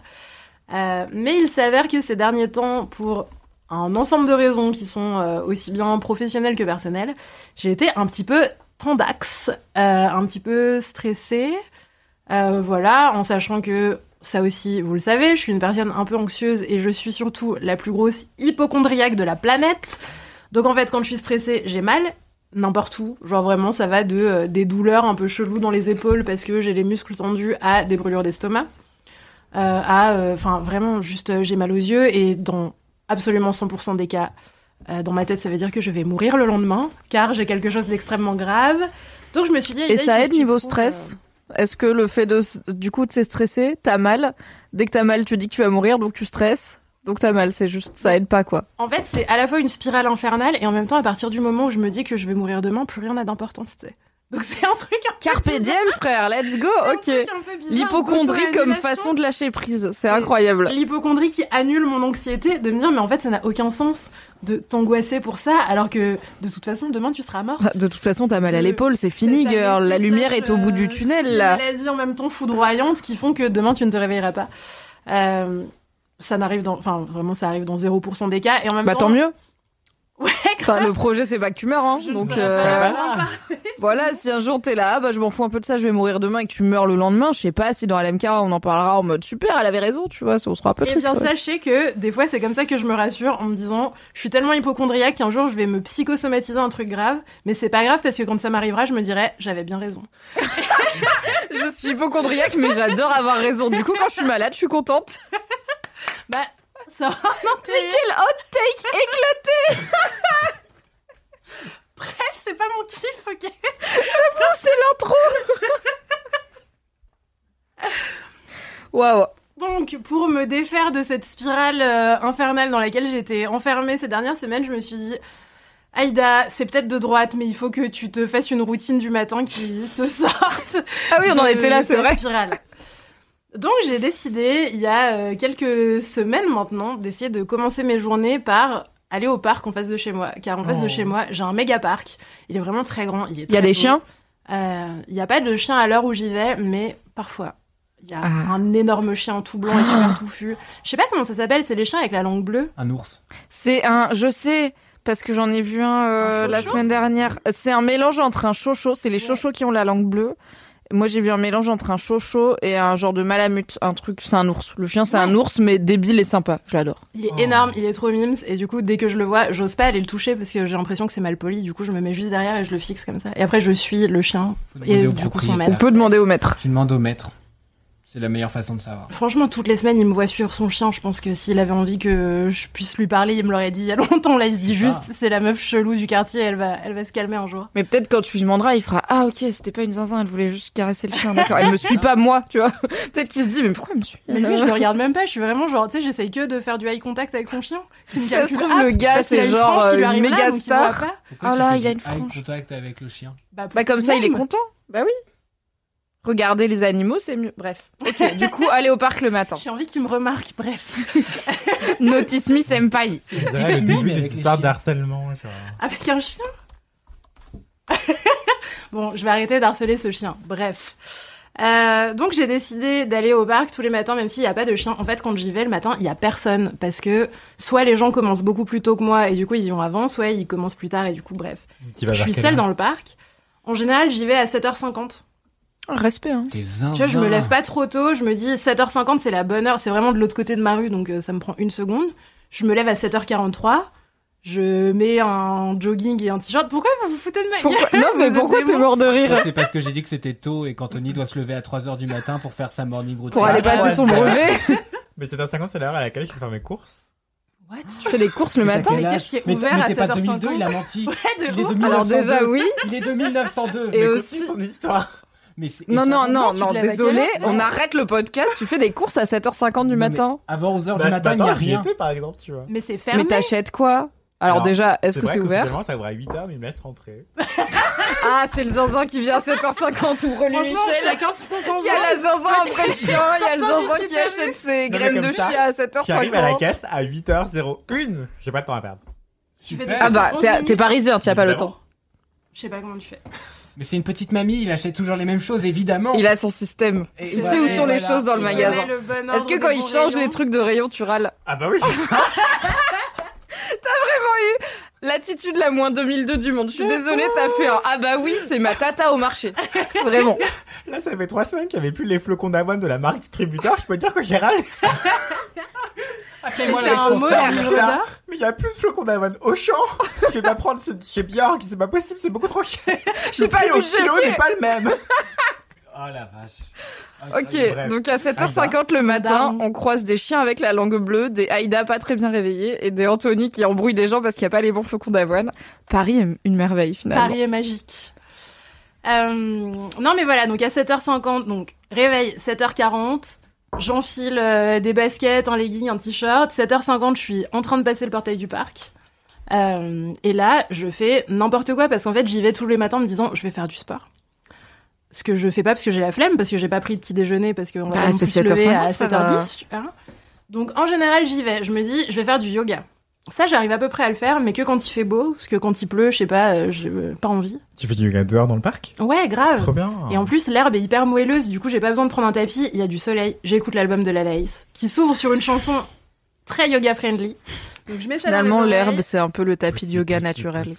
Euh, mais il s'avère que ces derniers temps, pour un ensemble de raisons qui sont euh, aussi bien professionnelles que personnelles, j'ai été un petit peu tendax, euh, un petit peu stressée. Voilà, en sachant que ça aussi, vous le savez, je suis une personne un peu anxieuse et je suis surtout la plus grosse hypochondriaque de la planète. Donc en fait, quand je suis stressée, j'ai mal n'importe où. Genre vraiment, ça va de euh, des douleurs un peu cheloues dans les épaules parce que j'ai les muscles tendus à des brûlures d'estomac. Euh, à, euh, enfin vraiment, juste j'ai mal aux yeux et dans absolument 100% des cas, dans ma tête, ça veut dire que je vais mourir le lendemain car j'ai quelque chose d'extrêmement grave. Donc je me suis dit, Et ça aide niveau stress? Est-ce que le fait de, du coup, de se stresser, t'as mal? Dès que t'as mal, tu dis que tu vas mourir, donc tu stresses. Donc t'as mal, c'est juste, ça aide pas quoi. En fait, c'est à la fois une spirale infernale et en même temps, à partir du moment où je me dis que je vais mourir demain, plus rien n'a d'importance, tu sais. Donc c'est un truc un Carpe diem, frère, let's go, ok. L'hypochondrie comme façon de lâcher prise, c'est incroyable. L'hypochondrie qui annule mon anxiété, de me dire, mais en fait, ça n'a aucun sens de t'angoisser pour ça, alors que de toute façon, demain, tu seras morte. De toute façon, t'as mal à l'épaule, c'est fini, girl. La lumière est au bout du tunnel, là. en même temps foudroyante qui font que demain, tu ne te réveilleras pas. Euh, ça n'arrive dans, enfin vraiment ça arrive dans 0% des cas et en même Bah temps. tant mieux. Ouais, Enfin, le projet, c'est pas que tu meurs, hein. Je Donc, euh, voilà. si un jour t'es là, bah je m'en fous un peu de ça, je vais mourir demain et que tu meurs le lendemain, je sais pas si dans LMK on en parlera en mode super, elle avait raison, tu vois, ça on sera un peu Eh triste. bien, quoi. sachez que des fois, c'est comme ça que je me rassure en me disant, je suis tellement hypochondriaque qu'un jour, je vais me psychosomatiser un truc grave, mais c'est pas grave parce que quand ça m'arrivera, je me dirai, j'avais bien raison. Je suis hypochondriaque, mais j'adore avoir raison. Du coup, quand je suis malade, je suis contente. Bah, ça va un intérêt. Quel hot take éclaté Bref, c'est pas mon kiff, ok J'avoue, c'est l'intro Waouh Donc, pour me défaire de cette spirale euh, infernale dans laquelle j'étais enfermée ces dernières semaines, je me suis dit, Aïda, c'est peut-être de droite, mais il faut que tu te fasses une routine du matin qui te sorte. Ah oui, on en était là, c'est vrai. Spirale. Donc, j'ai décidé, il y a euh, quelques semaines maintenant, d'essayer de commencer mes journées par aller au parc en face de chez moi. Car en face de Oh. chez moi, j'ai un méga parc. Il est vraiment très grand. Il est Il y a des beau. chiens? Euh, Il n'y a pas de chien à l'heure où j'y vais, mais parfois. Il y a Ah. un énorme chien tout blanc et super touffu. Je sais pas comment ça s'appelle, c'est les chiens avec la langue bleue? Un ours. C'est un, je sais, parce que j'en ai vu un, euh, Un la semaine dernière. C'est un mélange entre un chocho, c'est les chochos qui ont la langue bleue. Moi, j'ai vu un mélange entre un chocho et un genre de malamute, un truc, c'est un ours. Le chien, c'est un ours, mais débile et sympa. Je l'adore. Il est Oh. énorme, il est trop mimes, et du coup, dès que je le vois, j'ose pas aller le toucher parce que j'ai l'impression que c'est mal poli. Du coup, je me mets juste derrière et je le fixe comme ça. Et après, je suis le chien et du coup son maître. On peut demander au maître. Tu demandes au maître. C'est la meilleure façon de savoir. Franchement, toutes les semaines, il me voit suivre son chien. Je pense que s'il avait envie que je puisse lui parler, il me l'aurait dit il y a longtemps. Là, il se dit juste, c'est la meuf chelou du quartier, elle va, elle va se calmer un jour. Mais peut-être quand tu lui demanderas, il fera Ah, ok, c'était pas une zinzin, elle voulait juste caresser le chien, d'accord. Elle me suit pas, moi, tu vois. peut-être qu'il se dit Mais pourquoi elle me suit Mais lui, je euh le regarde même pas. Je suis vraiment genre, tu sais, j'essaye que de faire du eye contact avec son chien. Qui me Ça se trouve, le gars, a c'est une genre, euh, là, méga voit star. Ah là, il a du une eye frange. contact avec le chien? Bah, Bah, comme ça, il est content. Bah oui. Regarder les animaux, c'est mieux. Bref. Ok, du coup, aller au parc le matin. J'ai envie qu'il me remarque, bref. Notice me senpai. On dirait le début des histoires d'harcèlement. genre. Avec un chien? Bon, je vais arrêter d'harceler ce chien. Bref. Euh, donc j'ai décidé d'aller au parc tous les matins, même s'il n'y a pas de chien. En fait, quand j'y vais le matin, il y a personne parce que soit les gens commencent beaucoup plus tôt que moi et du coup ils y vont avant, soit ils commencent plus tard et du coup bref. Je suis seule dans le parc. En général, j'y vais à 7h50. Respect, hein. T'es Tu vois, je me lève pas trop tôt, je me dis 7h50 c'est la bonne heure, c'est vraiment de l'autre côté de ma rue donc euh, ça me prend une seconde. Je me lève à 7h43, je mets un jogging et un t-shirt. Pourquoi vous vous foutez de ma Pourquoi... gueule? Non, mais Vous êtes pourquoi des t'es mort de rire? C'est parce que j'ai dit que c'était tôt et qu'Anthony doit se lever à 3h du matin pour faire sa morning routine. Pour aller passer son brevet. Mais c'est à 50, c'est l'heure à laquelle je peux faire mes courses. What? Je fais les courses le matin? mais qu'est-ce qui est Mais ouvert mais à t'es pas 7h50? 2002, il a menti. Ouais, de Il est ouf. de Alors 1902. déjà, oui. Il est de 1902. Et Mais aussi- Continue ton histoire. Mais c'est- Non, non, non, tu non, désolé, on arrête le podcast, tu fais des courses à 7h50 du matin. Avant 11h Bah, du ce matin, il n'y a rien. par exemple, tu vois. Mais c'est fermé. Mais t'achètes quoi? Alors, Alors, déjà, est-ce que c'est ouvert? ça ouvre à 8h, mais il me laisse rentrer. Ah, c'est le zinzin qui vient à 7h50, ouvre lui Franchement, Michel. chacun son Il y a la zinzin après le chien, il y a le zinzin qui achète ses graines de ça, chien à Qui arrive à la 7h50. caisse à 8h01. J'ai pas de temps à perdre. Super. Ah bah, 11 t'es parisien, tu as pas le temps. Je sais pas comment tu fais. Mais c'est une petite mamie, il achète toujours les mêmes choses, évidemment. Il a son système. Et Il voilà, sait où sont les choses dans le magasin. Bon Est-ce que quand il change les trucs de rayon, tu râles Ah bah oui. L'attitude la moins 2002 du monde. Je suis désolée, t'as fait un ah bah oui, c'est ma tata au marché. Vraiment. Là, ça fait 3 semaines qu'il n'y avait plus les flocons d'avoine de la marque distributeur. Je peux te dire que j'ai râlé. Appelez-moi C'est le un mot responsable. Je. Mais il y a plus de flocons d'avoine au champ. Je vais pas prendre ce chez Björk, c'est pas possible, c'est beaucoup trop cher. J'ai Le pas prix le kilo n'est pas le même. Oh la vache. Ok, Bref. donc à 7h50 le matin, Madame. on croise des chiens avec la langue bleue, des Aïda pas très bien réveillés et des Anthony qui embrouillent des gens parce qu'il n'y a pas les bons flocons d'avoine. Paris est une merveille finalement. Paris est magique. Euh, non mais voilà, donc à 7h50, donc réveil 7h40, j'enfile euh, des baskets, un legging, un t-shirt. 7h50, je suis en train de passer le portail du parc. Euh, et là, je fais n'importe quoi parce qu'en fait, j'y vais tous les matins en me disant je vais faire du sport. Ce que je fais pas parce que j'ai la flemme, parce que j'ai pas pris de petit déjeuner, parce qu'on va Bah, c'est plus se lever 7h50, à ça va. 7h10. hein. Donc en général, j'y vais. Je me dis je vais faire du yoga. Ça, j'arrive à peu près à le faire, mais que quand il fait beau, parce que quand il pleut, je sais pas, euh, j'ai euh, pas envie. Tu fais du yoga dehors dans le parc? Ouais, C'est grave. trop bien. Et en plus, l'herbe est hyper moelleuse, du coup, j'ai pas besoin de prendre un tapis, il y a du soleil. J'écoute l'album de la Laïs, qui s'ouvre sur une chanson très yoga friendly. Donc je mets ça dans Finalement, l'herbe, c'est un peu le tapis de yoga naturel.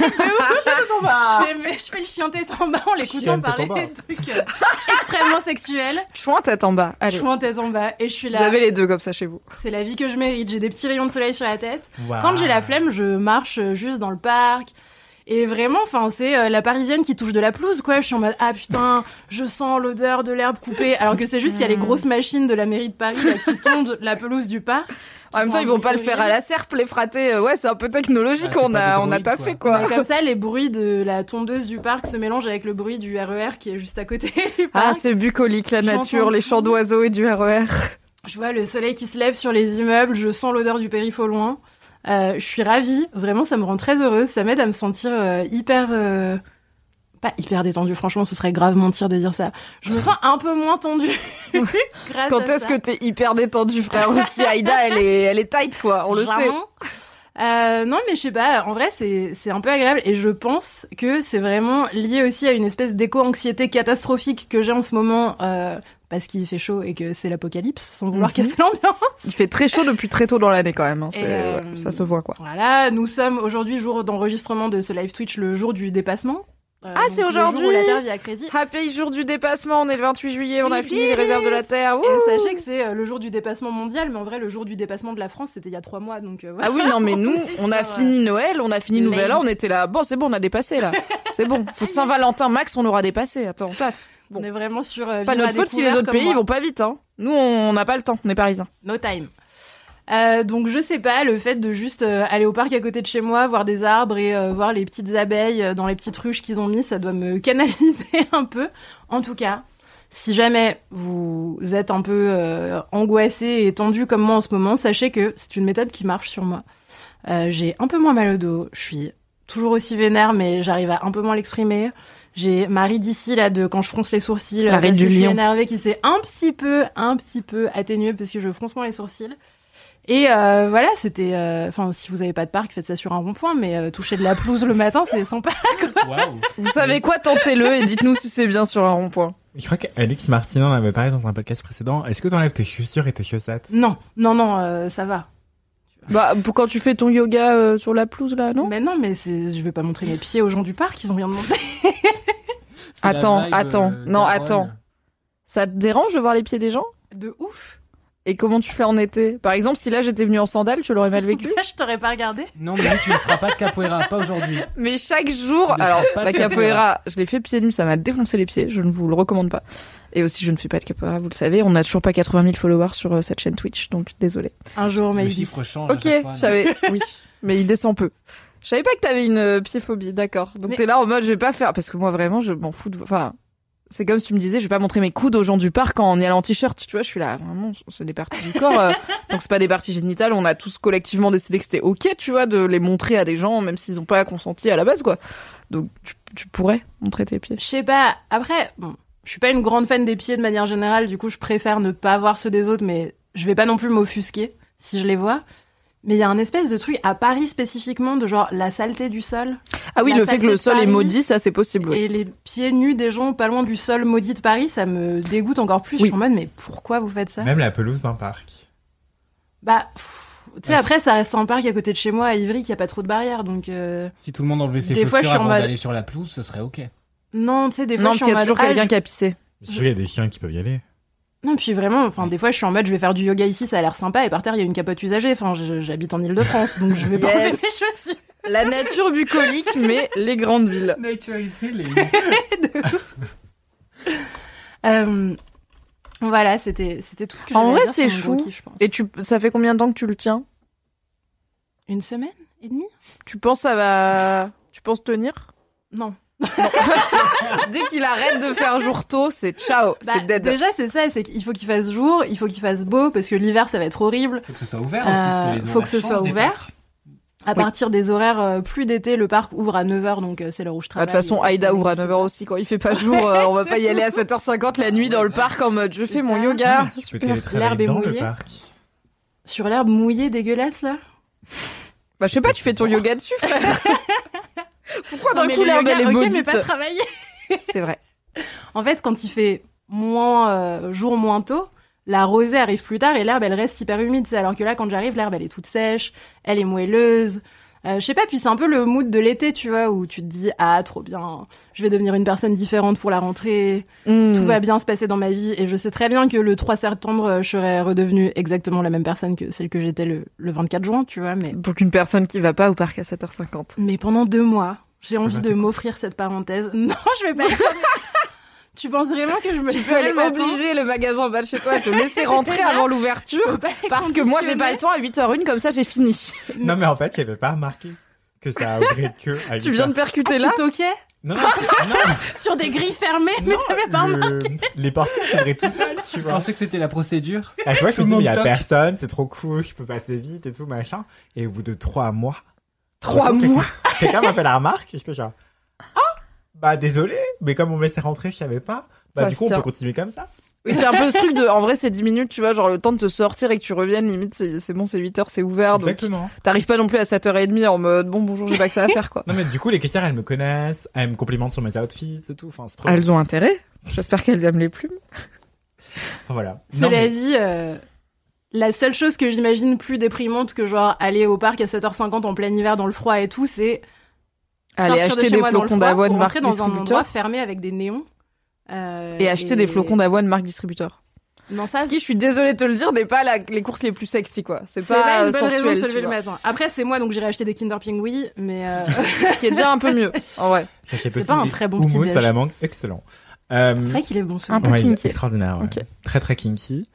De ouf, je, fais, je fais le chien tête en bas en l'écoutant parler bas. de trucs euh, extrêmement sexuels. Chouin tête en bas. Je Allez. suis en tête en bas et je suis là. Vous avez les deux comme ça chez vous. C'est la vie que je mérite. J'ai des petits rayons de soleil sur la tête. Quand j'ai la flemme, je marche juste dans le parc. Et vraiment, enfin, c'est euh, la parisienne qui touche de la pelouse, quoi. Je suis en mode, ah putain, je sens l'odeur de l'herbe coupée. Alors que c'est juste, il y a les grosses machines de la mairie de Paris là, qui tondent la pelouse du parc. En même temps, ils vont pas le faire à la serpe, les fratés. Euh, Ouais, c'est un peu technologique. Ah, c'est on pas a, on a taffé, quoi. Mais comme ça, les bruits de la tondeuse du parc se mélangent avec le bruit du RER qui est juste à côté du parc. Ah, c'est bucolique, la nature, les chants d'oiseaux et du RER. Je vois le soleil qui se lève sur les immeubles, je sens l'odeur du périph' au loin. Euh, je suis ravie, vraiment, ça me rend très heureuse. Ça m'aide à me sentir euh, hyper. euh, Pas hyper détendue, franchement, ce serait grave mentir de dire ça. Je me sens un peu moins tendue. grâce Quand est-ce que t'es hyper détendu, frère aussi Aïda, elle est, elle est tight, quoi. On le sait. Vraiment. Euh, non, mais je sais pas. En vrai, c'est c'est un peu agréable et je pense que c'est vraiment lié aussi à une espèce d'éco-anxiété catastrophique que j'ai en ce moment euh, parce qu'il fait chaud et que c'est l'apocalypse, sans vouloir Mhm. casser l'ambiance. Il fait très chaud depuis très tôt dans l'année, quand même. hein. Et, euh, ouais, ça se voit, quoi. Voilà, nous sommes aujourd'hui jour d'enregistrement de ce live Twitch, le jour du dépassement. Euh, Ah, c'est aujourd'hui la Terre vit à crédit. Happy jour du dépassement, on est le 28 juillet, on a fini les réserves de la Terre. Et Wouh sachez que c'est euh, le jour du dépassement mondial, mais en vrai, le jour du dépassement de la France, c'était il y a trois mois. Donc, euh, Ah oui, non, mais nous, on a fini Noël, on a fini Nouvel An, on était là. Bon, c'est bon, on a dépassé, là. C'est bon. Faut Saint-Valentin max, on aura dépassé. Attends, paf. On est vraiment sur. euh, Pas notre faute si les autres pays moi. vont pas vite, hein. Nous, on n'a pas le temps, on est parisiens. No time. Euh, donc je sais pas, le fait de juste euh, aller au parc à côté de chez moi, voir des arbres et euh, voir les petites abeilles dans les petites ruches qu'ils ont mis, ça doit me canaliser un peu. En tout cas, si jamais vous êtes un peu angoissé et tendu comme moi en ce moment, sachez que c'est une méthode qui marche sur moi. J'ai un peu moins mal au dos, je suis toujours aussi vénère, mais j'arrive à un peu moins l'exprimer. J'ai ma ride ici, là, de quand je fronce les sourcils, La parce ride que du je suis lion. énervée, qui s'est un petit peu, un petit peu atténuée parce que je fronce moins les sourcils. Et euh, voilà, c'était. euh, Enfin, si vous avez pas de parc, faites ça sur un rond-point, mais euh, toucher de la pelouse le matin, c'est sympa. Vous savez quoi, tentez-le et dites-nous si c'est bien sur un rond-point. Je crois qu'Alex Martinon en avait parlé dans un podcast précédent. Est-ce que t'enlèves tes chaussures et tes chaussettes? Non, non, non, euh, ça va. Bah, pour quand tu fais ton yoga euh, sur la pelouse, là, non? Mais non, mais je vais pas montrer mes pieds aux gens du parc, ils ont rien demandé. Attends, vibe, attends, euh, non, attends. Ça te dérange de voir les pieds des gens? De ouf. Et comment tu fais en été? Par exemple, si là j'étais venue en sandales, tu l'aurais mal vécu? Je t'aurais pas regardé. Non, mais tu ne feras pas de capoeira, pas aujourd'hui. Mais chaque jour, alors fais pas de la capoeira. capoeira, je l'ai fait pieds nus, ça m'a défoncé les pieds, je ne vous le recommande pas. Et aussi, je ne fais pas de capoeira, vous le savez, on n'a toujours pas 80 000 followers sur euh, cette chaîne Twitch, donc désolé. Un jour, mais Le chiffre change. Ok, je savais, oui, mais il descend peu. Je savais pas que t'avais une euh, piéphobie, d'accord. Donc t'es là en mode, je vais pas faire, parce que moi vraiment, je m'en fous de, enfin, c'est comme si tu me disais, je vais pas montrer mes coudes aux gens du parc en y allant en t-shirt, tu vois, je suis là, vraiment, c'est des parties du corps, euh, donc c'est pas des parties génitales, on a tous collectivement décidé que c'était ok, tu vois, de les montrer à des gens, même s'ils ont pas consenti à la base, quoi. Donc tu, tu pourrais montrer tes pieds. Je sais pas. Après, bon, je suis pas une grande fan des pieds de manière générale, du coup, je préfère ne pas voir ceux des autres, mais je vais pas non plus m'offusquer si je les vois. Mais il y a un espèce de truc à Paris spécifiquement de genre la saleté du sol. Ah oui, le fait que le sol est maudit, ça c'est possible, oui. Et les pieds nus des gens pas loin du sol maudit de Paris, ça me dégoûte encore plus. Je suis en mode, mais pourquoi vous faites ça? Même la pelouse d'un parc. Bah, tu sais, après, ça reste un parc à côté de chez moi, à Ivry, qui a pas trop de barrières, donc. euh, Si tout le monde enlevait ses Des fois, je chaussures suis en avant mode- d'aller sur la pelouse, ce serait ok. Non, tu sais, des fois, Non, je parce suis qu'il y en a mode. toujours ah, quelqu'un je- qui a pissé. Je il y a des chiens qui peuvent y aller. Non, puis vraiment, enfin, des fois, je suis en mode, je vais faire du yoga ici, ça a l'air sympa, et par terre, il y a une capote usagée. Enfin, j'habite en Ile-de-France, donc je vais pas enlever mes chaussures. La nature bucolique, mais les grandes villes. Nature is healing. Euh, voilà, c'était, c'était tout ce que j'avais En à vrai, dire c'est chou. kiff, je pense. Et tu, ça fait combien de temps que tu le tiens? Une semaine et demie? Tu penses ça va, tu penses tenir? Non. Dès qu'il arrête de faire jour tôt, c'est ciao, Bah, c'est dead. Déjà, c'est ça, c'est qu'il faut qu'il fasse jour, il faut qu'il fasse beau, parce que l'hiver, ça va être horrible. Faut que ce soit ouvert aussi, parce que Euh, les faut que ce soit ouvert. À partir des horaires euh, plus d'été, le parc ouvre à 9h, donc euh, c'est l'heure où je Ah, De travaille. toute façon, Aïda ouvre à n'existe 9h aussi. Quand il fait pas jour, euh, on va pas y aller à 7h50 la nuit dans le parc en mode je fais mon yoga. L'herbe est mouillée. Sur l'herbe mouillée dégueulasse, là? Bah, je sais pas, tu fais ton yoga dessus, frère. Pourquoi d'un coup elle est ok, mais pas travailler. C'est vrai. En fait, quand il fait moins euh, jour moins tôt, la rosée arrive plus tard et l'herbe elle reste hyper humide. Alors que là, quand j'arrive, l'herbe elle est toute sèche, elle est moelleuse. Euh, je sais pas, puis c'est un peu le mood de l'été, tu vois, où tu te dis ah trop bien, je vais devenir une personne différente pour la rentrée, Hmm. tout va bien se passer dans ma vie et je sais très bien que le 3 septembre je serai redevenue exactement la même personne que celle que j'étais le, le 24 juin, tu vois, mais Donc une personne qui va pas au parc à 7h50. mais pendant deux mois, j'ai envie de m'offrir cette parenthèse. Non, je vais pas. tu penses vraiment que je me Tu peux aller obliger le magasin en bas de chez toi à te laisser rentrer Déjà, avant l'ouverture parce que moi j'ai pas le temps à 8h01 comme ça j'ai fini. Non, mais en fait, j'avais pas remarqué que ça ouvrait que à Tu viens de percuter Ah, là tu toquais Non, non, non. sur des grilles fermées, mais t'avais pas le- remarqué. les portières s'ouvraient tout seuls, tu Je vois. pensais que c'était la procédure. À chaque fois, je me le dis, mais il y a toque. personne, c'est trop cool, je peux passer vite et tout, machin. Et au bout de trois mois. Trois mois Quelqu'un m'a fait la remarque, et j'étais genre, ah, bah, désolé, mais comme on me laissait rentrer, je savais pas. Bah, Ça du coup, on peut continuer comme ça. Oui, c'est un peu ce truc de. En vrai, c'est 10 minutes, tu vois, genre le temps de te sortir et que tu reviennes, limite, c'est c'est bon, c'est 8h, c'est ouvert. Donc Exactement. t'arrives pas non plus à 7h30 en mode bon, bonjour, j'ai pas que ça à faire, quoi. Non, mais du coup, les caissières, elles me connaissent, elles me complimentent sur mes outfits et tout. Enfin, c'est trop. Elles ont intérêt. J'espère qu'elles aiment les plumes. Enfin, voilà. Non, Cela mais- dit, euh, la seule chose que j'imagine plus déprimante que genre aller au parc à 7h50 en plein hiver dans le froid et tout, c'est Aller de acheter chez des flocons d'avoine marque rentrer dans un endroit distributeur fermé avec des néons. Euh, et acheter des flocons d'avoine marque distributeur. Non, ça, Ce qui, je suis désolée de te le dire, n'est pas la- les courses les plus sexy, quoi. C'est pas, pas une euh, bonne raison de sensuel, se lever le matin. Après, c'est moi, donc j'irai acheter des Kinder Pingui, mais euh, Ce qui est déjà un peu mieux, en vrai. C'est pas un très bon petit à la mangue, excellent. Euh, c'est vrai qu'il est bon ce Un peu ouais, kinky. extraordinaire, ouais. Très très kinky.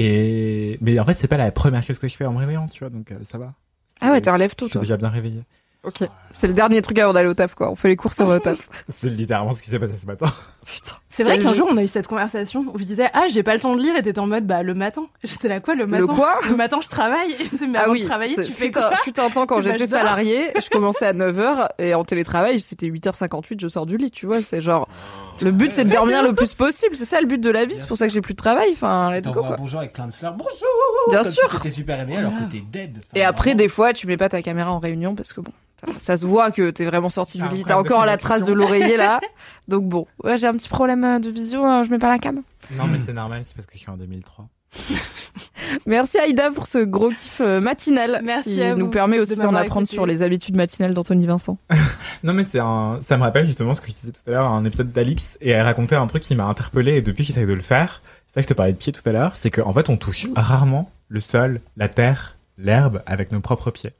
Et mais en fait, c'est pas la première chose que je fais en me réveillant, tu vois, donc euh, ça va. Ah ouais, t'es un tôt, Je suis toi. déjà bien réveillé. Ok. C'est le dernier truc avant d'aller au taf, quoi. On fait les courses, va au taf. C'est littéralement ce qui s'est passé ce matin. Putain. C'est vrai qu'un jour on a eu cette conversation où je disais ah j'ai pas le temps de lire et t'étais en mode bah le matin. J'étais là quoi le matin quoi Le matin je travaille. Et c'est, mais Ah avant oui, de travailler tu fais quoi fut un temps quand j'étais salariée, je commençais à 9h et en télétravail, c'était 8h58, je sors du lit, tu vois, c'est genre le but c'est de dormir le plus possible, c'est ça le but de la vie, c'est pour ça que j'ai plus de travail, enfin let's go quoi. bonjour avec plein de fleurs. Bonjour Bien Comme sûr. Si t'étais super aimé alors que t'es dead. Enfin, Et après des fois, tu mets pas ta caméra en réunion parce que bon, ça- se voit que t'es vraiment sorti du lit, t'as encore la trace de l'oreiller là. Donc bon, ouais, j'ai un petit problème euh, de visio, hein, je mets pas la cam. Non, mais c'est normal, c'est parce que je suis en 2003. Merci Aïda pour ce gros kiff euh, matinal Merci qui à nous permet aussi de d'en apprendre écouté. sur les habitudes matinales d'Anthony Vincent. Non, mais c'est un, ça me rappelle justement ce que je disais tout à l'heure, un épisode d'Alix, et elle racontait un truc qui m'a interpellé, et depuis j'essaie de le faire, c'est ça que je te parlais de pied tout à l'heure, c'est qu'en fait, on touche rarement le sol, la terre, l'herbe avec nos propres pieds.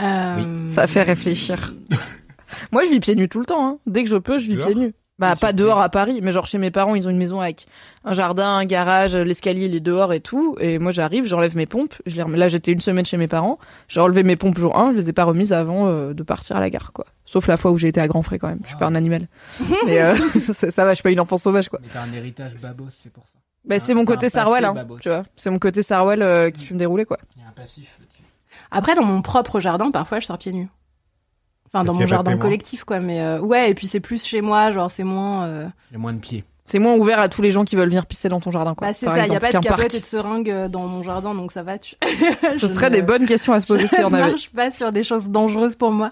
Euh, Ça fait réfléchir. Moi, je vis pieds nus tout le temps. Hein. Dès que je peux, je vis pieds nus. Bah, pas dehors à Paris, mais genre chez mes parents, ils ont une maison avec un jardin, un garage, l'escalier, il est dehors et tout. Et moi, j'arrive, j'enlève mes pompes. Je les Là, j'étais une semaine chez mes parents. J'ai enlevé mes pompes jour 1, je les ai pas remises avant euh, de partir à la gare, quoi. Sauf la fois où j'ai été à grand frais quand même. Je suis pas un animal. Mais euh, ça, ça va, je suis pas une enfant sauvage, quoi. Mais t'as un héritage babos, c'est pour ça. Bah, c'est mon côté Sarwell, hein, tu vois. C'est mon côté Sarwell euh, qui fume des roulés, quoi. Il y a un passif là-dessus. Après dans mon propre jardin parfois je sors pieds nus. Enfin dans mon jardin collectif quoi mais euh, ouais et puis c'est plus chez moi genre c'est moins. euh, Il y a moins de pieds. C'est moins ouvert à tous les gens qui veulent venir pisser dans ton jardin, quoi. Bah c'est ça, il y a pas de capote et de seringue euh, dans mon jardin, donc ça va. Tu... Ce serait des bonnes questions à se poser si on Je avait. marche pas sur des choses dangereuses pour moi.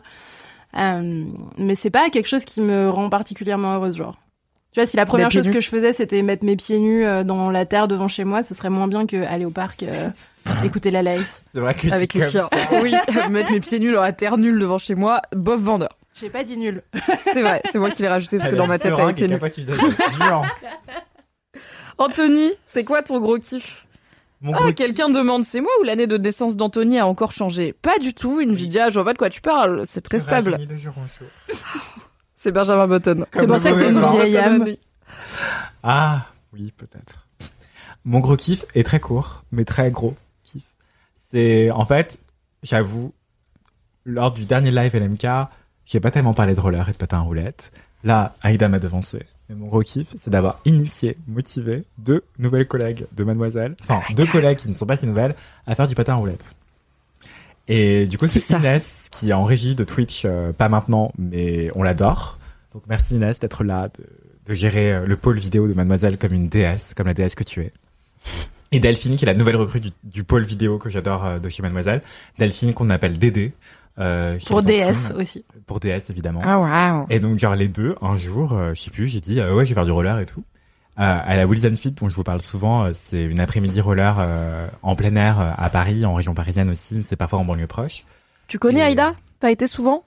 Euh, mais c'est pas quelque chose qui me rend particulièrement heureuse, genre. Tu vois, si la première chose nus. que je faisais, c'était mettre mes pieds nus dans la terre devant chez moi, ce serait moins bien que aller au parc, euh, écouter la laisse. C'est vrai que Avec les chiens. oui, mettre mes pieds nuls dans la terre nulle devant chez moi, bof vendeur. J'ai pas dit nul. C'est vrai, c'est moi qui l'ai rajouté parce que dans ma tête elle était nulle. Anthony, c'est quoi ton gros kiff? Mon Ah, quelqu'un demande, c'est moi ou l'année de naissance d'Anthony a encore changé? Pas du tout, Nvidia, je vois pas de quoi tu parles, c'est très stable. C'est Benjamin Button. C'est pour ça que t'es une vieille âme. Ah, oui, peut-être. Mon gros kiff est très court, mais très gros. C'est, en fait, j'avoue, lors du dernier live LMK, j'ai pas tellement parlé de roller et de patin à roulettes. Là, Aïda m'a devancé. Mais mon gros kiff, c'est d'avoir initié, motivé deux nouvelles collègues de Mademoiselle, enfin, deux collègues qui ne sont pas si nouvelles, à faire du patin à roulettes. Et du coup, c'est Inès qui est en régie de Twitch, euh, pas maintenant, mais on l'adore. Donc merci Inès d'être là, de, de gérer euh, le pôle vidéo de Mademoiselle comme une déesse, comme la déesse que tu es. Et Delphine, qui est la nouvelle recrue du, du pôle vidéo que j'adore euh, de chez Mademoiselle. Delphine qu'on appelle Dédé. Euh, Pour DS aussi. Pour DS, évidemment. Ah waouh. Et donc, genre, les deux, un jour, euh, je sais plus, j'ai dit, euh, ouais, je vais faire du roller et tout. à la Wilson Fit dont je vous parle souvent. euh, C'est une après-midi roller euh, en plein air euh, à Paris, en région parisienne aussi. C'est parfois en banlieue proche. Tu connais Et- Aïda? T'as été souvent?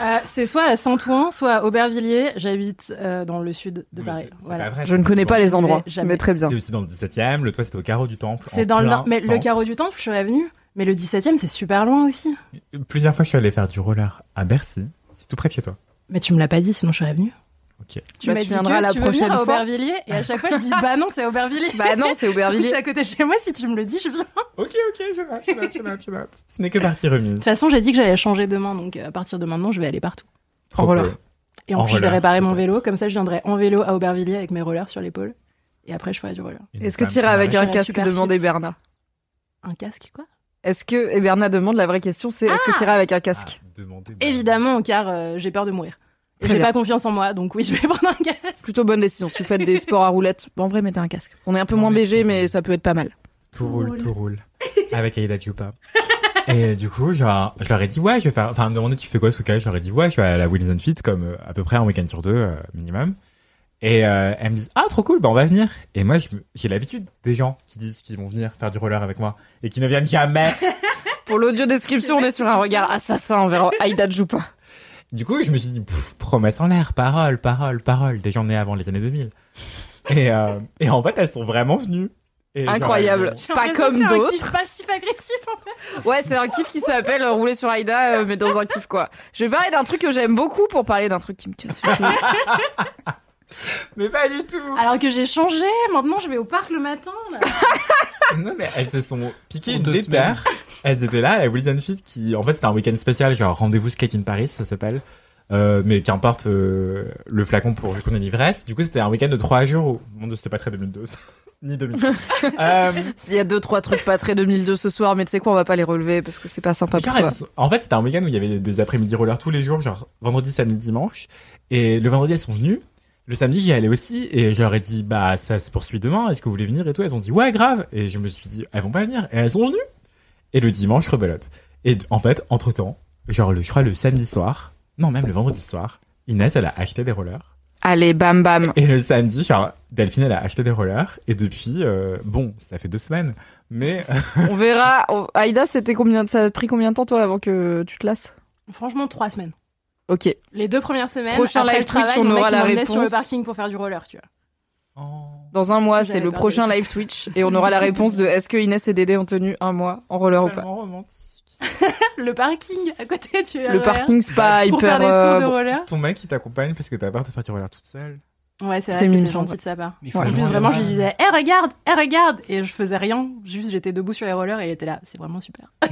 Euh, c'est soit à Saint-Ouen, soit à Aubervilliers. J'habite euh, dans le sud de Paris. c'est- c'est Voilà. pas vrai, Je ne connais pas les endroits, Jamais. mais très bien. C'est aussi dans le 17e. Le toit, c'était au carreau du Temple. C'est dans le nord. Mais le carreau du temple, je serais venue. Mais le 17e, c'est super loin aussi. Plusieurs fois, je suis allé faire du roller à Bercy. C'est tout près de chez toi. Mais tu me l'as pas dit, sinon je serais venue. Tu Bah, m'as dit que la tu veux venir prochaine à fois. Aubervilliers et à chaque fois je dis bah non c'est Aubervilliers. Bah non, c'est Aubervilliers. c'est à côté de chez moi. Si tu me le dis, je viens. Ok, ok, je note, je note, je note, je note. Ce n'est que partie remise. De toute façon, j'ai dit que j'allais changer demain, donc euh, à partir de maintenant, je vais aller partout. Trop roller. cool. Et en, En plus, je vais réparer mon vélo. Comme ça, je viendrai en vélo à Aubervilliers avec mes rollers sur l'épaule. Et après, je ferai du roller. Est-ce que tu irais avec un casque demandait. Bernard Un casque, quoi? Est-ce que et Bernard demande la vraie question, c'est est-ce que tu irais avec un casque? Ah, Évidemment, car euh, j'ai peur de mourir. J'ai pas confiance en moi, donc oui, je vais prendre un casque. Plutôt bonne décision. Si vous faites des sports à roulettes, en vrai, mettez un casque. On est un peu Non, moins BG, mais ça peut être pas mal. Tout roule, tout roule. Avec Aida Chupa. Et du coup, genre, je leur ai dit, ouais, je vais faire, enfin, me demander tu fais quoi ce cas Je leur ai dit, ouais, je vais à la Wilson Fit, comme euh, à peu près un week-end sur deux, euh, minimum. Et euh, elles me disent, ah, trop cool, bah on va venir. Et moi, j'ai l'habitude des gens qui disent qu'ils vont venir faire du roller avec moi et qui ne viennent jamais. Pour l'audio description, on est sur un regard assassin envers Aïda Djoupa. Du coup, je me suis dit, pff, promesse en l'air, parole, parole, parole, des gens nés avant les années 2000. Et, euh, et en fait, elles sont vraiment venues. Et Incroyable. Pas comme que c'est un d'autres. kiff passif-agressif, en fait. Ouais, c'est un kiff qui s'appelle euh, rouler sur Aïda, euh, mais dans un kiff quoi. Je vais parler d'un truc que j'aime beaucoup pour parler d'un truc qui me tient sur. Mais pas du tout. Alors que j'ai changé, maintenant je vais au parc le matin. Là. Non, mais elles se sont piquées deux déterre. Elles étaient là, à la Wilson Fit, qui, en fait, c'était un week-end spécial, genre rendez-vous skate in Paris, ça s'appelle. Euh, mais qu'importe euh, le flacon pour vu qu'on est l'ivresse. Du coup, c'était un week-end de trois jours où, mon dieu, c'était pas très 2012. Ni 2000. euh, Il y a deux trois trucs pas très 2002 ce soir, mais tu sais quoi, on va pas les relever parce que c'est pas sympa pour toi. en fait, c'était un week-end où il y avait des, des après-midi rollers tous les jours, genre vendredi, samedi, dimanche. Et le vendredi, elles sont venues. Le samedi, j'y allais aussi. Et je leur ai dit, bah, ça se poursuit demain. Est-ce que vous voulez venir et tout? Elles ont dit, ouais, grave. Et je me suis dit, elles vont pas venir. Et elles sont venues. Et le dimanche, rebelote. Et en fait, entre temps, genre, le, je crois le samedi soir, non, même le vendredi soir, Inès, elle a acheté des rollers. Allez, bam bam. Et le samedi, genre, Delphine, elle a acheté des rollers. Et depuis, euh, bon, ça fait deux semaines. Mais, On verra. Aïda, c'était combien Ça a pris combien de temps toi avant que tu te lasses? Franchement, trois semaines. Ok. Les deux premières semaines, Prochain après live Twitch, on aura la m'emmenait sur le réponse. parking pour faire du roller, tu vois. Dans un mois, Si c'est le prochain live Twitch et on aura la réponse de est-ce que Inès et Dédé ont tenu un mois en roller ou pas. romantique. Le parking à côté, tu Le parking, c'est pas Pour hyper. faire des tours euh, de bon. roller. Ton mec, il t'accompagne parce que t'as peur de faire du roller toute seule. Ouais, c'est C'est vrai, c'était gentil de sa part. En plus, vraiment, je lui disais, hé, regarde, hé, regarde Et je faisais rien, juste j'étais debout sur les rollers et il était là. C'est vraiment super.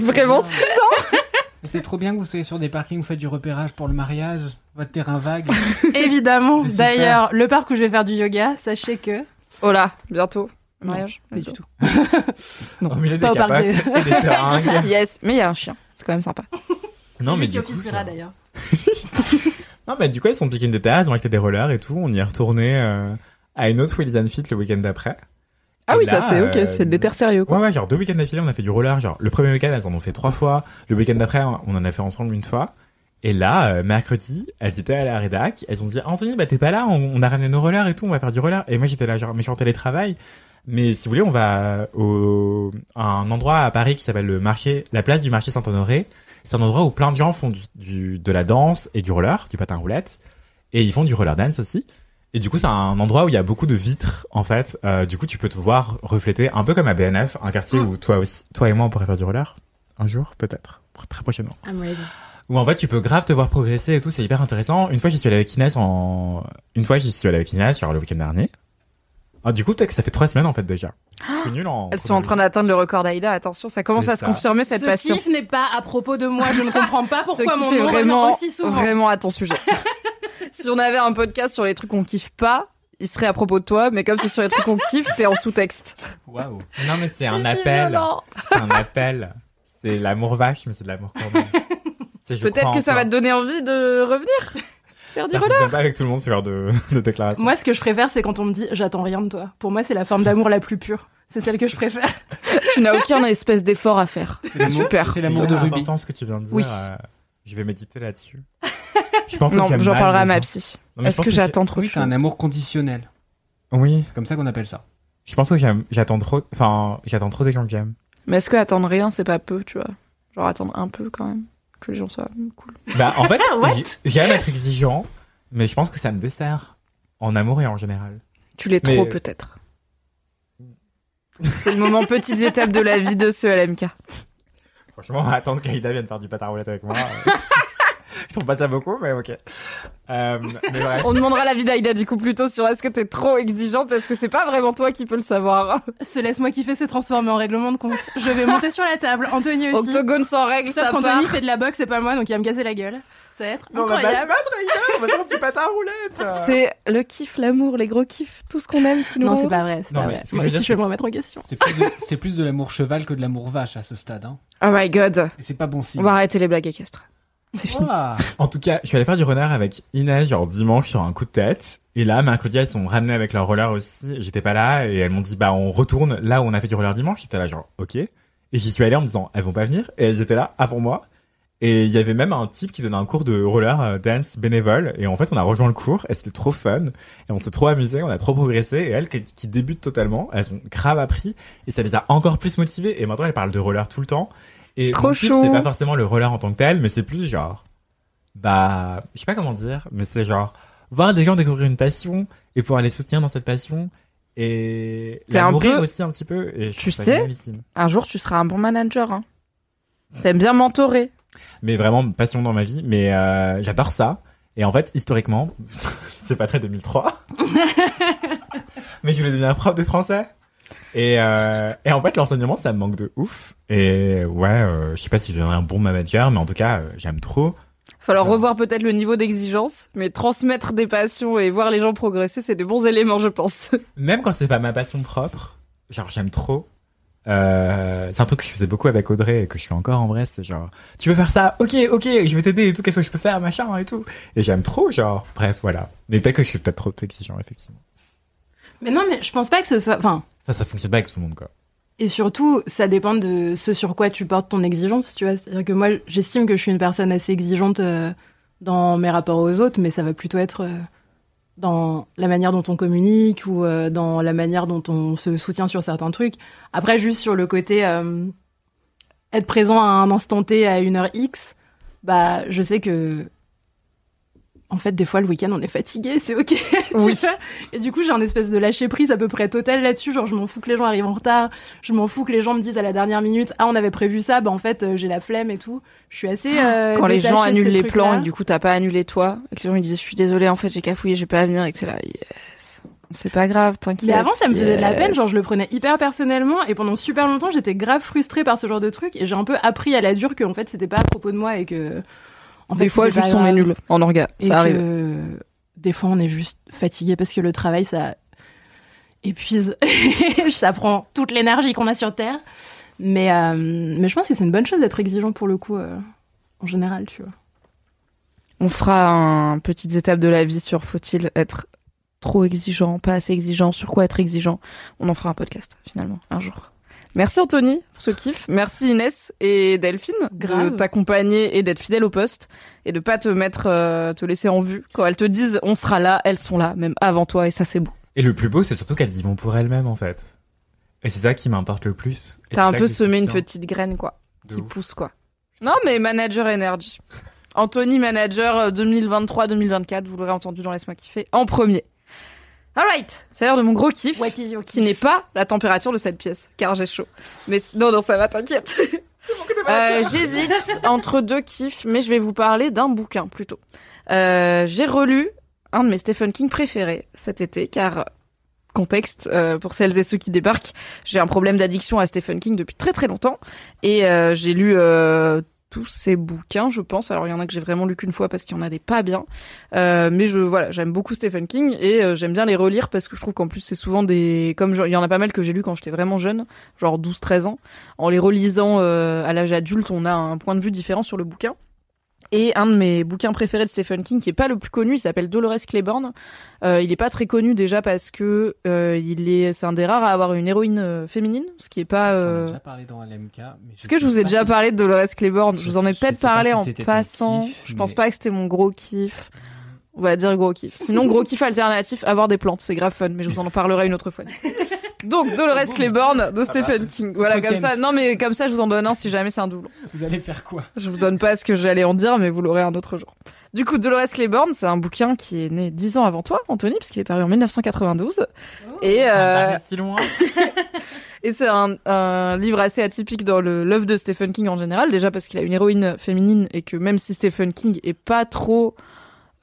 Vraiment, c'est ça. C'est trop bien que vous soyez sur des parkings, vous faites du repérage pour le mariage, votre terrain vague. Évidemment. D'ailleurs, le parc où je vais faire du yoga, sachez que. Oh là, bientôt. Mariage. Pas du tout. Non. Au milieu Pas des au parc capotes des- et des seringues. Yes, mais il y a un chien. C'est quand même sympa. Non, mais qui du coup, officiera d'ailleurs. Non, mais du coup, elles sont piquées une déterre, elles ont acheté des rollers et tout. On y est retourné euh, à une autre Wilson Fit le week-end d'après. Ah Et oui, là, ça c'est ok, euh, c'est des terres sérieux quoi. Ouais, ouais, genre deux week-ends d'affilée, on a fait du roller. Genre, le premier week-end, elles en ont fait trois fois. Le week-end d'après, on en a fait ensemble une fois. Et là, euh, mercredi, elles étaient à la rédac. Elles ont dit, Anthony, bah t'es pas là, on, on a ramené nos rollers et tout, on va faire du roller. Et moi, j'étais là, genre, mais je suis en télétravail. Mais si vous voulez, on va au, à un endroit à Paris qui s'appelle le marché, la place du marché Saint-Honoré. C'est un endroit où plein de gens font du, du- de la danse et du roller, du patin roulette. Et ils font du roller dance aussi. Et du coup, c'est un endroit où il y a beaucoup de vitres, en fait. Euh, du coup, tu peux te voir refléter, un peu comme à BNF, un quartier où toi aussi, toi et moi, on pourrait faire du roller. Un jour, peut-être. Très prochainement. Avis. Où en fait, tu peux grave te voir progresser et tout, c'est hyper intéressant. Une fois, j'y suis allé avec Inès en, une fois, j'y suis allé avec Inès, genre le week-end dernier. Ah, du coup, peut-être que ça fait trois semaines, en fait, déjà. Je suis nul en... Elles sont en train d'atteindre le record d'Aïda. Attention, ça commence à se confirmer cette Ce passion. kiff n'est pas à propos de moi, je ne comprends pas Ce pourquoi mon est nom vraiment, aussi souvent. vraiment à ton sujet. si on avait un podcast sur les trucs qu'on kiffe pas, il serait à propos de toi, mais comme c'est sur les trucs qu'on kiffe, t'es en sous-texte. Waouh. Non, mais c'est un si appel. C'est un appel. C'est l'amour vache, mais c'est de l'amour je Peut-être que ça toi. va te donner envie de revenir faire du roller. pas avec tout le monde, ce genre de, de déclaration. Moi, ce que je préfère, c'est quand on me dit j'attends rien de toi. Pour moi, c'est la forme d'amour la plus pure. C'est celle que je préfère. Tu n'as aucun espèce d'effort à faire. Super. c'est l'amour de Ruby. important ce que tu viens de dire. Oui. euh, je vais méditer là-dessus. Je pense que Non, j'en parlerai à ma psy. Est-ce que que j'attends trop Oui, c'est un amour conditionnel. Oui. C'est comme ça qu'on appelle ça. Je pense que j'attends trop, enfin, j'attends trop des gens que j'aime. Mais est-ce que attendre rien, c'est pas peu, tu vois? Genre attendre un peu quand même, que les gens soient cool. Bah, en fait, j'aime être exigeant, mais je pense que ça me dessert. En amour et en général. Tu l'es Mais- trop peut-être. C'est le moment petites étapes de la vie de ce LMK. Franchement, attendre qu'Aïda vienne faire du patin à roulette avec moi. Je trouve pas ça beaucoup, mais ok. Euh, mais bref. On demandera l'avis d'Aïda du coup plutôt sur est-ce que t'es trop exigeant parce que c'est pas vraiment toi qui peux le savoir. Ce laisse-moi kiffer s'est transformé en règlement de compte. Je vais monter sur la table. Anthony aussi. Octogone sans règles, Sauf ça qu'Anthony fait de la boxe, c'est pas moi, donc il va me casser la gueule. Ça va être Non, on va pas se incroyable. battre, Aïda, on va faire du patin à roulette. C'est le kiff, l'amour, les gros kiffs, tout ce qu'on aime, ce qui nous Non, c'est pas vrai, c'est pas mais vrai. Moi je veux aussi, je vais me remettre en question. C'est plus, de- c'est plus de l'amour cheval que de l'amour vache à ce stade. Hein. Oh my god. Et c'est pas bon signe. On va arrêter les blagues équestres. C'est fini. En tout cas, je suis allé faire du runner avec Inès, genre dimanche sur un coup de tête. Et là, mercredi, elles sont ramenées avec leur roller aussi. J'étais pas là et elles m'ont dit, bah, on retourne là où on a fait du roller dimanche. J'étais là, genre, ok. Et j'y suis allé en me disant, elles vont pas venir. Et elles étaient là avant moi. Et il y avait même un type qui donnait un cours de roller euh, dance bénévole. Et en fait, on a rejoint le cours et c'était trop fun. Et on s'est trop amusé, on a trop progressé. Et elles, qui, qui débutent totalement, elles ont grave appris. Et ça les a encore plus motivées. Et maintenant, elles parlent de roller tout le temps. Et Trop mon kiff, c'est pas forcément le roller en tant que tel, mais c'est plus genre, bah, je sais pas comment dire, mais c'est genre, voir des gens découvrir une passion et pouvoir les soutenir dans cette passion et la un nourrir peu- aussi un petit peu. Et Tu sais, un jour tu seras un bon manager. Hein. T'aimes bien mentorer. Mais vraiment, passion dans ma vie, mais euh, j'adore ça. Et en fait, historiquement, c'est pas très 2003, mais je voulais devenir prof de français. Et, euh, et en fait, l'enseignement, ça me manque de ouf. Et ouais, euh, je sais pas si deviendrai un bon manager, mais en tout cas, euh, j'aime trop. Falloir revoir peut-être le niveau d'exigence, mais transmettre des passions et voir les gens progresser, c'est de bons éléments, je pense. Même quand c'est pas ma passion propre, genre j'aime trop. Euh, c'est un truc que je faisais beaucoup avec Audrey et que je fais encore en vrai, c'est genre tu veux faire ça, ok, ok, je vais t'aider et tout, qu'est-ce que je peux faire, machin et tout. Et j'aime trop, genre, bref, voilà. Mais peut-être que je suis peut-être trop exigeant, effectivement. Mais non, mais je pense pas que ce soit. Enfin, ça fonctionne pas avec tout le monde, quoi. Et surtout, ça dépend de ce sur quoi tu portes ton exigence, tu vois. C'est-à-dire que moi, j'estime que je suis une personne assez exigeante euh, dans mes rapports aux autres, mais ça va plutôt être euh, dans la manière dont on communique ou euh, dans la manière dont on se soutient sur certains trucs. Après, juste sur le côté être présent à un instant T à une heure X, bah, je sais que en fait, des fois, le week-end, on est fatigué, c'est ok. tu Oui. vois. Et du coup, j'ai un espèce de lâcher prise à peu près total là-dessus. Genre, je m'en fous que les gens arrivent en retard. Je m'en fous que les gens me disent à la dernière minute, ah, on avait prévu ça, bah en fait, euh, j'ai la flemme et tout. Je suis assez. euh, Quand les gens annulent les plans et du coup t'as pas annulé toi, et que les gens ils disent je suis désolé en fait j'ai cafouillé, j'ai pas à venir et que c'est là yes. C'est pas grave, t'inquiète. Mais avant, ça me faisait de la peine, genre je le prenais hyper personnellement et pendant super longtemps, j'étais grave frustrée par ce genre de truc et j'ai un peu appris à la dure que en fait, c'était pas à propos de moi et que en Des fait, fois juste on est nul en orga, ça arrive. des fois on est juste fatigué parce que le travail ça épuise ça prend toute l'énergie qu'on a sur terre mais euh, mais je pense que c'est une bonne chose d'être exigeant pour le coup euh, en général tu vois On fera un petites étapes de la vie sur faut-il être trop exigeant, pas assez exigeant, sur quoi être exigeant. On en fera un podcast finalement un jour. Merci Anthony pour ce kiff. Merci Inès et Delphine de t'accompagner et d'être fidèle au poste et de pas te mettre, euh, te laisser en vue. Quand elles te disent on sera là, elles sont là, même avant toi et ça c'est beau. Et le plus beau, c'est surtout qu'elles y vont pour elles-mêmes, en fait. Et c'est ça qui m'importe le plus. T'as un peu semé une petite graine quoi, De qui ouf. pousse quoi. Non mais manager energy. Anthony manager euh, 2023-2024, vous l'aurez entendu dans Laisse-moi kiffer en premier. Alright, c'est l'heure de mon gros kiff, qui n'est pas la température de cette pièce, car j'ai chaud. Mais non, non, ça va, t'inquiète. Euh, J'hésite entre deux kiffs, mais je vais vous parler d'un bouquin plutôt. Euh, j'ai relu un de mes Stephen King préférés cet été, car contexte euh, pour celles et ceux qui débarquent, j'ai un problème d'addiction à Stephen King depuis très très longtemps et j'ai lu tous ses bouquins, je pense. Alors il y en a que j'ai vraiment lu qu'une fois parce qu'il y en a des pas bien, Euh, mais je voilà, j'aime beaucoup Stephen King et euh, j'aime bien les relire parce que je trouve qu'en plus c'est souvent des comme il y en a pas mal que j'ai lu quand j'étais vraiment jeune, genre 12-13 ans. En les relisant euh, à l'âge adulte, on a un point de vue différent sur le bouquin. Et un de mes bouquins préférés de Stephen King, qui est pas le plus connu, il s'appelle Dolores Claiborne. Euh, il est pas très connu déjà parce que euh, il est, c'est un des rares à avoir une héroïne euh, féminine, ce qui est pas. Euh, déjà parlé dans LMK. mais Est-ce que je vous ai déjà parlé de Dolores Claiborne? Je vous en ai peut-être parlé si en passant. kiff, je pense mais- pas que c'était mon gros kiff. On va dire gros kiff. Sinon, gros kiff alternatif, avoir des plantes, c'est grave fun, mais je vous en parlerai une autre fois. Donc, Dolores Claiborne de Stephen King. Voilà, comme ça. Non, mais comme ça, je vous en donne un si jamais c'est un doublon. Vous allez faire quoi? Je vous donne pas ce que j'allais en dire, mais vous l'aurez un autre jour. Du coup, Dolores Claiborne, c'est un bouquin qui est né dix ans avant toi, Anthony, puisqu'il est paru en 1992. et euh, si loin. et c'est un, un livre assez atypique dans le l'œuvre de Stephen King en général, déjà parce qu'il a une héroïne féminine et que même si Stephen King est pas trop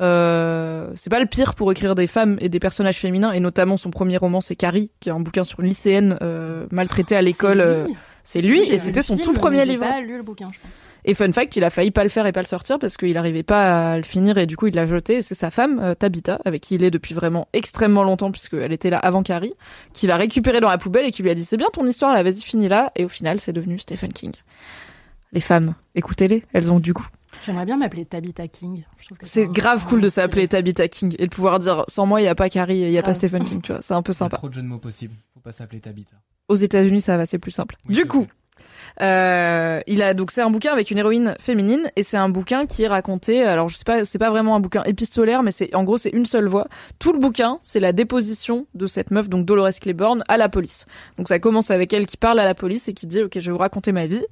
euh, c'est pas le pire pour écrire des femmes et des personnages féminins, et notamment son premier roman, c'est Carrie, qui est un bouquin sur une lycéenne euh, maltraitée à l'école. euh, C'est lui, et c'était son tout premier livre. Pas lu le bouquin, je pense. Et fun fact, il a failli pas le faire et pas le sortir parce qu'il arrivait pas à le finir et du coup il l'a jeté. Et c'est sa femme, Tabitha, avec qui il est depuis vraiment extrêmement longtemps puisqu'elle était là avant Carrie, qui l'a récupéré dans la poubelle et qui lui a dit c'est bien ton histoire là, vas-y finis là. Et au final c'est devenu Stephen King. Les femmes, écoutez-les, elles ont du goût. J'aimerais bien m'appeler Tabitha King. C'est grave cool de s'appeler Tabitha King et de pouvoir dire sans moi il y a pas Carrie, il y a pas. Stephen King, tu vois, c'est un peu Pas sympa. trop de jeux de mots possibles. Faut pas s'appeler Tabitha. Aux États-Unis, ça va, c'est plus simple. Oui, du coup, euh, il a donc c'est un bouquin avec une héroïne féminine et c'est un bouquin qui est raconté. Alors je sais pas, c'est pas vraiment un bouquin épistolaire, mais c'est en gros c'est une seule voix. Tout le bouquin, c'est la déposition de cette meuf, donc Dolores Claiborne, à la police. Donc ça commence avec elle qui parle à la police et qui dit ok je vais vous raconter ma vie.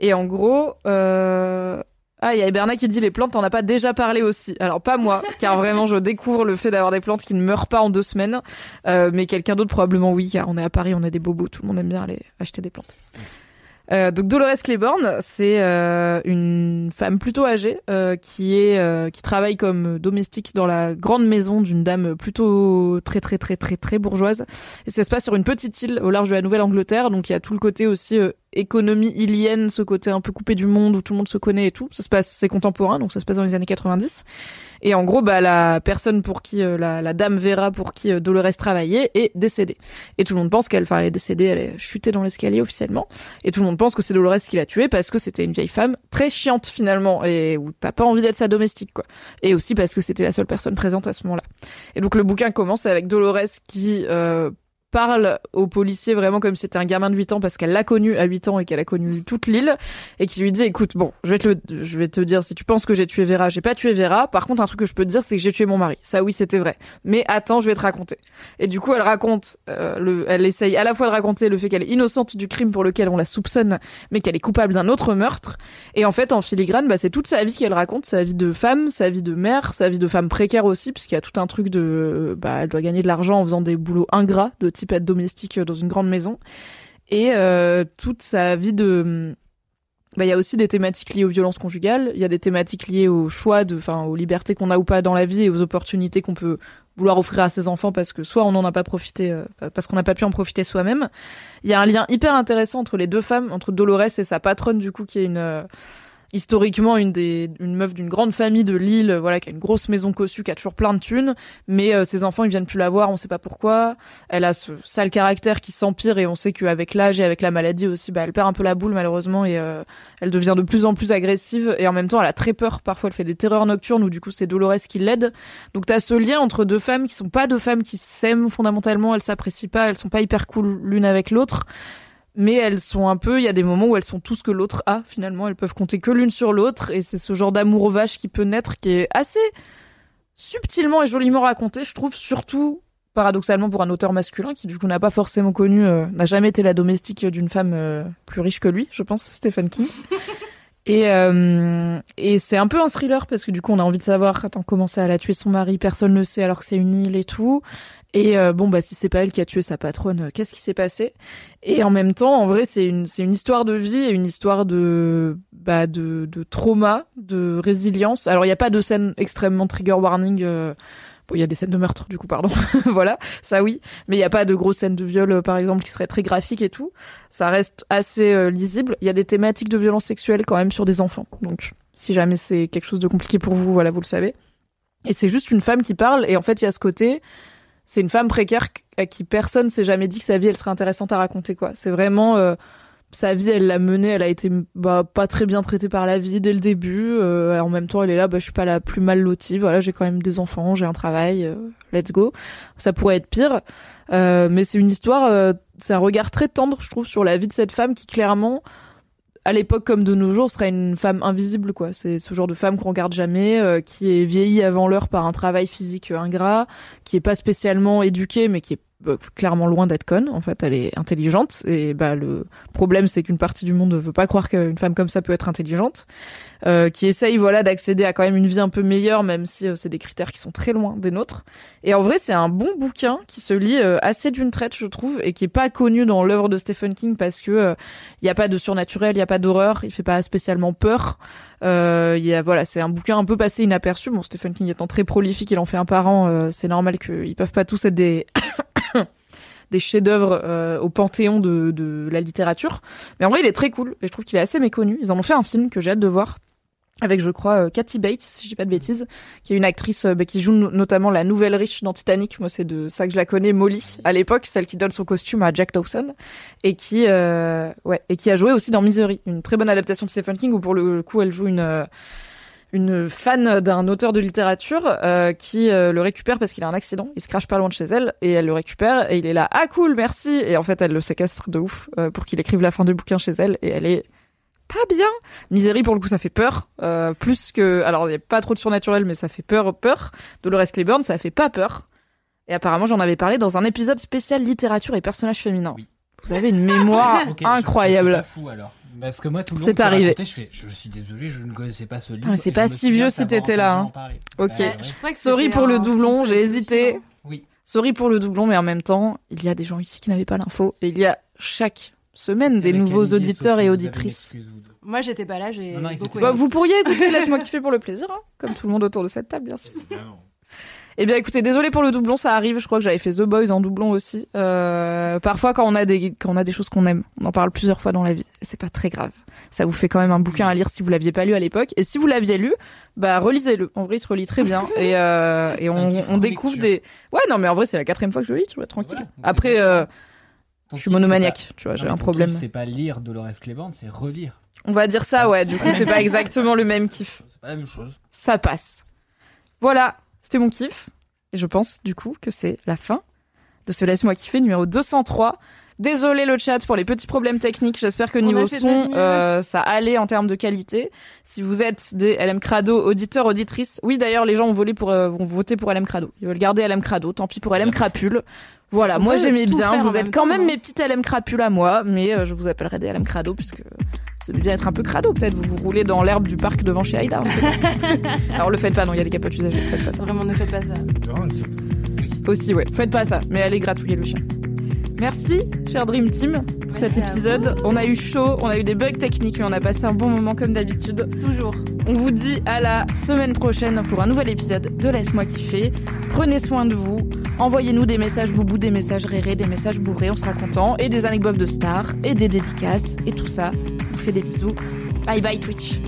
Et en gros. Euh... Ah, il y a Berna qui dit les plantes, t'en as pas déjà parlé aussi. Alors pas moi, car vraiment je découvre le fait d'avoir des plantes qui ne meurent pas en deux semaines, Euh, mais quelqu'un d'autre probablement oui, car on est à Paris, on a des bobos, tout le monde aime bien aller acheter des plantes. Euh, donc Dolores Claiborne, c'est euh, une femme plutôt âgée euh, qui est euh, qui travaille comme domestique dans la grande maison d'une dame plutôt très très très très très bourgeoise. Et ça se passe sur une petite île au large de la Nouvelle-Angleterre, donc il y a tout le côté aussi euh, économie ilienne, ce côté un peu coupé du monde où tout le monde se connaît et tout. Ça se passe, c'est contemporain, donc ça se passe dans les années 90. Et en gros, bah la personne pour qui euh, la, la dame Vera pour qui euh, Dolores travaillait est décédée. Et tout le monde pense qu'elle, enfin, elle est décédée, elle est chutée dans l'escalier officiellement. Et tout le monde pense que c'est Dolores qui l'a tuée parce que c'était une vieille femme très chiante finalement et où t'as pas envie d'être sa domestique quoi. Et aussi parce que c'était la seule personne présente à ce moment-là. Et donc le bouquin commence avec Dolores qui euh, parle au policier vraiment comme si c'était un gamin de 8 ans parce qu'elle l'a connu à 8 ans et qu'elle a connu toute l'île et qui lui dit écoute bon je vais te le, je vais te dire si tu penses que j'ai tué Vera j'ai pas tué Vera. Par contre un truc que je peux te dire c'est que j'ai tué mon mari. Ça oui c'était vrai. Mais attends je vais te raconter. Et du coup elle raconte euh, le elle essaye à la fois de raconter le fait qu'elle est innocente du crime pour lequel on la soupçonne mais qu'elle est coupable d'un autre meurtre. Et en fait en filigrane bah, c'est toute sa vie qu'elle raconte. Sa vie de femme sa vie de mère sa vie de femme précaire aussi puisqu'il y a tout un truc de bah elle doit gagner de l'argent en faisant des boulots ingrats de type domestique dans une grande maison et euh, toute sa vie de bah, il y a aussi des thématiques liées aux violences conjugales, il y a des thématiques liées au choix de, enfin, aux libertés qu'on a ou pas dans la vie et aux opportunités qu'on peut vouloir offrir à ses enfants parce que soit on n'en a pas profité, euh, parce qu'on n'a pas pu en profiter soi-même. Il y a un lien hyper intéressant entre les deux femmes, entre Dolores et sa patronne du coup qui est une euh, historiquement une des une meuf d'une grande famille de Lille, euh, voilà, qui a une grosse maison cossue, qui a toujours plein de thunes, mais euh, ses enfants ils viennent plus la voir, on sait pas pourquoi. Elle a ce sale caractère qui s'empire et on sait qu'avec l'âge et avec la maladie aussi, bah elle perd un peu la boule malheureusement et euh, elle devient de plus en plus agressive et en même temps elle a très peur. Parfois elle fait des terreurs nocturnes où du coup c'est Dolores qui l'aide. Donc t'as ce lien entre deux femmes qui sont pas deux femmes qui s'aiment fondamentalement, elles s'apprécient pas, elles sont pas hyper cool l'une avec l'autre mais elles sont un peu, il y a des moments où elles sont tout ce que l'autre a finalement, elles peuvent compter que l'une sur l'autre et c'est ce genre d'amour vache qui peut naître qui est assez subtilement et joliment raconté, je trouve, surtout paradoxalement pour un auteur masculin qui du coup n'a pas forcément connu, euh, n'a jamais été la domestique d'une femme euh, plus riche que lui, je pense, Stephen King. Et, euh, et c'est un peu un thriller parce que du coup on a envie de savoir attends comment ça elle a tué son mari personne ne le sait alors que c'est une île et tout et euh, bon bah si c'est pas elle qui a tué sa patronne euh, qu'est-ce qui s'est passé? Et en même temps en vrai c'est une c'est une histoire de vie et une histoire de bah de de trauma de résilience alors il y a pas de scène extrêmement trigger warning euh, Bon, il y a des scènes de meurtre, du coup, pardon. voilà, ça oui. Mais il n'y a pas de grosses scènes de viol, euh, par exemple, qui seraient très graphiques et tout. Ça reste assez euh, lisible. Il y a des thématiques de violence sexuelle quand même sur des enfants. Donc, si jamais c'est quelque chose de compliqué pour vous, voilà, vous le savez. Et c'est juste une femme qui parle. Et en fait, il y a ce côté, c'est une femme précaire à qui personne s'est jamais dit que sa vie, elle serait intéressante à raconter, quoi. C'est vraiment... euh, sa vie, elle l'a menée, elle a été bah, pas très bien traitée par la vie dès le début. Euh, en même temps, elle est là, bah, je suis pas la plus mal lotie. Voilà, j'ai quand même des enfants, j'ai un travail, euh, let's go. Ça pourrait être pire, Euh, mais c'est une histoire, euh, c'est un regard très tendre, je trouve, sur la vie de cette femme qui clairement à l'époque comme de nos jours, serait une femme invisible, quoi. C'est ce genre de femme qu'on regarde jamais, euh, qui est vieillie avant l'heure par un travail physique ingrat, qui est pas spécialement éduquée, mais qui est bah, clairement loin d'être conne. En fait, elle est intelligente. Et bah le problème, c'est qu'une partie du monde ne veut pas croire qu'une femme comme ça peut être intelligente. Euh, qui essaye voilà d'accéder à quand même une vie un peu meilleure, même si euh, c'est des critères qui sont très loin des nôtres. Et en vrai, c'est un bon bouquin qui se lit euh, assez d'une traite, je trouve, et qui est pas connu dans l'œuvre de Stephen King parce que il y a pas de surnaturel, il y a pas d'horreur, il fait pas spécialement peur. Il y a voilà, c'est un bouquin un peu passé inaperçu. Bon, Stephen King étant très prolifique, il en fait un par an. c'est normal qu'ils peuvent pas tous être des des chefs-d'œuvre euh, au panthéon de, la littérature. Mais en vrai, il est très cool et je trouve qu'il est assez méconnu. Ils en ont fait un film que j'ai hâte de voir avec je crois euh, Kathy Bates si je dis pas de bêtises qui est une actrice euh, bah, qui joue notamment la nouvelle riche dans Titanic moi c'est de ça que je la connais Molly à l'époque celle qui donne son costume à Jack Dawson et qui ouais et qui a joué aussi dans Misery une très bonne adaptation de Stephen King où pour le coup elle joue une une fan d'un auteur de littérature euh, qui euh, le récupère parce qu'il a un accident. Il se crache pas loin de chez elle et elle le récupère et il est là ah cool merci et en fait elle le séquestre de ouf euh, pour qu'il écrive la fin du bouquin chez elle et elle est pas bien. Misery pour le coup ça fait peur plus que alors il y a pas trop de surnaturel mais ça fait peur peur. Dolores Claiborne ça fait pas peur et apparemment j'en avais parlé dans un épisode spécial littérature et personnages féminins. Vous avez une mémoire incroyable. pas fou alors. Parce que moi, tout le long, arrivé. je, fais, je, suis désolé, je ne connaissais pas ce livre. mais c'est pas si vieux si t'étais là. Hein. Ok. Bah, Sorry pour le doublon, j'ai hésité. Oui. Sorry pour le doublon, mais en même temps, il y a des gens ici qui n'avaient pas l'info. Et il y a chaque semaine des nouveaux auditeurs et auditrices. Moi, j'étais pas là, j'ai beaucoup bah, Vous pourriez écouter Laisse-moi kiffer pour le plaisir, hein, comme tout le monde autour de cette table, bien sûr. Eh bien, écoutez, désolé pour le doublon, ça arrive. Je crois que j'avais fait The Boys en doublon aussi. Euh, parfois, quand on a des quand on a des choses qu'on aime, on en parle plusieurs fois dans la vie. C'est pas très grave. Ça vous fait quand même un bouquin à lire si vous l'aviez pas lu à l'époque. Et si vous l'aviez lu, bah relisez-le. En vrai, il se relit très bien. Et euh, et on, on découvre des. Ouais, non, mais en vrai, c'est la quatrième fois que je le lis. Tu vois, tranquille. Après, euh, je suis monomaniaque. Tu vois, j'ai un problème. C'est pas lire Dolores Claiborne, c'est relire. On va dire ça, ouais. Du coup, c'est pas exactement le même kiff. C'est pas la même chose. Ça passe. Voilà. C'était mon kiff. Et je pense du coup que c'est la fin de ce Laisse-moi kiffer numéro 203. Désolé le chat pour les petits problèmes techniques. J'espère que niveau son, euh, ça allait en termes de qualité. Si vous êtes des LM Crado auditeurs, auditrices, oui d'ailleurs les gens ont, volé pour, euh, vont voter pour LM Crado. Ils veulent garder LM Crado. Tant pis pour LM Crapule. Voilà, moi j'aimais bien. Vous êtes quand même, mes petites LM Crapules à moi, mais euh, je vous appellerai des LM Crado puisque ça veut bien être un peu crado peut-être. Vous vous roulez dans l'herbe du parc devant chez Aïda. Alors le faites pas, non, il y a des capotes usagées. Faites pas ça. Vraiment, ne faites pas ça. Aussi, ouais. Faites pas ça, mais allez gratouiller le chien. Merci, cher Dream Team, pour cet épisode. On a eu chaud, on a eu des bugs techniques, mais on a passé un bon moment comme d'habitude. Toujours. On vous dit à la semaine prochaine pour un nouvel épisode de Laisse-moi kiffer. Prenez soin de vous. Envoyez-nous des messages boubou, des messages rérés, des messages bourrés, on sera content. Et des anecdotes de stars, et des dédicaces, et tout ça. On vous fait des bisous. Bye bye Twitch.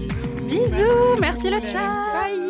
Bisous, merci le chat. Bye.